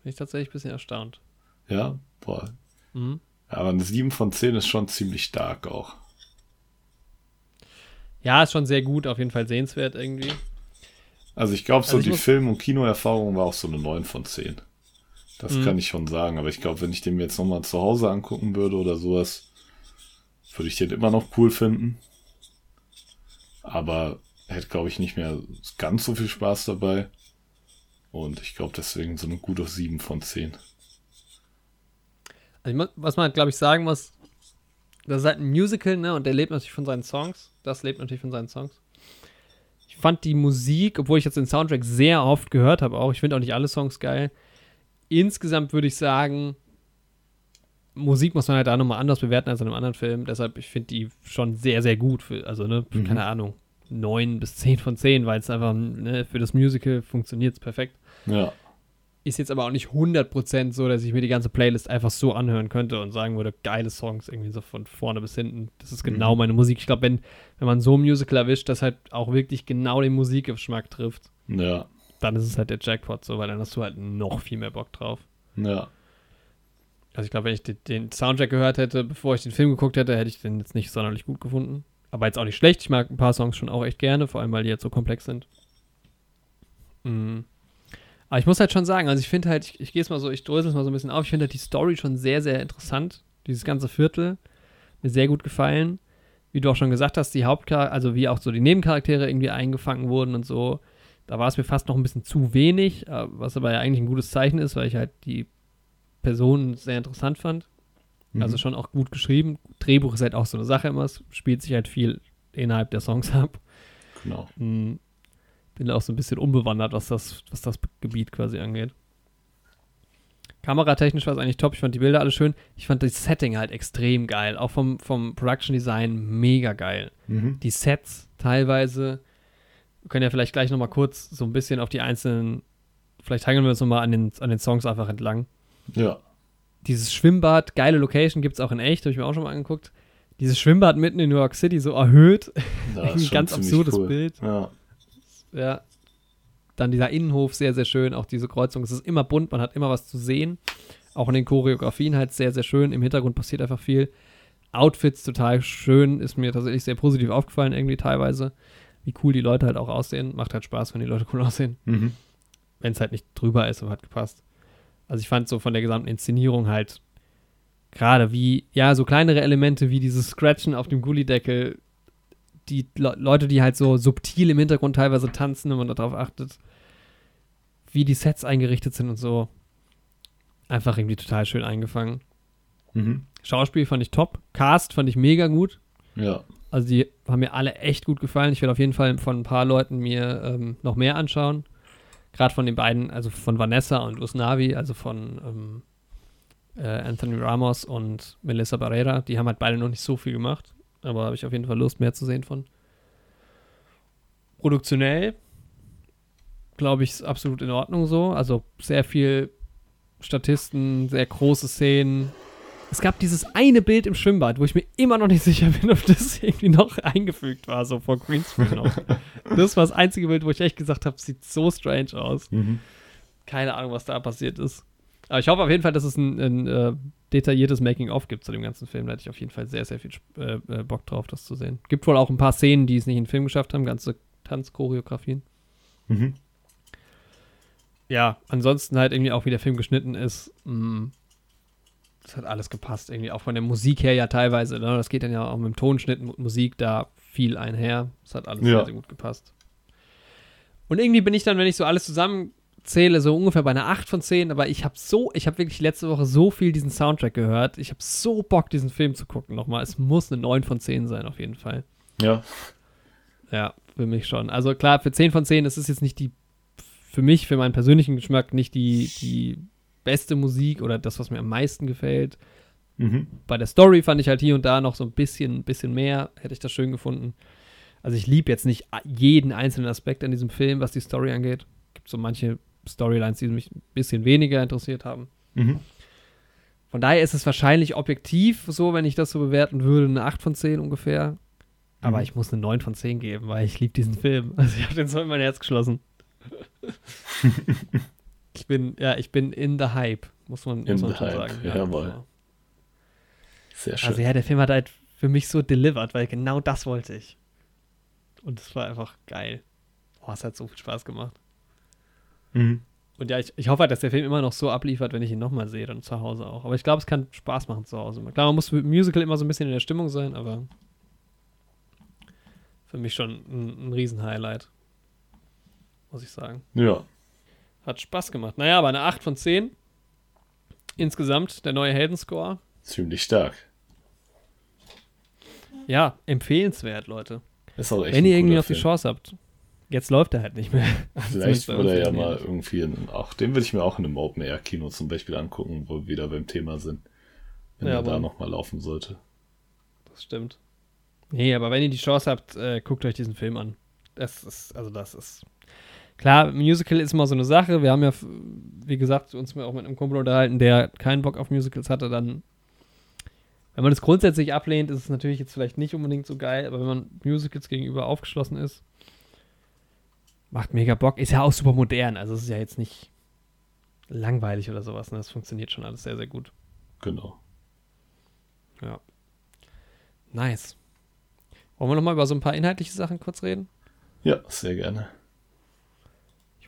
A: Bin ich tatsächlich ein bisschen erstaunt.
B: Ja, boah.
A: Mhm.
B: Aber eine 7 von 10 ist schon ziemlich stark auch.
A: Ja, ist schon sehr gut, auf jeden Fall sehenswert irgendwie.
B: Also ich glaube, so
A: Also ich
B: die Film- und Kinoerfahrung war auch so eine 9 von 10. Das
A: Mhm.
B: kann ich schon sagen. Aber ich glaube, wenn ich den mir jetzt nochmal zu Hause angucken würde oder sowas, würde ich den immer noch cool finden. Aber hätte, glaube ich, nicht mehr ganz so viel Spaß dabei. Und ich glaube, deswegen so eine gute 7 von 10.
A: Also was man, glaube ich, sagen muss, das ist halt ein Musical, ne? Und der lebt natürlich von seinen Songs. Das lebt natürlich von seinen Songs. Ich fand die Musik, obwohl ich jetzt den Soundtrack sehr oft gehört habe, auch, ich finde auch nicht alle Songs geil. Insgesamt würde ich sagen, Musik muss man halt da nochmal anders bewerten als in einem anderen Film. Deshalb, ich finde die schon sehr, sehr gut. Für, also, ne,
B: Mhm.
A: keine Ahnung, 9 bis 10 von 10, weil es einfach, ne, für das Musical funktioniert es perfekt.
B: Ja,
A: Ist jetzt aber auch nicht 100% so, dass ich mir die ganze Playlist einfach so anhören könnte und sagen würde, geile Songs irgendwie so von vorne bis hinten. Das ist genau
B: Mhm.
A: meine Musik. Ich glaube, wenn, wenn man so ein Musical erwischt, das halt auch wirklich genau den Musikgeschmack trifft,
B: ja,
A: dann ist es halt der Jackpot so, weil dann hast du halt noch viel mehr Bock drauf.
B: ja.
A: Also ich glaube, wenn ich den, Soundtrack gehört hätte, bevor ich den Film geguckt hätte, hätte ich den jetzt nicht sonderlich gut gefunden. Aber jetzt auch nicht schlecht. Ich mag ein paar Songs schon auch echt gerne, vor allem weil die jetzt so komplex sind. Mhm. Aber ich muss halt schon sagen, also ich finde halt, ich, ich gehe es mal so, ich drösel es mal so ein bisschen auf, ich finde halt die Story schon sehr, sehr interessant. Dieses ganze Viertel. Mir sehr gut gefallen. Wie du auch schon gesagt hast, die Hauptcharaktere, also wie auch so die Nebencharaktere irgendwie eingefangen wurden und so. Da war es mir fast noch ein bisschen zu wenig, äh, was aber ja eigentlich ein gutes Zeichen ist, weil ich halt die Personen sehr interessant fand. Also
B: Mhm.
A: schon auch gut geschrieben. Drehbuch ist halt auch so eine Sache immer. Es spielt sich halt viel innerhalb der Songs ab.
B: Genau.
A: Hm, Bin auch so ein bisschen unbewandert, was das, was das Gebiet quasi angeht. Kameratechnisch war es eigentlich top. Ich fand die Bilder alle schön. Ich fand das Setting halt extrem geil. Auch vom, vom Production Design mega geil.
B: Mhm.
A: Die Sets teilweise. Wir können ja vielleicht gleich nochmal kurz so ein bisschen auf die einzelnen. Vielleicht hangeln wir uns nochmal an den, an den Songs einfach entlang
B: Ja.
A: dieses Schwimmbad, geile Location, gibt es auch in echt, habe ich mir auch schon mal angeguckt. Dieses Schwimmbad mitten in New York City, so erhöht.
B: Da
A: Ein ganz absurdes
B: cool.
A: Bild.
B: Ja.
A: Ja. Dann dieser Innenhof, sehr, sehr schön. Auch diese Kreuzung. Es ist immer bunt, man hat immer was zu sehen. Auch in den Choreografien halt sehr, sehr schön. Im Hintergrund passiert einfach viel. Outfits total schön, ist mir tatsächlich sehr positiv aufgefallen, irgendwie teilweise. Wie cool die Leute halt auch aussehen. Macht halt Spaß, wenn die Leute cool aussehen.
B: Mhm.
A: wenn es halt nicht drüber ist, aber hat gepasst. Also ich fand so von der gesamten Inszenierung halt gerade wie, ja, so kleinere Elemente wie dieses Scratchen auf dem Gullideckel, die Le Leute, die halt so subtil im Hintergrund teilweise tanzen, wenn man darauf achtet, wie die Sets eingerichtet sind und so. Einfach irgendwie total schön eingefangen.
B: Mhm.
A: Schauspiel fand ich top. Cast fand ich mega gut.
B: Ja.
A: Also die haben mir alle echt gut gefallen. Ich werde auf jeden Fall von ein paar Leuten mir ähm, noch mehr anschauen. Gerade von den beiden, also von Vanessa und Usnavi, also von ähm, äh, Anthony Ramos und Melissa Barrera. Die haben halt beide noch nicht so viel gemacht. Aber habe ich auf jeden Fall Lust, mehr zu sehen von. Produktionell, glaube ich, ist absolut in Ordnung so. Also sehr viel Statisten, sehr große Szenen, es gab dieses eine Bild im Schwimmbad, wo ich mir immer noch nicht sicher bin, ob das irgendwie noch eingefügt war, so vor Greenscreen auch. Das war das einzige Bild, wo ich echt gesagt habe, sieht so strange aus.
B: Mhm.
A: Keine Ahnung, was da passiert ist. Aber ich hoffe auf jeden Fall, dass es ein, ein äh, detailliertes Making-of gibt zu dem ganzen Film. Da hätte ich auf jeden Fall sehr, sehr viel äh, äh, Bock drauf, das zu sehen. Gibt wohl auch ein paar Szenen, die es nicht in den Film geschafft haben, ganze Tanzchoreografien.
B: Mhm.
A: Ja, ansonsten halt irgendwie auch, wie der Film geschnitten ist. Mh, das hat alles gepasst, irgendwie auch von der Musik her ja teilweise. Ne? Das geht dann ja auch mit dem Tonschnitt und Musik da viel einher. Das hat alles
B: Ja.
A: sehr, sehr gut gepasst. Und irgendwie bin ich dann, wenn ich so alles zusammenzähle, so ungefähr bei einer 8 von 10, aber ich habe so, ich habe wirklich letzte Woche so viel diesen Soundtrack gehört. Ich habe so Bock, diesen Film zu gucken nochmal. Es muss eine 9 von 10 sein, auf jeden Fall.
B: Ja.
A: Ja, für mich schon. Also klar, für 10 von 10 ist es jetzt nicht die, für mich, für meinen persönlichen Geschmack, nicht die, die beste Musik oder das, was mir am meisten gefällt.
B: Mhm.
A: Bei der Story fand ich halt hier und da noch so ein bisschen, bisschen mehr, hätte ich das schön gefunden. Also ich liebe jetzt nicht jeden einzelnen Aspekt an diesem Film, was die Story angeht. Gibt so manche Storylines, die mich ein bisschen weniger interessiert haben.
B: Mhm.
A: Von daher ist es wahrscheinlich objektiv so, wenn ich das so bewerten würde, eine 8 von 10 ungefähr. Aber
B: Mhm.
A: ich muss eine 9 von 10 geben, weil ich liebe diesen Film. Also ich habe den so in mein Herz geschlossen. ich bin, ja, ich bin in the hype, muss man,
B: In
A: muss man
B: the
A: schon
B: hype,
A: sagen.
B: jawohl. Sehr schön.
A: Also ja, der Film hat halt für mich so delivered, weil genau das wollte ich. Und es war einfach geil. Boah, es hat so viel Spaß gemacht.
B: mhm.
A: Und ja, ich, ich hoffe halt, dass der Film immer noch so abliefert, wenn ich ihn nochmal sehe, dann zu Hause auch. Aber ich glaube, es kann Spaß machen zu Hause. Klar, man muss mit Musical immer so ein bisschen in der Stimmung sein, aber für mich schon ein, ein Riesen-Highlight. Muss ich sagen.
B: Ja.
A: Hat Spaß gemacht. Naja, aber eine 8 von 10. Insgesamt der neue Heldenscore.
B: Ziemlich stark.
A: Ja, empfehlenswert, Leute.
B: Ist auch echt
A: Wenn ihr irgendwie noch die. Chance habt. Jetzt läuft er halt nicht mehr.
B: Vielleicht würde er ja mal
A: Nähe.
B: irgendwie, in, auch den würde ich mir auch in einem Open-Air-Kino zum Beispiel angucken, wo wir wieder beim Thema sind. Wenn
A: Ja,
B: er da nochmal laufen sollte.
A: Das stimmt. Nee, aber wenn ihr die Chance habt, äh, guckt euch diesen Film an. Das ist, also das ist. Klar, Musical ist immer so eine Sache. Wir haben ja, wie gesagt, uns auch mit einem Kumpel unterhalten, der keinen Bock auf Musicals hatte, dann. Wenn man das grundsätzlich ablehnt, ist es natürlich jetzt vielleicht nicht unbedingt so geil, aber wenn man Musicals gegenüber aufgeschlossen ist, macht mega Bock. Ist ja auch super modern, also es ist ja jetzt nicht langweilig oder sowas. Ne? Das funktioniert schon alles sehr, sehr gut.
B: Genau.
A: Ja. Nice. Wollen wir nochmal über so ein paar inhaltliche Sachen kurz reden?
B: Ja, sehr gerne.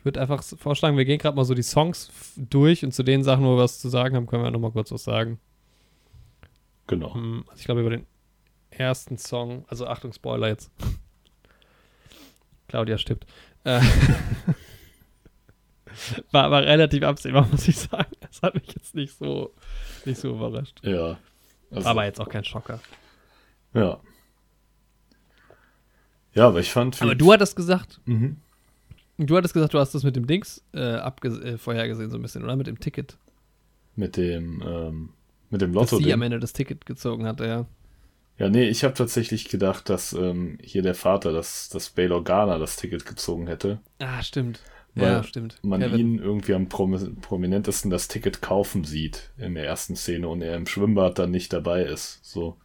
A: Würde einfach vorschlagen, wir gehen gerade mal so die Songs durch und zu den Sachen, wo wir was zu sagen haben, können wir nochmal kurz was sagen.
B: Genau.
A: Hm, Also ich glaube über den ersten Song, also Achtung, Spoiler jetzt. Claudia stirbt. Äh, war aber relativ absehbar, muss ich sagen. Das hat mich jetzt nicht so, nicht so überrascht.
B: Ja. Also,
A: aber jetzt auch kein Schocker.
B: Ja. Ja, aber ich fand.
A: Aber du hattest gesagt,
B: Mhm.
A: Du hattest gesagt, du hast das mit dem Dings äh, abge- äh, vorhergesehen so ein bisschen, oder? Mit dem Ticket.
B: Mit dem, ähm, mit dem
A: Dass
B: Lotto.
A: sie am Ende das Ticket gezogen hat, ja.
B: Ja, nee, ich habe tatsächlich gedacht, dass ähm, hier der Vater, dass, dass Bail Organa das Ticket gezogen hätte.
A: Ah, stimmt.
B: Weil
A: ja, stimmt.
B: Man
A: Kevin.
B: ihn irgendwie am promi prominentesten das Ticket kaufen sieht in der ersten Szene und er im Schwimmbad dann nicht dabei ist. So.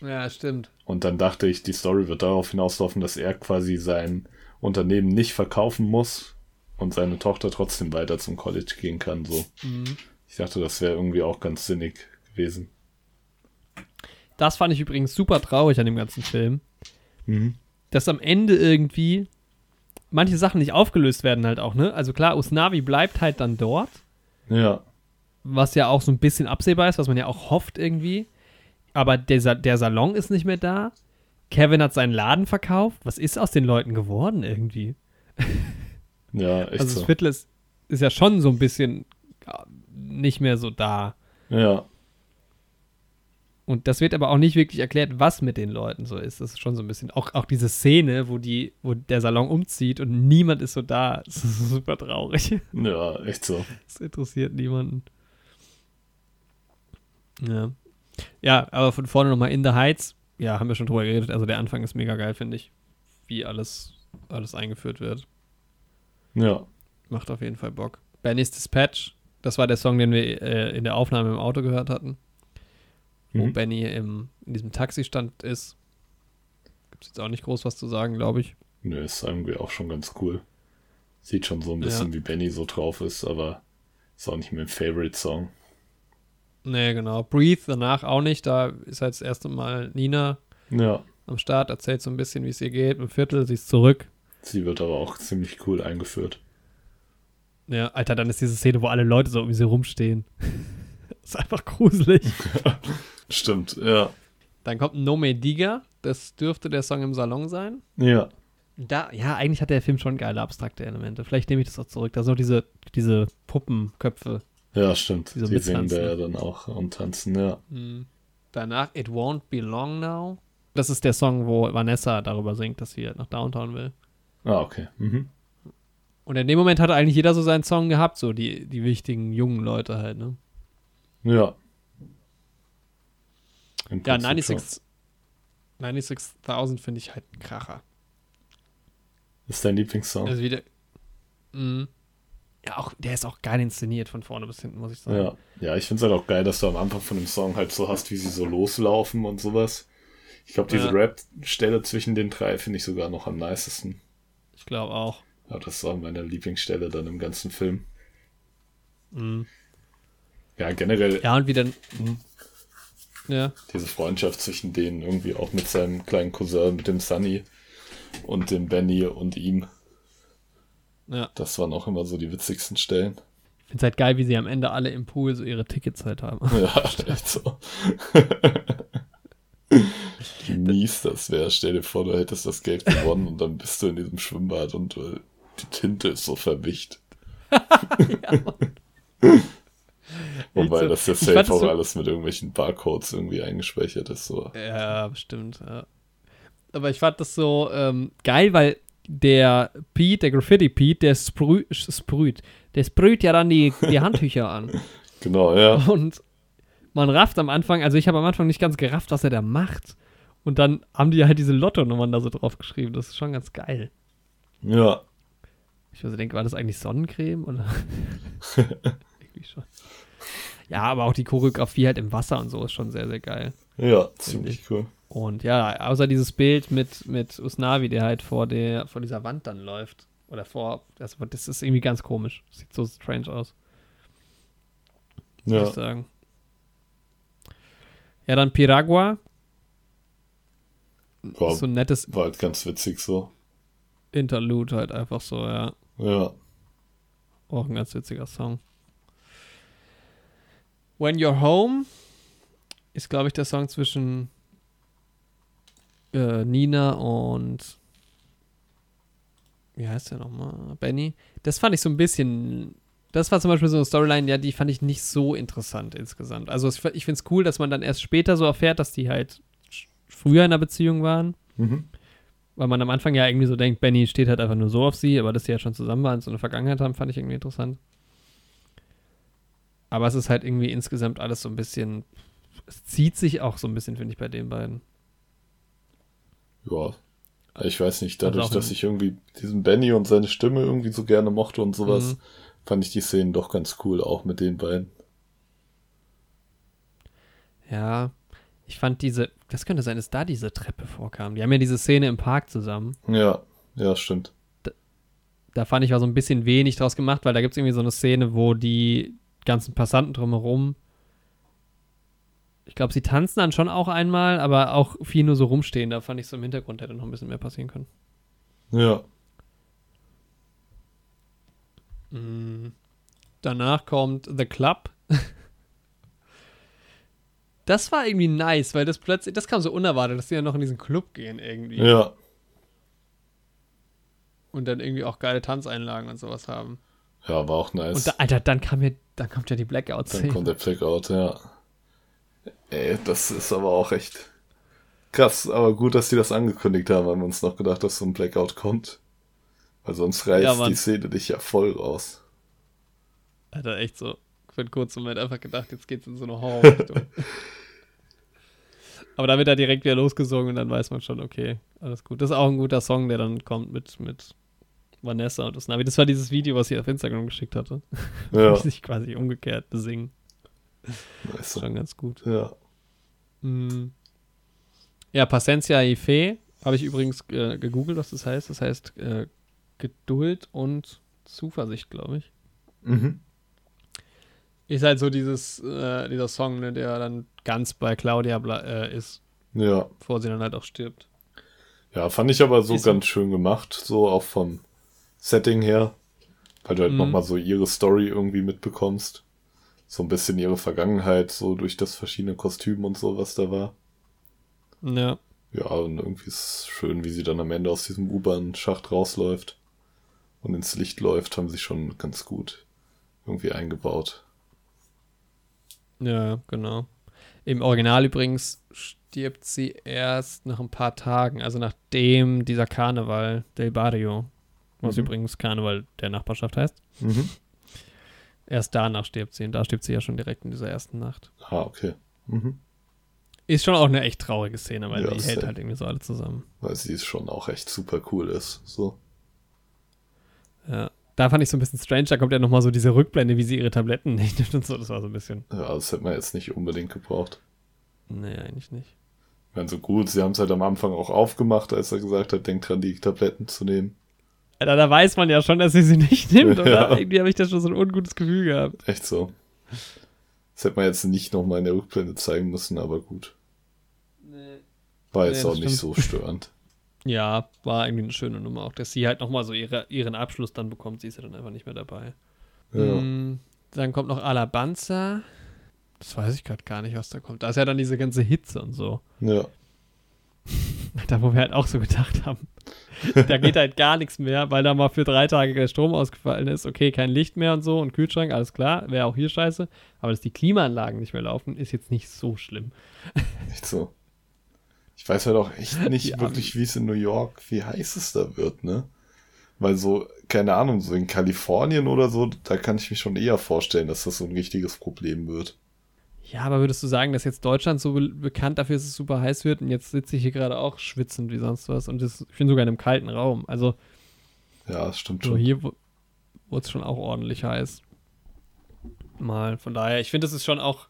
A: Ja, stimmt.
B: Und dann dachte ich, die Story wird darauf hinauslaufen, dass er quasi sein Unternehmen nicht verkaufen muss und seine Tochter trotzdem weiter zum College gehen kann. So.
A: Mhm.
B: Ich dachte, das wäre irgendwie auch ganz sinnig gewesen.
A: Das fand ich übrigens super traurig an dem ganzen Film.
B: Mhm.
A: Dass am Ende irgendwie manche Sachen nicht aufgelöst werden halt auch, ne? Also klar, Usnavi bleibt halt dann dort,
B: Ja,
A: was ja auch so ein bisschen absehbar ist, was man ja auch hofft irgendwie. Aber der, Sa der Salon ist nicht mehr da. Kevin hat seinen Laden verkauft. Was ist aus den Leuten geworden irgendwie?
B: ja, echt
A: also das
B: so.
A: Viertel ist, ist ja schon so ein bisschen ja, nicht mehr so da.
B: Ja,
A: Und das wird aber auch nicht wirklich erklärt, was mit den Leuten so ist. Das ist schon so ein bisschen, auch, auch diese Szene, wo die, wo der Salon umzieht und niemand ist so da. Das ist super traurig.
B: ja, echt so.
A: Das interessiert niemanden. Ja. Ja, aber von vorne nochmal in the Heights. Ja, haben wir schon drüber geredet. Also der Anfang ist mega geil, finde ich. Wie alles, alles eingeführt wird.
B: Ja,
A: Macht auf jeden Fall Bock. Benny's Dispatch. Das war der Song, den wir äh, in der Aufnahme im Auto gehört hatten. Wo
B: Mhm.
A: Benny im, in diesem Taxistand ist. Gibt es jetzt auch nicht groß was zu sagen, glaube ich.
B: Nö, ist irgendwie auch schon ganz cool. Sieht schon so ein bisschen,
A: Ja.
B: wie Benny so drauf ist, aber ist auch nicht mein Favorite-Song.
A: Nee, genau. Breathe danach auch nicht. Da ist halt das erste Mal Nina
B: Ja,
A: am Start, erzählt so ein bisschen, wie es ihr geht. Im Viertel, sie ist zurück.
B: sie wird aber auch ziemlich cool eingeführt.
A: Ja, Alter, dann ist diese Szene, wo alle Leute so um sie rumstehen. das ist einfach gruselig.
B: Stimmt, ja.
A: Dann kommt No Me Diga. Das dürfte der Song im Salon sein.
B: Ja,
A: Da, ja, eigentlich hat der Film schon geile abstrakte Elemente. Vielleicht nehme ich das auch zurück. Da sind noch diese, diese Puppenköpfe.
B: Ja, stimmt.
A: Die so
B: Die singen da ja dann auch und tanzen, ja.
A: Hm. Danach It Won't Be Long Now. Das ist der Song, wo Vanessa darüber singt, dass sie halt nach Downtown will.
B: Ah, okay. Mhm.
A: Und in dem Moment hatte eigentlich jeder so seinen Song gehabt, so die, die wichtigen jungen Leute halt, ne?
B: Ja.
A: Ja,
B: Prinzip
A: 96. 96.000 finde ich halt ein Kracher.
B: Ist dein Lieblingssong?
A: Also wieder. Mhm. Ja, auch, der ist auch geil inszeniert von vorne bis hinten, muss ich sagen.
B: Ja, ja ich finde es halt auch geil, dass du am Anfang von dem Song halt so hast, wie sie so loslaufen und sowas. Ich glaube, diese
A: Ja.
B: Rap-Stelle zwischen den drei finde ich sogar noch am nicesten.
A: Ich glaube auch.
B: Ja, das war meine Lieblingsstelle dann im ganzen Film.
A: Mhm.
B: Ja, generell
A: Ja, und wieder.
B: Mhm.
A: Ja.
B: diese Freundschaft zwischen denen irgendwie auch mit seinem kleinen Cousin, mit dem Sunny und dem Benny und ihm.
A: Ja.
B: Das waren auch immer so die witzigsten Stellen.
A: Ich finde es halt geil, wie sie am Ende alle im Pool so ihre Tickets halt haben.
B: Ja, echt so. Wie mies das wäre. Stell dir vor, du hättest das Geld gewonnen und dann bist du in diesem Schwimmbad und äh, die Tinte ist so verwischt. Wobei
A: so.
B: das ja safe auch
A: so-
B: alles mit irgendwelchen Barcodes irgendwie eingespeichert ist. So.
A: Ja, bestimmt, ja. Aber ich fand das so ähm, geil, weil der Pete, der Graffiti Pete, der sprüh, sprüht, der sprüht ja dann die, die Handtücher an.
B: Genau, ja.
A: Und man rafft am Anfang, also ich habe am Anfang nicht ganz gerafft, was er da macht. Und dann haben die halt diese Lotto-Nummern da so drauf geschrieben. Das ist schon ganz geil.
B: Ja.
A: Ich also denke, war das eigentlich Sonnencreme oder? Irgendwie schon. Ja, aber auch die Choreografie halt im Wasser und so ist schon sehr, sehr geil.
B: Ja, ziemlich cool.
A: Und ja, außer dieses Bild mit, mit Usnavi, der halt vor, der, vor dieser Wand dann läuft. Oder vor. Das, das ist irgendwie ganz komisch. Sieht so strange aus, muss
B: Ja.
A: ich sagen. Ja, dann Piragua.
B: War,
A: So ein nettes
B: war halt ganz witzig so.
A: Interlude halt einfach so, ja.
B: Ja.
A: Auch ein ganz witziger Song. When You're Home ist, glaube ich, der Song zwischen äh, Nina und wie heißt der nochmal? Benny. Das fand ich so ein bisschen. Das war zum Beispiel so eine Storyline, ja, die fand ich nicht so interessant insgesamt. Also ich finde es cool, dass man dann erst später so erfährt, dass die halt früher in einer Beziehung waren.
B: Mhm.
A: Weil man am Anfang ja irgendwie so denkt, Benny steht halt einfach nur so auf sie, aber dass sie ja schon zusammen waren und so eine Vergangenheit haben, fand ich irgendwie interessant. Aber es ist halt irgendwie insgesamt alles so ein bisschen. Es zieht sich auch so ein bisschen, finde ich, bei den beiden.
B: Ja. Ich weiß nicht, dadurch, dass ich irgendwie diesen Benny und seine Stimme irgendwie so gerne mochte und sowas,
A: Mhm.
B: fand ich die Szenen doch ganz cool, auch mit den beiden.
A: Ja, ich fand diese. Das könnte sein, dass da diese Treppe vorkam. Die haben ja diese Szene im Park zusammen.
B: Ja, ja, stimmt.
A: Da fand ich war so ein bisschen wenig draus gemacht, weil da gibt es irgendwie so eine Szene, wo die ganzen Passanten drumherum. Ich glaube, sie tanzen dann schon auch einmal, aber auch viel nur so rumstehen. Da fand ich so im Hintergrund hätte noch ein bisschen mehr passieren können.
B: Ja.
A: Mm. Danach kommt The Club. Das war irgendwie nice, weil das plötzlich, das kam so unerwartet, dass die ja noch in diesen Club gehen irgendwie.
B: Ja.
A: Und dann irgendwie auch geile Tanzeinlagen und sowas haben.
B: Ja, war auch nice.
A: Und da, Alter, dann kam ja, dann kommt ja die
B: Dann
A: Blackout-Szene.
B: kommt der Blackout, ja. Ey, das ist aber auch echt krass. Aber gut, dass die das angekündigt haben, haben wir uns noch gedacht, dass so ein Blackout kommt. Weil sonst reißt
A: Ja,
B: die Szene dich ja voll raus.
A: Alter, echt so. Für einen kurzen Moment einfach gedacht, jetzt geht's in so eine Horrorrichtung. Aber da wird er direkt wieder losgesungen und dann weiß man schon, okay, alles gut. Das ist auch ein guter Song, der dann kommt mit, mit Vanessa und das Navi. Das war dieses Video, was ich auf Instagram geschickt hatte.
B: Ja,
A: sich quasi umgekehrt besingen.
B: Weißt
A: Schon ganz gut.
B: Ja.
A: Mm. Ja, Paciencia y Fe habe ich übrigens äh, gegoogelt, was das heißt. Das heißt äh, Geduld und Zuversicht, glaube ich.
B: Mhm.
A: Ist halt so dieses, äh, dieser Song, ne, der dann ganz bei Claudia äh, ist,
B: Ja.
A: bevor sie dann halt auch stirbt.
B: Ja, fand ich aber so
A: Ist-
B: ganz schön gemacht, so auch vom Setting her. Weil du halt
A: Mhm.
B: nochmal so ihre Story irgendwie mitbekommst. So ein bisschen ihre Vergangenheit, so durch das verschiedene Kostüm und so, was da war.
A: Ja.
B: Ja, und irgendwie ist es schön, wie sie dann am Ende aus diesem U-Bahn-Schacht rausläuft und ins Licht läuft, haben sie schon ganz gut irgendwie eingebaut.
A: Ja, genau. Im Original übrigens stirbt sie erst nach ein paar Tagen, also nachdem dieser Karneval del Barrio, was
B: Mhm.
A: übrigens Karneval der Nachbarschaft heißt,
B: Mhm.
A: Erst danach stirbt sie und da stirbt sie ja schon direkt in dieser ersten Nacht.
B: Ah, okay. Mhm.
A: Ist schon auch eine echt traurige Szene, weil
B: Ja,
A: die hält halt irgendwie so alle zusammen.
B: Weil sie ist schon auch echt super cool ist. So.
A: Ja. Da fand ich so ein bisschen strange, da kommt ja nochmal so diese Rückblende, wie sie ihre Tabletten nicht nimmt und so. Das war so ein bisschen.
B: Ja, das hätte man jetzt nicht unbedingt gebraucht.
A: Nee, eigentlich nicht.
B: Ich meine, so gut, sie haben es halt am Anfang auch aufgemacht, als er gesagt hat, denkt dran, die Tabletten zu nehmen.
A: Alter, da weiß man ja schon, dass sie sie nicht nimmt, oder?
B: Ja.
A: Irgendwie habe ich da schon so ein ungutes Gefühl gehabt.
B: Echt so. Das hätte man jetzt nicht nochmal in der Rückblende zeigen müssen, aber gut. War jetzt
A: Nee,
B: auch
A: das
B: nicht so störend.
A: Ja, war irgendwie eine schöne Nummer auch, dass sie halt nochmal so ihre, ihren Abschluss dann bekommt. Sie ist ja dann einfach nicht mehr dabei.
B: Ja.
A: Mm, dann kommt noch Alabanza. Das weiß ich gerade gar nicht, was da kommt. Da ist ja dann diese ganze Hitze und so.
B: ja.
A: Da, wo wir halt auch so gedacht haben. da geht halt gar nichts mehr, weil da mal für drei Tage der Strom ausgefallen ist. Okay, kein Licht mehr und so und Kühlschrank, alles klar. Wäre auch hier scheiße. Aber dass die Klimaanlagen nicht mehr laufen, ist jetzt nicht so schlimm.
B: Echt so. Ich weiß halt auch echt nicht
A: Die
B: wirklich, wie es in New York, wie heiß es da wird, ne? Weil so, keine Ahnung, so in Kalifornien oder so, da kann ich mir schon eher vorstellen, dass das so ein richtiges Problem wird.
A: Ja, aber würdest du sagen, dass jetzt Deutschland so be bekannt dafür ist, dass es super heiß wird und jetzt sitze ich hier gerade auch schwitzend wie sonst was und das, ich bin sogar in einem kalten Raum. Also
B: Ja, das stimmt
A: so
B: schon.
A: hier wurde es schon auch ordentlich heiß. Mal, von daher, ich finde, das ist schon auch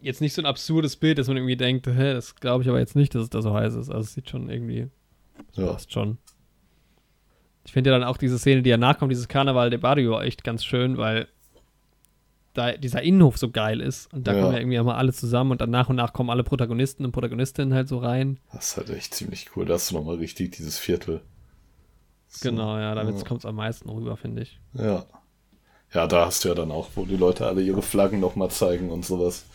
A: jetzt nicht so ein absurdes Bild, dass man irgendwie denkt, hä, das glaube ich aber jetzt nicht, dass es da so heiß ist. Also es sieht schon irgendwie,
B: Ja,
A: passt schon. Ich finde ja dann auch diese Szene, die danach kommt, dieses Karneval de Barrio, echt ganz schön, weil da dieser Innenhof so geil ist und da
B: Ja.
A: kommen ja irgendwie immer alle zusammen und dann nach und nach kommen alle Protagonisten und Protagonistinnen halt so rein.
B: das ist halt echt ziemlich cool. Da hast du nochmal richtig dieses Viertel. So.
A: Genau, ja, damit
B: Ja.
A: kommt es am meisten rüber, finde ich.
B: Ja. Ja, da hast du ja dann auch, wo die Leute alle ihre Flaggen nochmal zeigen und sowas.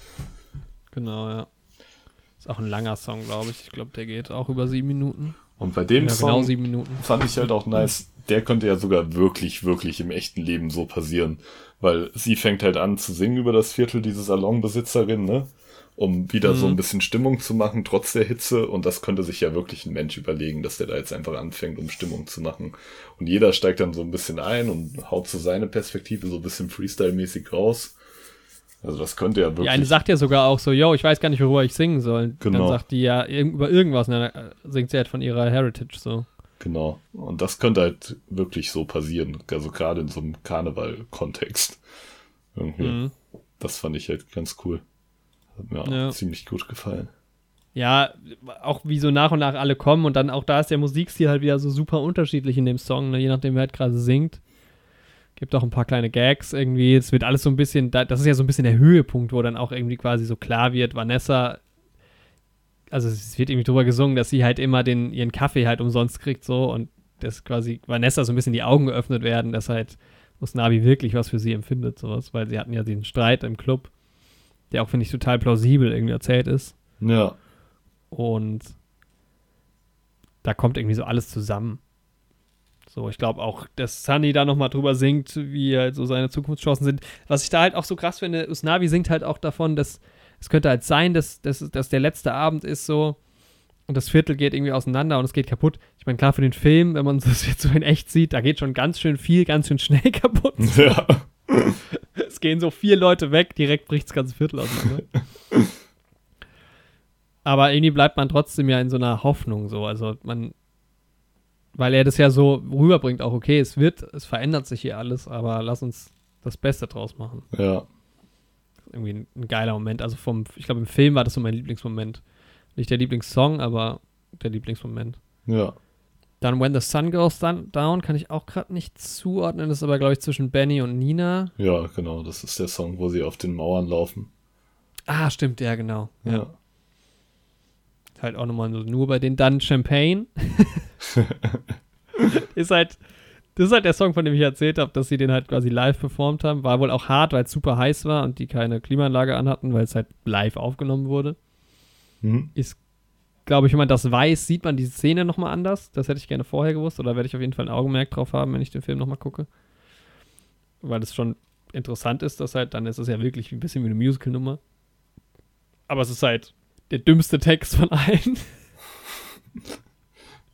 A: Genau, ja. Ist auch ein langer Song, glaube ich. Ich glaube, der geht auch über sieben Minuten.
B: Und bei dem
A: Ja,
B: Song
A: genau sieben Minuten.
B: fand ich halt auch nice. Der könnte ja sogar wirklich, wirklich im echten Leben so passieren. Weil sie fängt halt an zu singen über das Viertel, diese Salonbesitzerin, ne? Um wieder so
A: Mhm.
B: ein bisschen Stimmung zu machen, trotz der Hitze. Und das könnte sich ja wirklich ein Mensch überlegen, dass der da jetzt einfach anfängt, um Stimmung zu machen. Und jeder steigt dann so ein bisschen ein und haut so seine Perspektive so ein bisschen Freestyle-mäßig raus. Also das könnte ja wirklich.
A: Die eine sagt ja sogar auch so, yo, ich weiß gar nicht, worüber ich singen soll.
B: Genau.
A: Dann sagt die ja über irgendwas und dann äh, singt sie halt von ihrer Heritage so.
B: Genau. Und das könnte halt wirklich so passieren. Also gerade in so einem Karneval-Kontext. Irgendwie.
A: Mhm.
B: Das fand ich halt ganz cool. Hat mir auch
A: Ja.
B: ziemlich gut gefallen.
A: Ja, auch wie so nach und nach alle kommen und dann auch da ist der Musikstil halt wieder so super unterschiedlich in dem Song, ne? je nachdem, wer halt gerade singt. Gibt auch ein paar kleine Gags irgendwie. Es wird alles so ein bisschen, da- das ist ja so ein bisschen der Höhepunkt, wo dann auch irgendwie quasi so klar wird, Vanessa, also es wird irgendwie drüber gesungen, dass sie halt immer den, ihren Kaffee halt umsonst kriegt so und dass quasi Vanessa so ein bisschen die Augen geöffnet werden, dass halt Usnavi wirklich was für sie empfindet, sowas, weil sie hatten ja den Streit im Club, der auch, finde ich, total plausibel irgendwie erzählt ist.
B: Ja.
A: Und da kommt irgendwie so alles zusammen. So, ich glaube auch, dass Sunny da nochmal drüber singt, wie halt so seine Zukunftschancen sind. Was ich da halt auch so krass finde, Usnavi singt halt auch davon, dass es könnte halt sein, dass, dass, dass der letzte Abend ist so und das Viertel geht irgendwie auseinander und es geht kaputt. Ich meine, klar, für den Film, wenn man das jetzt so in echt sieht, da geht schon ganz schön viel, ganz schön schnell kaputt.
B: Ja.
A: Es gehen so vier Leute weg, direkt bricht das ganze Viertel auseinander. Aber irgendwie bleibt man trotzdem ja in so einer Hoffnung so. Also man, weil er das ja so rüberbringt, auch okay, es wird, es verändert sich hier alles, aber lass uns das Beste draus machen.
B: Ja.
A: Irgendwie ein, ein geiler Moment. Also vom, ich glaube, im Film war das so mein Lieblingsmoment. Nicht der Lieblingssong, aber der Lieblingsmoment.
B: Ja.
A: Dann When the Sun Goes Down, kann ich auch gerade nicht zuordnen. Das ist aber, glaube ich, zwischen Benny und Nina.
B: Ja, genau. Das ist der Song, wo sie auf den Mauern laufen.
A: Ah, stimmt, ja, genau. Ja.
B: Ja.
A: halt auch nochmal nur bei den dann Champagne. ist halt, das ist halt der Song, von dem ich erzählt habe, dass sie den halt quasi live performt haben. War wohl auch hart, weil es super heiß war und die keine Klimaanlage anhatten, weil es halt live aufgenommen wurde.
B: Hm?
A: Ist, glaube ich, wenn man das weiß, sieht man die Szene nochmal anders. Das hätte ich gerne vorher gewusst oder werde ich auf jeden Fall ein Augenmerk drauf haben, wenn ich den Film nochmal gucke. Weil es schon interessant ist, dass halt, dann ist es ja wirklich ein bisschen wie eine Musical-Nummer. Aber es ist halt der dümmste Text von allen.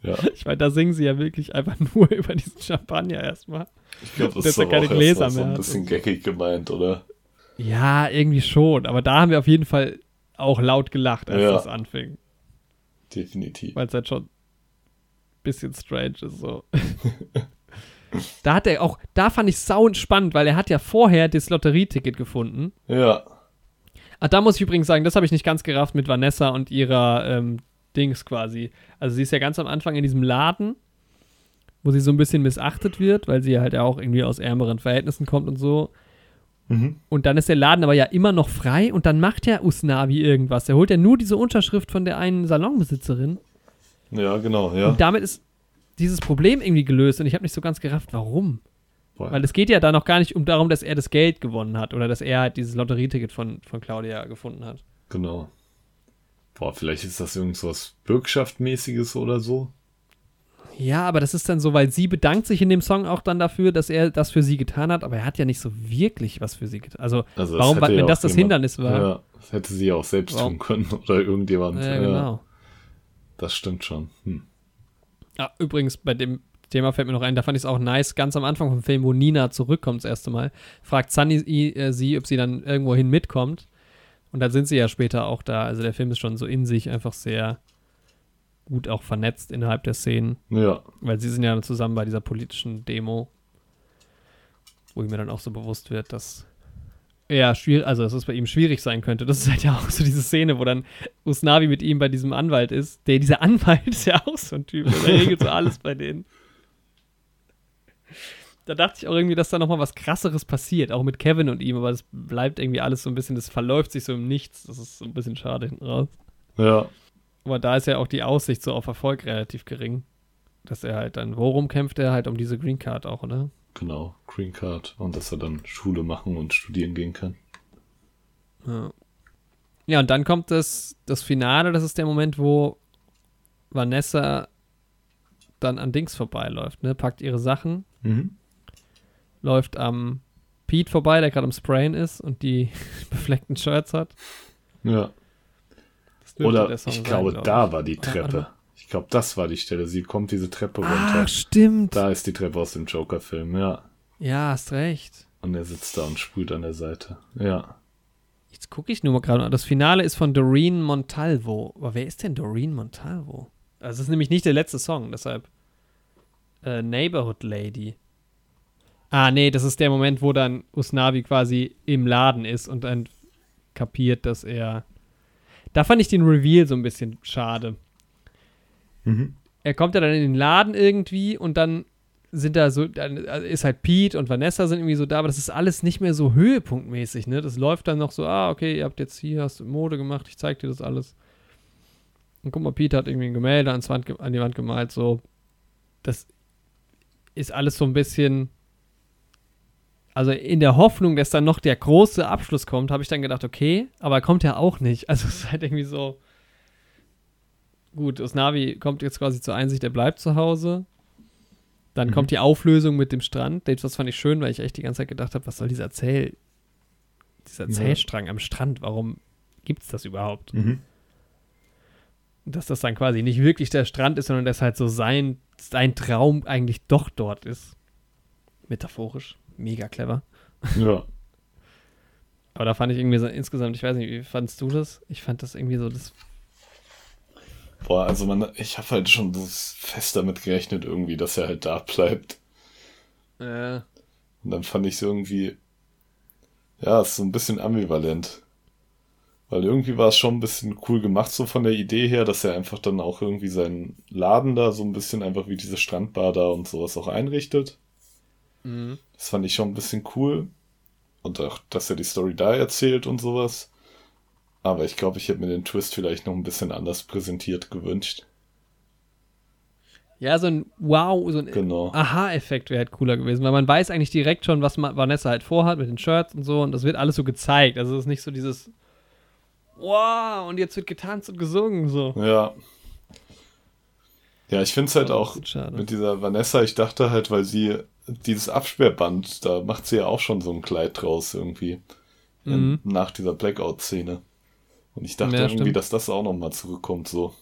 B: Ja.
A: Ich meine, da singen sie ja wirklich einfach nur über diesen Champagner erstmal.
B: Ich glaube, das ist
A: er
B: aber
A: keine
B: auch
A: Gläser
B: mal so
A: mehr
B: ein bisschen geckig gemeint, oder?
A: Ja, irgendwie schon. Aber da haben wir auf jeden Fall auch laut gelacht, als
B: Ja.
A: das anfing.
B: Definitiv.
A: Weil es halt schon ein bisschen strange ist so. da hat er auch, da fand ich sau spannend, weil er hat ja vorher das Lotterieticket gefunden.
B: Ja.
A: Ah, da muss ich übrigens sagen, das habe ich nicht ganz gerafft mit Vanessa und ihrer ähm, Dings quasi. Also sie ist ja ganz am Anfang in diesem Laden, wo sie so ein bisschen missachtet wird, weil sie halt ja auch irgendwie aus ärmeren Verhältnissen kommt und so.
B: Mhm.
A: Und dann ist der Laden aber ja immer noch frei und dann macht der Usnavi irgendwas. Er holt ja nur diese Unterschrift von der einen Salonbesitzerin
B: Ja, genau, ja.
A: und damit ist dieses Problem irgendwie gelöst und ich habe nicht so ganz gerafft, warum.
B: Boah.
A: Weil es geht ja da noch gar nicht um darum, dass er das Geld gewonnen hat oder dass er halt dieses Lotterieticket von, von Claudia gefunden hat.
B: Genau. Boah, vielleicht ist das irgend so was Bürgschaftmäßiges oder so.
A: Ja, aber das ist dann so, weil sie bedankt sich in dem Song auch dann dafür, dass er das für sie getan hat, aber er hat ja nicht so wirklich was für sie getan. Also,
B: Also
A: warum, wenn
B: ja
A: das das
B: jemand-
A: Hindernis war.
B: Ja, das hätte sie ja auch selbst
A: Warum?
B: tun können oder irgendjemand.
A: Ja, genau.
B: Das stimmt schon. Hm.
A: Ah, übrigens, bei dem Thema fällt mir noch ein, da fand ich es auch nice, ganz am Anfang vom Film, wo Nina zurückkommt das erste Mal, fragt Sunny äh, sie, ob sie dann irgendwohin mitkommt. Und dann sind sie ja später auch da. Also der Film ist schon so in sich einfach sehr gut auch vernetzt innerhalb der Szenen.
B: Ja,
A: Weil sie sind ja zusammen bei dieser politischen Demo, wo mir dann auch so bewusst wird, dass ja, schwierig, also dass es bei ihm schwierig sein könnte. Das ist halt ja auch so diese Szene, wo dann Usnavi mit ihm bei diesem Anwalt ist. Der, dieser Anwalt ist ja auch so ein Typ, der regelt so alles bei denen. Da dachte ich auch irgendwie, dass da nochmal was krasseres passiert, auch mit Kevin und ihm, aber das bleibt irgendwie alles so ein bisschen, das verläuft sich so im Nichts. Das ist so ein bisschen schade hinten raus.
B: ja,
A: Aber da ist ja auch die Aussicht so auf Erfolg relativ gering. Dass er halt dann, worum kämpft er halt um diese Green Card auch, oder?
B: genau. Green Card. Und dass er dann Schule machen und studieren gehen kann.
A: Ja. Ja, und dann kommt das, das Finale, das ist der Moment, wo Vanessa dann an Dings vorbeiläuft, ne? Packt ihre Sachen,
B: Mhm.
A: Läuft am Pete vorbei, der gerade am Sprayen ist und die befleckten Shirts hat.
B: Ja. Oder ich
A: sein,
B: glaube,
A: glaub
B: da war die
A: Ah,
B: Treppe. Ich glaube, das war die Stelle. Sie kommt diese Treppe runter.
A: Ach, stimmt.
B: Da ist die Treppe aus dem Joker-Film, ja.
A: Ja, hast recht.
B: Und er sitzt da und sprüht an der Seite. Ja.
A: Jetzt gucke ich nur mal gerade. Das Finale ist von Doreen Montalvo. Aber wer ist denn Doreen Montalvo? Also, es ist nämlich nicht der letzte Song, deshalb. Äh, Neighborhood Lady. Ah, nee, das ist der Moment, wo dann Usnavi quasi im Laden ist und dann kapiert, dass er. Da fand ich den Reveal so ein bisschen schade.
B: Mhm.
A: Er kommt ja dann in den Laden irgendwie und dann sind da so, dann ist halt Pete und Vanessa sind irgendwie so da, aber das ist alles nicht mehr so höhepunktmäßig, ne? Das läuft dann noch so, ah, okay, ihr habt jetzt hier, hast Mode gemacht, ich zeig dir das alles. Und guck mal, Pete hat irgendwie ein Gemälde ans Wand, an die Wand gemalt, so. Das ist alles so ein bisschen. Also in der Hoffnung, dass dann noch der große Abschluss kommt, habe ich dann gedacht, okay, aber kommt ja auch nicht. Also es ist halt irgendwie so. Gut, Osnavi kommt jetzt quasi zur Einsicht, er bleibt zu Hause. Dann
B: Mhm.
A: kommt die Auflösung mit dem Strand. Das fand ich schön, weil ich echt die ganze Zeit gedacht habe, was soll dieser Erzähl, dieser
B: Ja.
A: Erzählstrang am Strand? Warum gibt es das überhaupt?
B: Mhm.
A: Dass das dann quasi nicht wirklich der Strand ist, sondern dass halt so sein, sein Traum eigentlich doch dort ist. Metaphorisch. Mega clever.
B: Ja.
A: Aber da fand ich irgendwie so insgesamt, ich weiß nicht, wie fandst du das? Ich fand das irgendwie so, das
B: Boah, also man, ich habe halt schon so fest damit gerechnet irgendwie, dass er halt da bleibt.
A: äh,
B: Und dann fand ich es irgendwie, ja, ist so ein bisschen ambivalent. Weil irgendwie war es schon ein bisschen cool gemacht, so von der Idee her, dass er einfach dann auch irgendwie seinen Laden da so ein bisschen einfach wie diese Strandbar da und sowas auch einrichtet.
A: Mhm.
B: Das fand ich schon ein bisschen cool. Und auch, dass er die Story da erzählt und sowas. Aber ich glaube, ich hätte mir den Twist vielleicht noch ein bisschen anders präsentiert gewünscht.
A: Ja, so ein Wow, so ein
B: Genau.
A: Aha-Effekt wäre halt cooler gewesen, weil man weiß eigentlich direkt schon, was Vanessa halt vorhat mit den Shirts und so und das wird alles so gezeigt. Also es ist nicht so dieses Wow, und jetzt wird getanzt und gesungen so.
B: Ja. Ja, ich finde es halt auch
A: Schade.
B: mit dieser Vanessa, ich dachte halt, weil sie dieses Absperrband, da macht sie ja auch schon so ein Kleid draus irgendwie. In,
A: Mhm.
B: nach dieser Blackout-Szene. Und ich dachte
A: Ja,
B: irgendwie,
A: stimmt.
B: dass das auch nochmal zurückkommt, so.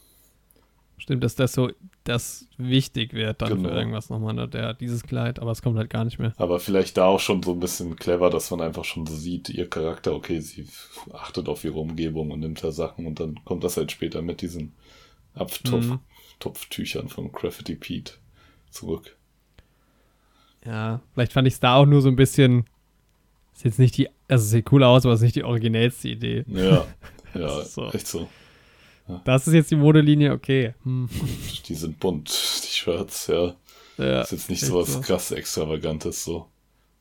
A: Stimmt, dass das so das wichtig wird dann
B: Genau.
A: für irgendwas nochmal, ne? Der, dieses Kleid, aber es kommt halt gar nicht mehr.
B: Aber vielleicht da auch schon so ein bisschen clever, dass man einfach schon so sieht, ihr Charakter, okay, sie achtet auf ihre Umgebung und nimmt da Sachen und dann kommt das halt später mit diesen Abtopf
A: Mhm.
B: Von Graffiti Pete zurück.
A: Ja, vielleicht fand ich es da auch nur so ein bisschen. Ist jetzt nicht die. Also, es sieht cool aus, aber es ist nicht die originellste Idee.
B: Ja, ja,
A: Das ist so.
B: echt so.
A: Das ist jetzt die Modelinie, okay. Hm.
B: Die sind bunt, die Shirts, ja.
A: Ja,
B: ist jetzt nicht so was
A: so.
B: krass Extravagantes so.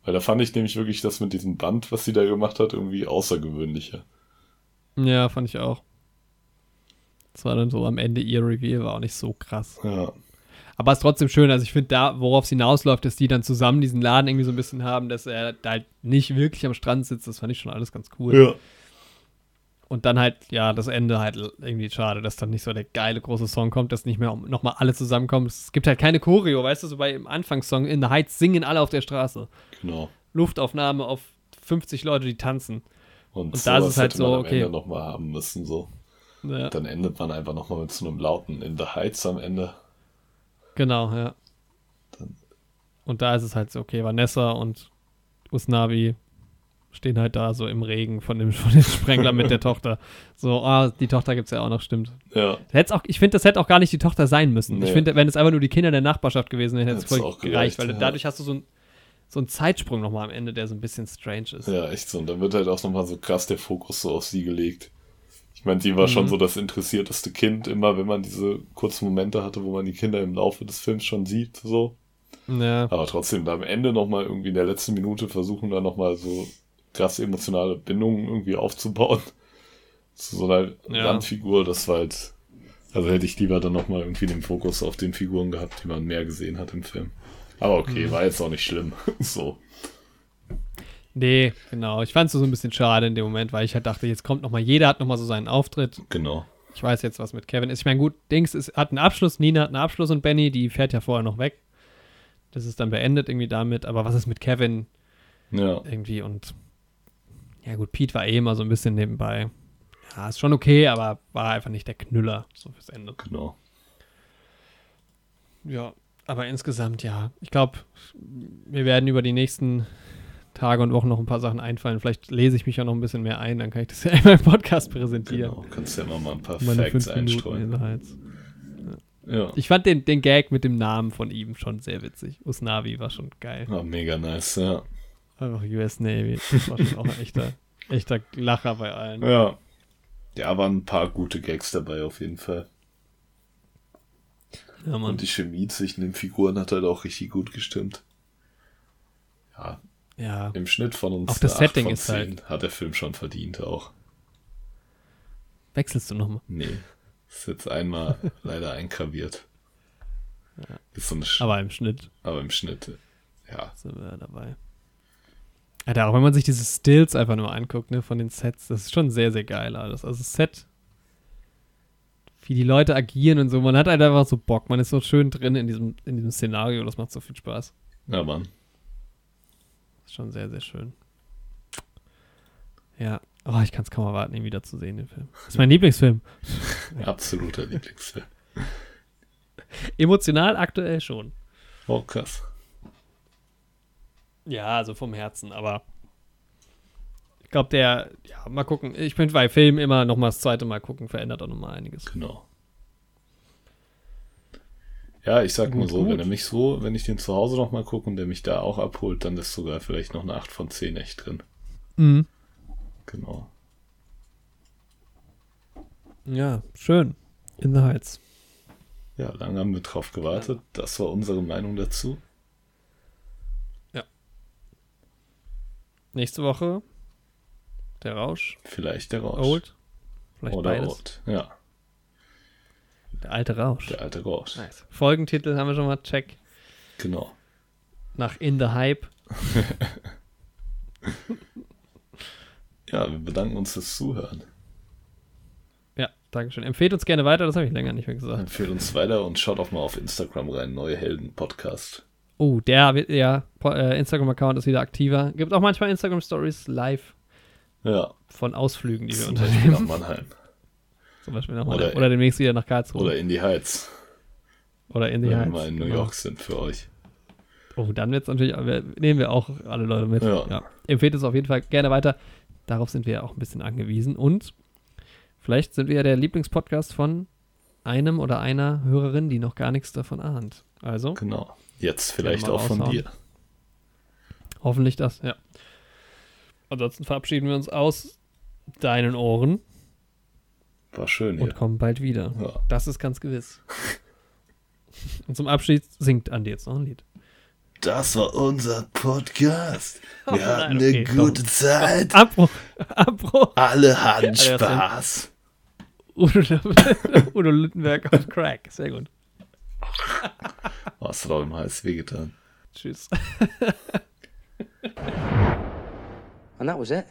B: Weil da fand ich nämlich wirklich das mit diesem Band, was sie da gemacht hat, irgendwie außergewöhnlicher.
A: Ja, fand ich auch. Das war dann so am Ende ihr Reveal, war auch nicht so krass.
B: Ja,
A: Aber es ist trotzdem schön. Also ich finde da, worauf es hinausläuft, dass die dann zusammen diesen Laden irgendwie so ein bisschen haben, dass er da halt nicht wirklich am Strand sitzt. Das fand ich schon alles ganz cool.
B: ja.
A: Und dann halt, ja, das Ende halt irgendwie schade, dass dann nicht so der geile große Song kommt, dass nicht mehr nochmal alle zusammenkommen. Es gibt halt keine Choreo, weißt du, so bei im Anfangssong In the Heights singen alle auf der Straße.
B: genau.
A: Luftaufnahme auf 50 Leute, die tanzen.
B: Und,
A: Und da ist es halt
B: man
A: so,
B: am
A: okay.
B: Ende nochmal haben müssen, so.
A: Ja,
B: Dann endet man einfach nochmal mit so einem lauten In the Heights am Ende.
A: Genau, ja. Und da ist es halt so, okay, Vanessa und Usnavi stehen halt da so im Regen von dem, von dem Sprengler mit der Tochter. So, ah, die Tochter gibt's ja auch noch, stimmt.
B: Ja,
A: Hätt's auch, ich finde, das hätte auch gar nicht die Tochter sein müssen.
B: Nee.
A: Ich finde, wenn es einfach nur die Kinder der Nachbarschaft gewesen wären, hätte es voll
B: auch
A: gereicht,
B: gereicht,
A: weil
B: ja.
A: dadurch hast du so, ein, so einen Zeitsprung nochmal am Ende, der so ein bisschen strange ist.
B: ja, echt so. Und dann wird halt auch nochmal so krass der Fokus so auf sie gelegt. Ich meine, sie war schon
A: Mhm.
B: so das interessierteste Kind, immer wenn man diese kurzen Momente hatte, wo man die Kinder im Laufe des Films schon sieht, so.
A: Ja,
B: Aber trotzdem, da am Ende nochmal irgendwie in der letzten Minute versuchen, da nochmal so krass emotionale Bindungen irgendwie aufzubauen. Zu so einer
A: Ja.
B: Randfigur, das war halt. Also hätte ich lieber dann nochmal irgendwie den Fokus auf den Figuren gehabt, die man mehr gesehen hat im Film. Aber okay,
A: Mhm.
B: war jetzt auch nicht schlimm. so.
A: Nee, genau. Ich fand es so ein bisschen schade in dem Moment, weil ich halt dachte, jetzt kommt nochmal, jeder hat nochmal so seinen Auftritt.
B: Genau.
A: Ich weiß jetzt, was mit Kevin ist. Ich meine, gut, Dings ist, hat einen Abschluss, Nina hat einen Abschluss und Benny, die fährt ja vorher noch weg. Das ist dann beendet irgendwie damit. Aber was ist mit Kevin
B: Ja.
A: irgendwie und ja gut, Pete war eh immer so ein bisschen nebenbei. Ja, ist schon okay, aber war einfach nicht der Knüller so fürs Ende.
B: Genau.
A: Ja, aber insgesamt ja. Ich glaube, wir werden über die nächsten Tage und Wochen noch ein paar Sachen einfallen. Vielleicht lese ich mich ja noch ein bisschen mehr ein, dann kann ich das ja in meinem Podcast präsentieren.
B: Genau. Kannst ja immer mal ein paar
A: Meine
B: Facts einstreuen.
A: Inhalts.
B: Ja.
A: Ich fand den, den Gag mit dem Namen von ihm schon sehr witzig. Usnavi war schon geil.
B: War mega nice, ja.
A: Einfach US Navy. Das war schon auch ein echter, echter Lacher bei allen.
B: Ja. Ja, waren ein paar gute Gags dabei auf jeden Fall.
A: Ja, Mann.
B: Und die Chemie zwischen den Figuren hat halt auch richtig gut gestimmt. Ja,
A: Ja.
B: im Schnitt von uns
A: Auch das Setting ist halt-
B: 10 hat der Film schon verdient auch.
A: Wechselst du nochmal?
B: Nee, ist jetzt einmal leider eingraviert. Ist so
A: Aber im Schnitt
B: aber im Schnitt, ja.
A: sind wir dabei. Alter, auch wenn man sich diese Stills einfach nur anguckt, ne, von den Sets, das ist schon sehr, sehr geil alles. Also Set, wie die Leute agieren und so, man hat halt einfach so Bock, man ist so schön drin in diesem, in diesem Szenario, das macht so viel Spaß.
B: Ja, Mann.
A: Schon sehr, sehr schön. Ja, oh, ich kann es kaum erwarten, ihn wieder zu sehen, den Film. Das ist mein Lieblingsfilm.
B: Absoluter Lieblingsfilm.
A: Emotional aktuell schon.
B: Oh, krass.
A: Ja, also vom Herzen, aber ich glaube, der, ja, mal gucken. Ich bin bei Filmen immer noch mal das zweite Mal gucken, verändert auch noch mal einiges.
B: Genau. Ja, ich sag mal
A: Gut,
B: so,
A: gut.
B: wenn er mich so, wenn ich den zu Hause noch mal gucke und der mich da auch abholt, dann ist sogar vielleicht noch eine 8 von 10 echt drin.
A: Mhm.
B: Genau.
A: Ja, schön. In the Heights.
B: Ja, lange haben wir drauf gewartet. Das war unsere Meinung dazu.
A: Nächste Woche der Rausch.
B: Vielleicht der Rausch.
A: Old. Vielleicht
B: Oder
A: beides.
B: Old. Ja,
A: Der alte Rausch.
B: der alte Rausch.
A: Nice. Folgentitel haben wir schon mal. Check.
B: Genau.
A: Nach In the Hype.
B: Ja, wir bedanken uns fürs Zuhören.
A: Ja, Dankeschön. Empfehlt uns gerne weiter, das habe ich länger nicht mehr gesagt.
B: Empfehlt uns weiter und schaut auch mal auf Instagram rein. Neue Helden Podcast.
A: Oh, der wird- ja, äh, Instagram-Account ist wieder aktiver. Gibt auch manchmal Instagram-Stories live
B: Ja,
A: von Ausflügen, die wir unternehmen.
B: nach Mannheim.
A: Zum Beispiel nochmal.
B: Oder-
A: Oder, demnächst wieder nach Karlsruhe.
B: Oder in die Heights,
A: Oder in die
B: wenn wir
A: Heights.
B: mal in New
A: Genau.
B: York sind für euch.
A: Oh, dann wird es natürlich, nehmen wir auch alle Leute mit.
B: Ja.
A: Empfehlt es auf jeden Fall gerne weiter. Darauf sind wir ja auch ein bisschen angewiesen. Und vielleicht sind wir ja der Lieblingspodcast von einem oder einer Hörerin, die noch gar nichts davon ahnt. Also
B: Genau. Jetzt vielleicht auch von
A: raushauen.
B: dir.
A: hoffentlich das, ja. Ansonsten verabschieden wir uns aus deinen Ohren
B: War schön
A: und
B: hier.
A: kommen bald wieder.
B: Ja.
A: Das ist ganz gewiss. Und zum Abschied singt Andi jetzt noch ein Lied.
B: Das war unser Podcast. Wir
A: Oh nein,
B: hatten
A: okay,
B: eine
A: komm.
B: gute Zeit.
A: Abbruch! Abbruch!
B: Alle hatten Spaß.
A: Udo, Udo Lüttenberg auf Crack. Sehr gut.
B: Hast du doch im Hals wehgetan.
A: Tschüss.
F: And that was it.